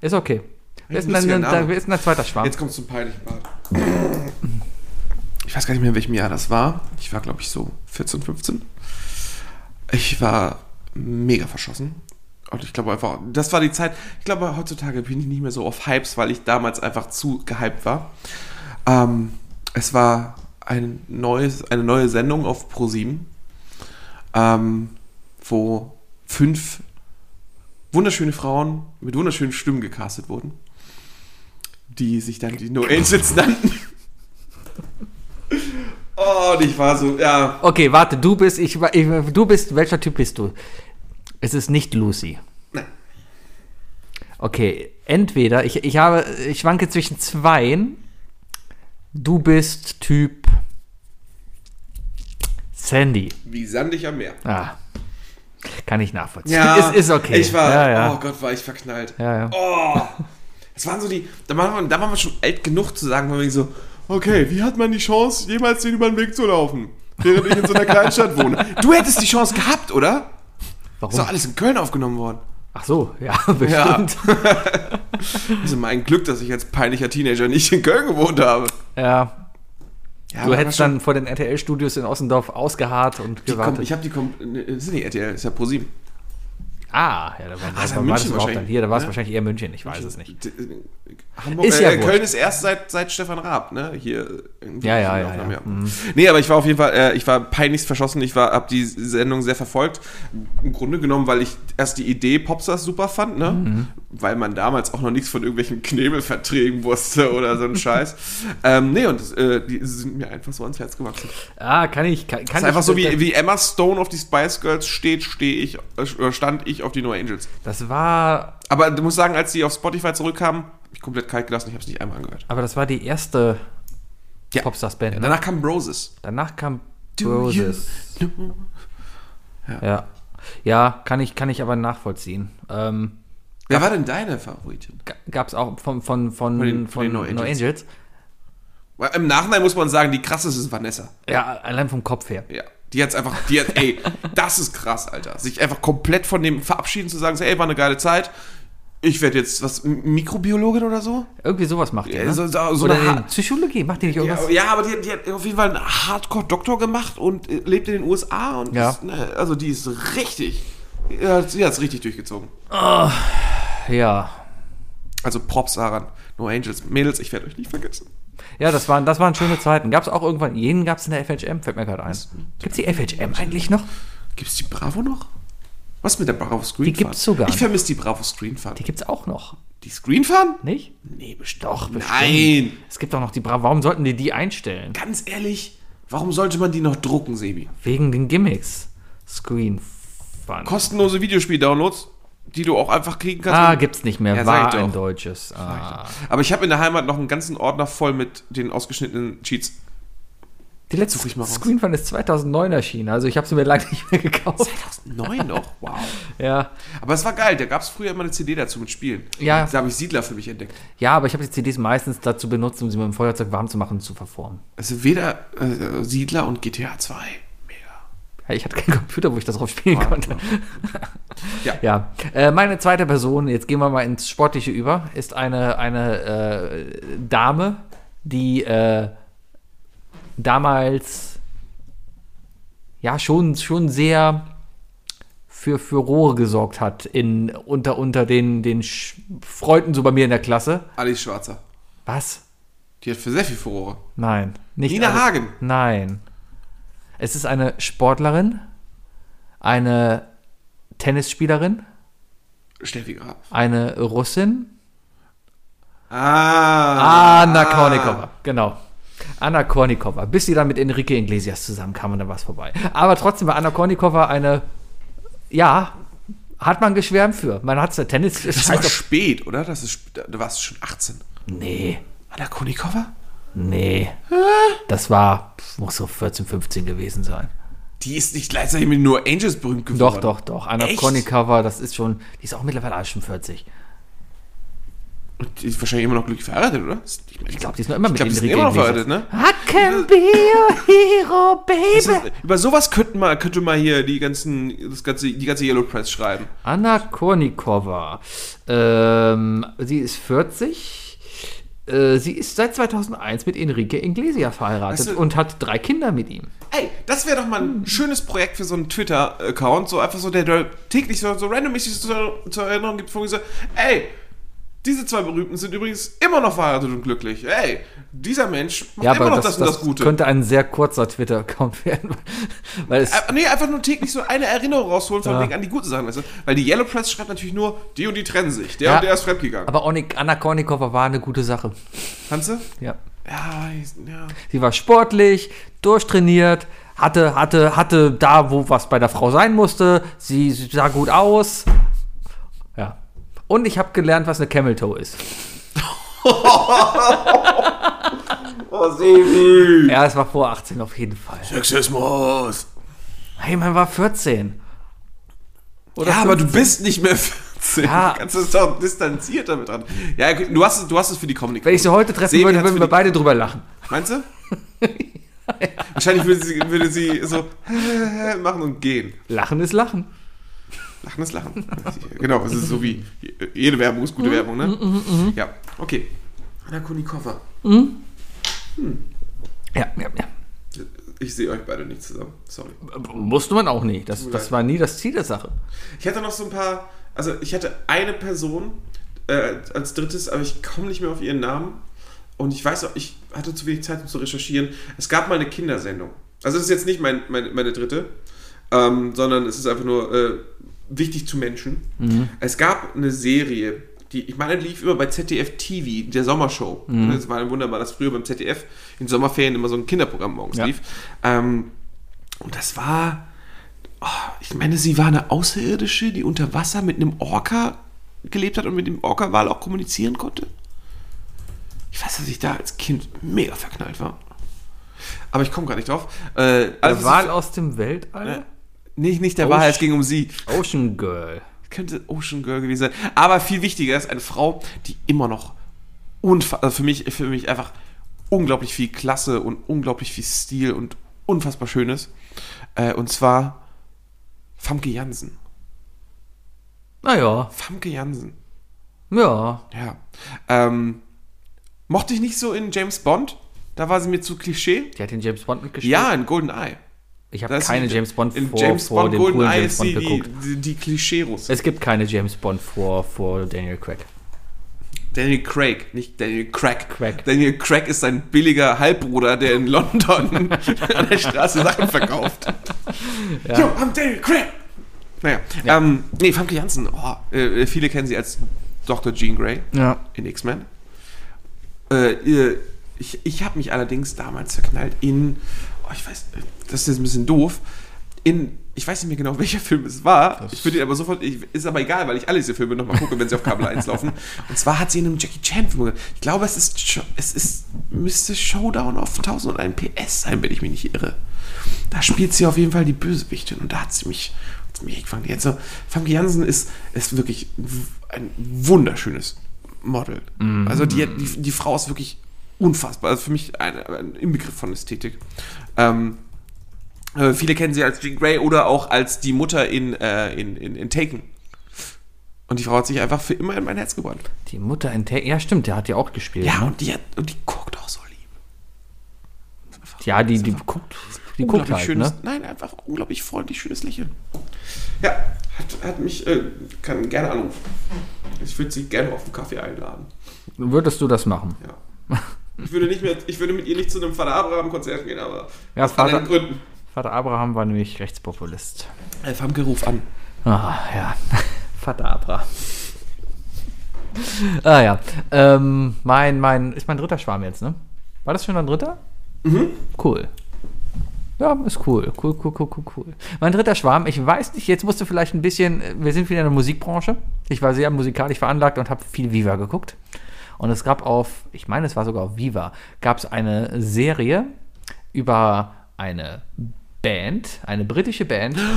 Ist okay. Wer ist, denn da, wer ist denn dein zweiter Schwarm? Jetzt kommt es zum peinlichen Part. Ich weiß gar nicht mehr, in welchem Jahr das war. Ich war, glaube ich, so 14, 15. Ich war mega verschossen. Und ich glaube einfach, das war die Zeit. Ich glaube, heutzutage bin ich nicht mehr so auf Hypes, weil ich damals einfach zu gehypt war. Ähm, es war ein neues, eine neue Sendung auf Pro7, ähm, wo fünf wunderschöne Frauen mit wunderschönen Stimmen gecastet wurden, die sich dann die No Angels <laughs> nannten. Oh, und ich war so, ja. Okay, warte, du bist, ich, ich, du bist, welcher Typ bist du? Es ist nicht Lucy. Nein. Okay, entweder, ich, ich habe, ich schwanke zwischen zweien. Du bist Typ Sandy. Wie sandig am Meer. Ah, kann ich nachvollziehen. Ja, ist, ist okay. Ich war, ja, ja. oh Gott, war ich verknallt. ja, ja. Oh, es waren so die, da waren, wir, da waren wir schon alt genug zu sagen, weil wir so, okay, wie hat man die Chance, jemals den über den Weg zu laufen, während ich in so einer Kleinstadt wohne? Du hättest die Chance gehabt, oder? Warum? Ist doch alles in Köln aufgenommen worden. Ach so, ja, <laughs> bestimmt. Also <laughs> mein Glück, dass ich als peinlicher Teenager nicht in Köln gewohnt habe. Ja. Ja, Du hättest dann vor den RTL-Studios in Ossendorf ausgeharrt und gewartet. ich habe die, kom- ne, das ist nicht RTL, das ist ja ProSieben. ah, ja, da war, Ah, ist ja da war München das überhaupt dann hier, da war es ne? wahrscheinlich eher München, ich weiß es nicht. Hamburg, Ist äh, ja äh. Köln ist erst seit, seit Stefan Raab, ne? Hier. irgendwie Ja, ja, ja, Aufnahmen, ja. Mhm. Nee, aber ich war auf jeden Fall, äh, ich war peinlichst verschossen. Ich war, hab die Sendung sehr verfolgt. Im Grunde genommen, weil ich erst die Idee Popstars super fand, ne? Mhm. Weil man damals auch noch nichts von irgendwelchen Knebelverträgen wusste oder so ein <laughs> Scheiß. ähm, nee, und äh, die sind mir einfach so ans Herz gewachsen. Ah, kann ich, kann, kann ist einfach ich, so wie, wie Emma Stone auf die Spice Girls steht, stehe ich, äh, oder stand ich auf die No Angels. Das war, Aber du musst sagen, als die auf Spotify zurückkamen, hab ich komplett kalt gelassen, ich habe es nicht einmal angehört. aber das war die erste Ja. Popstars-Band. ne? Danach kam Broses. Danach kam Do you Roses. Ja. Ja, kann ich, kann ich aber nachvollziehen. Ähm, Wer war denn deine Favoritin? Gab es auch von, von, von, Von den- von, von No No Angels. Angels? Weil Im Nachhinein muss man sagen, die krasseste ist Vanessa. Ja, allein vom Kopf her. Ja. Die hat's einfach, die hat, ey, <laughs> das ist krass, Alter. Sich einfach komplett von dem verabschieden zu sagen, ey, war eine geile Zeit. Ich werde jetzt, was, Mikrobiologin oder so? Irgendwie sowas macht die, ne? so- so- so Oder eine Psychologie, macht die nicht irgendwas? ja, aber die, die hat auf jeden Fall einen Hardcore-Doktor gemacht und äh, lebt in den USA und Ja. ist, ne, also die ist richtig, ja, sie hat's richtig durchgezogen. Ja. Also Props daran. No Angels. Mädels, ich werde euch nicht vergessen. Ja, das waren, das waren schöne Zeiten. Gab es auch irgendwann, jeden gab es in der FHM, fällt mir gerade ein. Gibt es die FHM eigentlich noch? Gibt's die Bravo noch? Was mit der Bravo Screen Die gibt's sogar. Ich vermisse die Bravo Screen Fun. Die gibt es auch noch. Die Screen Fun? Nicht? Nee, bestimmt. Doch, bestimmt. Nein. Es gibt auch noch die Bravo. Warum sollten die die einstellen? Ganz ehrlich, warum sollte man die noch drucken, Sebi? Wegen den Gimmicks. Screen Fun. Kostenlose Videospiel-Downloads, die du auch einfach kriegen kannst. Ah, gibt's nicht mehr. Ja, War ein deutsches. Ah. Aber ich habe in der Heimat noch einen ganzen Ordner voll mit den ausgeschnittenen Cheats. Die letzte ich mal raus. Screen Fun ist 2009 erschienen. Also ich habe sie mir lange nicht mehr gekauft. 2009 noch? <laughs> Wow. Ja. Aber es war geil, da gab es früher immer eine CD dazu mit Spielen. Ja. Da habe ich Siedler für mich entdeckt. ja, aber ich habe die CDs meistens dazu benutzt, um sie mit dem Feuerzeug warm zu machen und zu verformen. Also weder äh, Siedler und GTA 2. Mega. Ja, ich hatte keinen Computer, wo ich das drauf spielen konnte. Ja. <laughs> Ja, äh, meine zweite Person, jetzt gehen wir mal ins Sportliche über, ist eine, eine äh, Dame, die äh, damals ja schon, schon sehr für Furore gesorgt hat in, unter, unter den, den Sch Freunden so bei mir in der Klasse. Alice Schwarzer. Was? Die hat für sehr viel Furore. Nein. Nicht Nina alle- Hagen. Nein. Es ist eine Sportlerin, eine Tennisspielerin, Steffi Graf. eine Russin. Ah. Anna Kornikova, genau. Anna Kornikova, bis sie dann mit Enrique Iglesias zusammenkam und dann war es vorbei. Aber trotzdem war Anna Kornikova eine, ja, hat man geschwärmt für. Man hat es Tennis. Das war spät, oder? Das ist, da warst du schon 18. nee, Anna Konikova? nee. Das war, muss so 14, 15 gewesen sein. Die ist nicht gleichzeitig mit nur Angels berühmt geworden. Doch, doch, doch. Anna Echt? Kornikova, das ist schon, die ist auch mittlerweile schon 40. Und Die ist wahrscheinlich immer noch glücklich verheiratet, oder? Ich glaube, die ist noch immer Ich mit glaube, die sind Enrique immer noch verheiratet, ne? I can be your hero, baby. ist, über sowas könnten mal, könnte mal hier die ganzen, das ganze, die ganze Yellow Press schreiben. Anna Kornikova. Ähm, sie ist 40. Äh, sie ist seit 2001 mit Enrique Iglesias verheiratet Weißt du- und hat drei Kinder mit ihm. Ey, das wäre doch mal ein schönes Projekt für so einen Twitter-Account, so einfach so, der, der täglich so, so randommäßig so zur Erinnerung gibt, von so, ey, diese zwei Berühmten sind übrigens immer noch verheiratet und glücklich. Ey, dieser Mensch macht Ja, immer noch das, das, und das, Gute. könnte ein sehr kurzer Twitter-Account <laughs> werden. Weil es, Äh, nee, einfach nur täglich so eine Erinnerung rausholen von Ja. wegen an die guten Sachen, weißt du? Weil die Yellow Press schreibt natürlich nur, die und die trennen sich, der Ja. und der ist fremdgegangen. aber Onik- Anna Kornikova war eine gute Sache. Kannst du? Ja. Ja, ja. Sie war sportlich, durchtrainiert, hatte, hatte, hatte da, wo was bei der Frau sein musste. Sie sah gut aus. Ja. Und ich habe gelernt, was eine Camel Toe ist. <laughs> Oh, Sebi! Ja, es war vor 18 auf jeden Fall. Sexismus! Hey, man war 14. Oder ja, aber du 15. bist nicht mehr 14. Ja. Du kannst es doch distanziert damit dran. Ja, du hast, es- du hast es für die Comedy. Wenn ich sie heute treffen Sebi würde, würden wir beide drüber lachen. Meinst du? <laughs> Wahrscheinlich würde sie, würde sie so <laughs> machen und gehen. Lachen ist Lachen. Lachen ist Lachen. genau, es ist so wie jede Werbung ist Mhm, gute Werbung, ne? Ja, okay. Anna Konikova. Ja, ja, ja. Ich sehe euch beide nicht zusammen. Sorry. Musste man auch nie. Das, das war nie das Ziel der Sache. Ich hatte noch so ein paar, also ich hatte eine Person äh, als drittes, aber ich komme nicht mehr auf ihren Namen. Und ich weiß auch, ich hatte zu wenig Zeit, um zu recherchieren. Es gab mal eine Kindersendung. Also das ist jetzt nicht mein, meine, meine dritte, ähm, sondern es ist einfach nur äh, wichtig zu Menschen. Es gab eine Serie, die, ich meine, lief immer bei ZDF TV, der Sommershow. Das war wunderbar, dass früher beim ZDF in Sommerferien immer so ein Kinderprogramm morgens Ja. lief. Ähm, und das war, oh, ich meine, sie war eine Außerirdische, die unter Wasser mit einem Orca gelebt hat und mit dem Orca-Wal auch kommunizieren konnte. Ich weiß, dass ich da als Kind mega verknallt war. Aber ich komme gar nicht drauf. Äh, Der also Wahl aus dem Weltall? Nicht, nicht der Wahrheit, es ging um sie. Ocean Girl. Könnte Ocean Girl gewesen sein. Aber viel wichtiger ist eine Frau, die immer noch also für mich, für mich einfach unglaublich viel Klasse und unglaublich viel Stil und unfassbar schön ist. Äh, und zwar Famke Jansen. Naja, Famke Jansen. ja. Ja. Ähm, mochte ich nicht so in James Bond. Da war sie mir zu Klischee. Die hat den James Bond mitgespielt. Ja, in Golden Eye. Ich habe keine James Bond vor, James vor Bond dem Golden coolen James Bond die, geguckt. die, die Klischee-Russe. Es gibt keine James Bond vor, vor Daniel Craig. Daniel Craig, nicht Daniel Craig. Craig. Daniel Craig ist ein billiger Halbbruder, der in London <laughs> an der Straße Sachen verkauft. <laughs> Yo, I'm Daniel Craig. Naja, ähm, nee, Famke Janssen, oh, äh, viele kennen sie als Dr. Jean Grey Ja. in X-Men. Äh, ich ich habe mich allerdings damals verknallt in, oh, ich weiß, das ist jetzt ein bisschen doof, in, ich weiß nicht mehr genau, <laughs> welcher Film es war. ich würde ihn aber sofort, ich, ist aber egal, weil ich alle diese Filme nochmal gucke, wenn sie auf Kabel 1 laufen. <laughs> Und zwar hat sie in einem Jackie Chan Film, ich glaube, es ist, es ist, müsste Showdown auf 1001 PS sein, wenn ich mich nicht irre. Da spielt sie auf jeden Fall die Bösewichtin und da hat sie mich, hat sie mich gefangen. Jetzt so, Famke Jansen ist, ist wirklich ein wunderschönes Model. Also die, die, die Frau ist wirklich unfassbar. Also für mich ein, ein Inbegriff von Ästhetik. Ähm, äh, viele kennen sie als Jean Grey oder auch als die Mutter in, äh, in, in, in Taken. Und die Frau hat sich einfach für immer in mein Herz gebrannt. Die Mutter in Ta Ja, stimmt, der hat ja auch gespielt. Ja, ne? und die, hat, und die guckt auch so lieb. ja die, die guckt, die guckt halt, schönes, ne? nein, einfach unglaublich freundlich, schönes Lächeln. Ja, hat, hat mich, äh, kann gerne anrufen. Ich würde sie gerne auf einen Kaffee einladen. Würdest du das machen? Ja. <laughs> Ich würde nicht mehr, ich würde mit ihr nicht zu einem Vater Abraham Konzert gehen, aber Ja, aus anderen Vater- Gründen. Vater Abraham war nämlich Rechtspopulist. Äh, Famke, ruf an. Ah, ja. <laughs> Vater Abraham. ah, ja. Ähm, mein, mein, ist mein dritter Schwarm jetzt, ne? War das schon ein dritter? Mhm. Cool. Ja, ist cool. Cool, cool, cool, cool, cool. Mein dritter Schwarm, ich weiß nicht, jetzt musst du vielleicht ein bisschen, äh, wir sind wieder in der Musikbranche. Ich war sehr musikalisch veranlagt und habe viel Viva geguckt. Und es gab auf, ich meine, es war sogar auf Viva, gab es eine Serie über eine Band, eine britische Band. <gasps>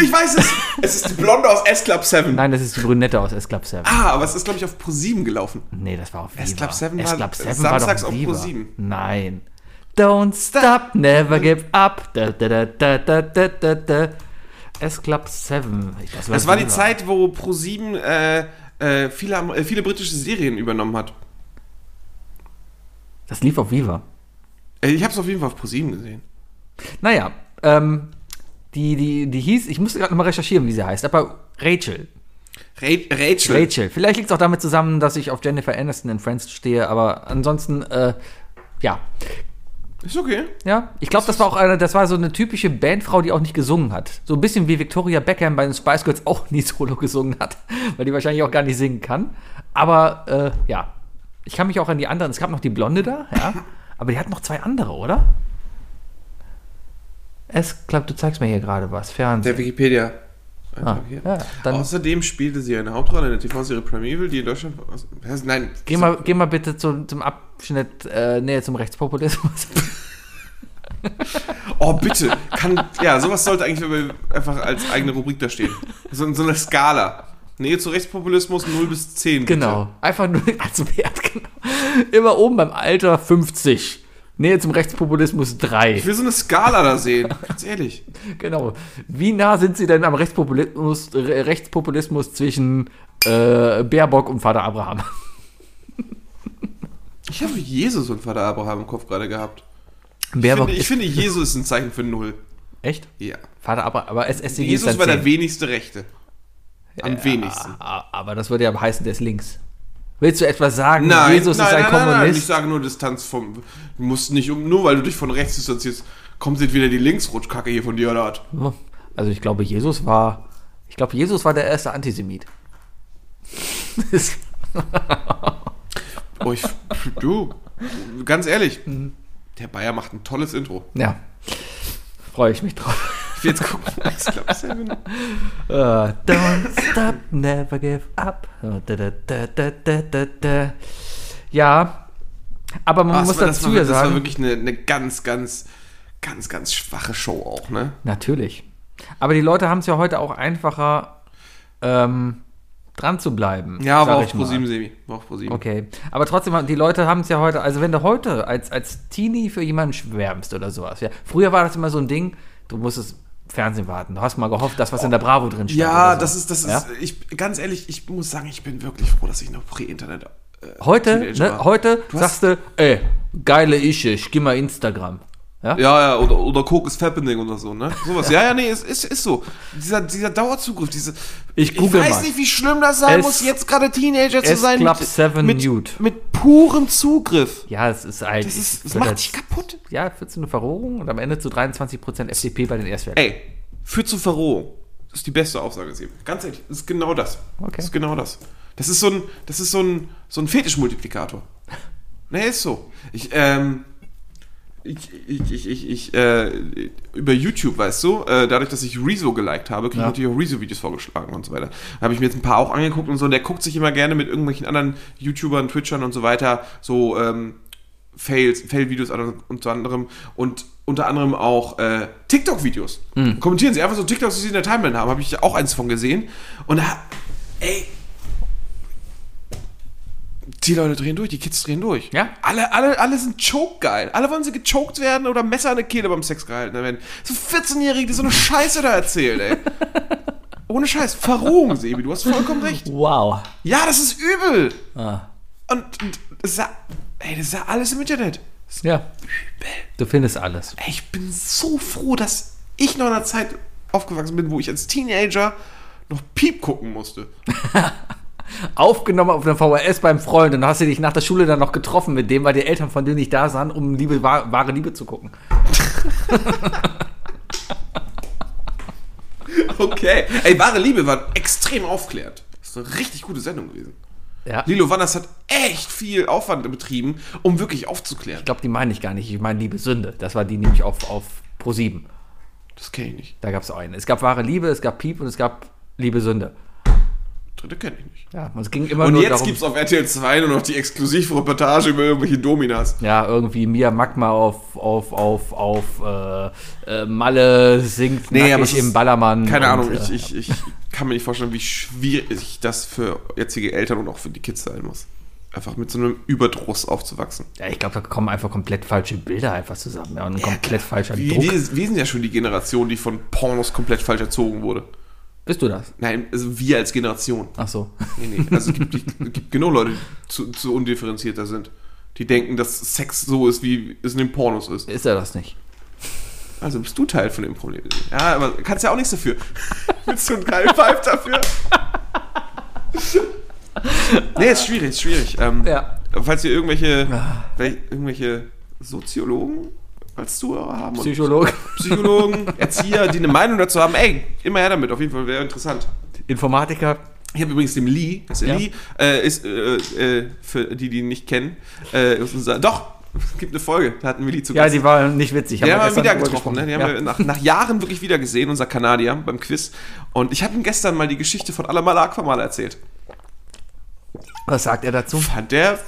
Ich weiß es! es ist die Blonde aus S-Club 7. Nein, das ist die Brünette aus S Club 7. Ah, aber es ist, glaube ich, auf Pro7 gelaufen. Nee, das war auf Viva. S Club 7 war- S-Club 7 samstags war auf doch Viva. Pro7. Nein. Don't stop, never give up. Da, da, da, da, da, da, da. S Club 7. Ich- Das war die. Zeit, wo Pro7 äh, äh, viele, äh, viele britische Serien übernommen hat. Das lief auf Viva. Äh, ich habe es auf jeden Fall auf Pro7 gesehen. Naja, ähm, die, die, die hieß, ich musste gerade nochmal recherchieren, wie sie heißt, aber Rachel. Ra Rachel. Rachel. Vielleicht liegt es auch damit zusammen, dass ich auf Jennifer Aniston in Friends stehe, aber ansonsten, äh, ja. Ist okay. Ja, ich glaube, das war auch eine, das war so eine typische Bandfrau, die auch nicht gesungen hat. So ein bisschen wie Victoria Beckham bei den Spice Girls auch nie <laughs> solo gesungen hat, weil die wahrscheinlich auch gar nicht singen kann. Aber äh, ja, ich kann mich auch an die anderen. Es gab noch die Blonde da, ja, aber die hat noch zwei andere, oder? Es klappt, du zeigst mir hier gerade was. Fernsehen. Der Wikipedia. Ah, ja, Außerdem spielte sie eine Hauptrolle in der TV-Serie Primeval, die in Deutschland. Nein, geh mal, geh mal bitte zu, zum Abschnitt äh, Nähe zum Rechtspopulismus. <laughs> Oh, bitte. Kann, ja, sowas sollte eigentlich einfach als eigene Rubrik da stehen. So, so eine Skala. Nähe zu Rechtspopulismus 0 bis 10. Bitte. Genau. Einfach nur als Wert, genau. Immer oben beim Alter 50. Nähe zum Rechtspopulismus 3. Ich will so eine Skala da sehen. <laughs> Ganz ehrlich. Genau. Wie nah sind Sie denn am Rechtspopulismus, Re- Rechtspopulismus zwischen äh, Baerbock und Vater Abraham? Ich habe Jesus und Vater Abraham im Kopf gerade gehabt. Ich Baerbock finde, ich ist finde, Jesus ist ein Zeichen für Null. echt? Ja. Vater Abraham, aber ist Jesus dann war der 10. wenigste Rechte. Am wenigsten. Ah, Aber das würde ja heißen, der ist links. Willst du etwas sagen? Nein, Jesus nein, ist ein nein, nein, nein, Kommunist? ich sage nur Distanz vom. Du musst nicht um, nur weil du dich von rechts distanzierst, kommt jetzt wieder die Linksrutschkacke hier von dir oder was? Also ich glaube, Jesus war. Ich glaube, Jesus war der erste Antisemit. Oh, ich, du, ganz ehrlich, der Bayer macht ein tolles Intro. ja. Freue ich mich drauf. Jetzt gucken. Ich glaube, Seven. Uh, don't stop, never give up. Da, da, da, da. Ja, aber man Ah, muss das, war, das, dazu war, ja das war sagen. wirklich eine, eine ganz, ganz, ganz, ganz schwache Show auch, ne? natürlich. Aber die Leute haben es ja heute auch einfacher, ähm, dran zu bleiben. Ja, war auf mal. ProSieben, Sebi. War auf ProSieben. Okay, aber trotzdem, die Leute haben es ja heute, also wenn du heute als, als Teenie für jemanden schwärmst oder sowas, ja. Früher war das immer so ein Ding, du musstest Fernsehen warten. Du hast mal gehofft, dass was in der Bravo drin stand. Ja, so. das ist, das ist, Ja? ich, ganz ehrlich, ich muss sagen, ich bin wirklich froh, dass ich noch Prä-Internet äh, Heute, ne, heute Du sagst du, ey, geile Ische, ich geh mal Instagram. Ja? Ja, ja, oder, oder Coke is Fappening oder so, ne? Sowas. Ja, ja, nee, es ist, ist so. Dieser, dieser Dauerzugriff, diese. Ich google weiß mal. nicht, wie schlimm das sein Es- muss, jetzt gerade Teenager zu sein. Club 7 mit, Nude. mit purem Zugriff. Ja, es ist eigentlich. Das, ist, das macht dich kaputt. Ja, führt zu einer Verrohung und am Ende zu 23% FDP bei den Erstwerten. Ey, führt zu Verrohung. Das ist die beste Aussage, Sebi. Ganz ehrlich, das ist genau das. Okay. Das ist genau das. Das ist so ein, das ist so ein, so ein Fetischmultiplikator. <laughs> Nee, ist so. Ich, ähm, ich, ich, ich, ich, ich äh, über YouTube, weißt du, äh, dadurch, dass ich Rezo geliked habe, kriege ich Ja. natürlich auch Rezo-Videos vorgeschlagen und so weiter. Da habe ich mir jetzt ein paar auch angeguckt und so, und der guckt sich immer gerne mit irgendwelchen anderen YouTubern, Twitchern und so weiter, so ähm, Fails, Fail-Videos an- unter anderem und unter anderem auch äh, TikTok-Videos. Kommentieren sie einfach so TikToks, die sie in der Timeline haben, habe ich auch eins von gesehen. Und da, ey, die Leute drehen durch, die Kids drehen durch. Ja. Alle, alle, alle sind choke-geil. Alle wollen sie gechoked werden oder Messer an der Kehle beim Sex gehalten werden. So 14-Jährige, die so eine Scheiße da erzählen, ey. <laughs> Ohne Scheiß. Verrohung, Sebi, du hast vollkommen recht. Wow. Ja, das ist übel. Ah. Und, und das ist ja, ey, das ist ja alles im Internet. Ja. Du findest alles. Ey, ich bin so froh, dass ich noch in einer Zeit aufgewachsen bin, wo ich als Teenager noch Piep gucken musste. <laughs> Aufgenommen auf einer VHS beim Freund und hast du dich nach der Schule dann noch getroffen mit dem, weil die Eltern von dir nicht da sahen, um Liebe, wahr- wahre Liebe zu gucken. <laughs> Okay. Ey, wahre Liebe war extrem aufklärend. Das ist eine richtig gute Sendung gewesen. Ja. Lilo Wanders hat echt viel Aufwand betrieben, um wirklich aufzuklären. Ich glaube, die meine ich gar nicht. Ich meine Liebe Sünde. Das war die nämlich auf, auf Pro 7. Das kenne ich nicht. Da gab es auch einen. Es gab wahre Liebe, es gab Piep und es gab Liebe Sünde. Dritte kenne ich nicht. Ja, und es ging immer Und nur jetzt darum. gibt's auf RTL 2 nur noch die Exklusivreportage über irgendwelche Dominas. ja, irgendwie Mia Magma auf, auf, auf, auf äh, äh, Malle singt Nee, aber nackig es ist- im Ballermann. Keine und, Ahnung, äh, ich, ich, ich kann mir nicht vorstellen, wie schwierig das für jetzige Eltern und auch für die Kids sein muss. Einfach mit so einem Überdruss aufzuwachsen. Ja, ich glaube, da kommen einfach komplett falsche Bilder einfach zusammen. Ja, und ein komplett falscher Wir, Druck. wir, wir sind ja schon die Generation, die von Pornos komplett falsch erzogen wurde. Bist du das? Nein, also wir als Generation. Ach so. Nee, nee. Also es gibt, es gibt genug Leute, die zu, zu undifferenzierter sind. Die denken, dass Sex so ist, wie es in den Pornos ist. Ist er das nicht? Also bist du Teil von dem Problem. Ja, aber kannst ja auch nichts dafür. <laughs> Willst du einen geilen Pipe dafür? nee, ist schwierig, ist schwierig. Ähm, Ja. Falls ihr irgendwelche, wel- irgendwelche Soziologen als Zuhörer haben und Psychologe. Psychologen, <laughs> Erzieher, die eine Meinung dazu haben, ey, immer her damit, auf jeden Fall wäre interessant. Informatiker. Ich habe übrigens dem Lee, das ist Ja. Lee, äh, ist, äh, äh, für die, die ihn nicht kennen, äh, unser, doch, es gibt eine Folge, da hatten wir Lee zu Ja, die war nicht witzig. Die haben wir wieder getroffen, ne? Die haben wir nach, nach Jahren wirklich wieder gesehen, unser Kanadier beim Quiz. Und ich habe ihm gestern mal die Geschichte von Alamala Aquamala erzählt. Was sagt er dazu? Fand der.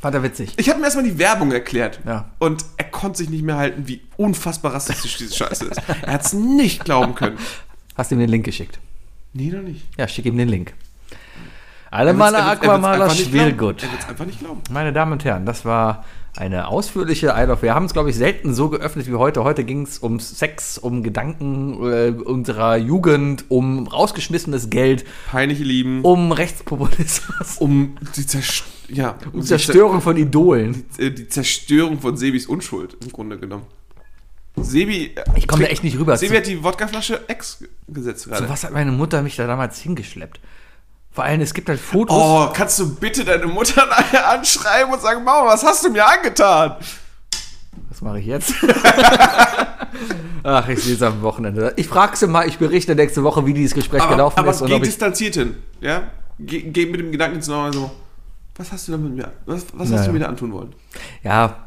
Fand er witzig. Ich habe ihm erstmal die Werbung erklärt. Ja. Und er konnte sich nicht mehr halten, wie unfassbar rassistisch diese Scheiße ist. Er hat es nicht glauben können. Hast ihm den Link geschickt? Nee, noch nicht. Ja, schick ihm den Link. Alle Er wird's- Male er wird's- er wird's Aquamaler. Schwillgut. Er wird es einfach nicht glauben. Meine Damen und Herren, das war eine ausführliche Isle of. Wir haben es, glaube ich, selten so geöffnet wie heute. Heute ging es um Sex, um Gedanken äh, unserer Jugend, um rausgeschmissenes Geld, Peinliche Lieben. um Rechtspopulismus, Um die, Zerst ja, um Zerstörung von Idolen. äh, die Zerstörung von Sebis Unschuld im Grunde genommen. Sebi. äh, Ich komme da echt nicht rüber. Sebi hat die Wodkaflasche Ex gesetzt gerade. zu was hat meine Mutter mich da damals hingeschleppt? Vor allem, es gibt halt Fotos. Oh, kannst du bitte deine Mutter <laughs> nachher anschreiben und sagen, Mama, was hast du mir angetan? Was mache ich jetzt? <laughs> Ach, ich sehe es am Wochenende. Ich frage sie mal, ich berichte nächste Woche, wie dieses Gespräch Aber, gelaufen aber ist. Und geh distanziert hin, ja? Geh, geh mit dem Gedanken ins Neue so, was hast du da mit mir, was, was hast Naja. du mir da antun wollen? ja,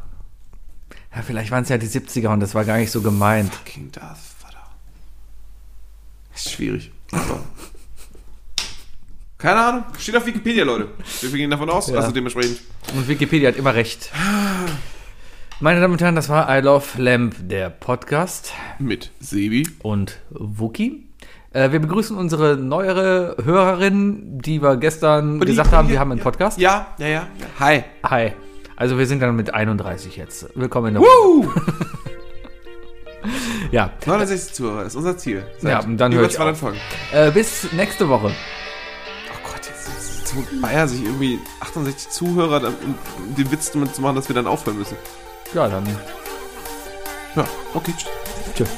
ja, vielleicht waren es ja die 70er und das war gar nicht so gemeint. King Darth Vader. Ist schwierig. Aber <laughs> Keine Ahnung. Steht auf Wikipedia, Leute. Wir gehen davon aus. Ja. Also dementsprechend. Und Wikipedia hat immer recht. Meine Damen und Herren, das war I Love Lamp, der Podcast Mit Sebi. und Wookie. Äh, wir begrüßen unsere neuere Hörerin, die wir gestern Und die- gesagt haben, wir haben einen ja. Podcast. Ja, ja, ja. Hi. Hi. Also wir sind dann mit 31 jetzt. Willkommen in der Woo! <laughs> Ja, 69 Zuhörer, ist unser Ziel. Ja, und dann über höre ich 200 auf. Folgen. äh, bis nächste Woche. Holt Bayer sich irgendwie 68 Zuhörer, um den Witz damit zu machen, dass wir dann aufhören müssen. Ja, dann Ja, okay. tschüss.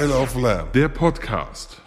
Isle of Lamb. Der Podcast.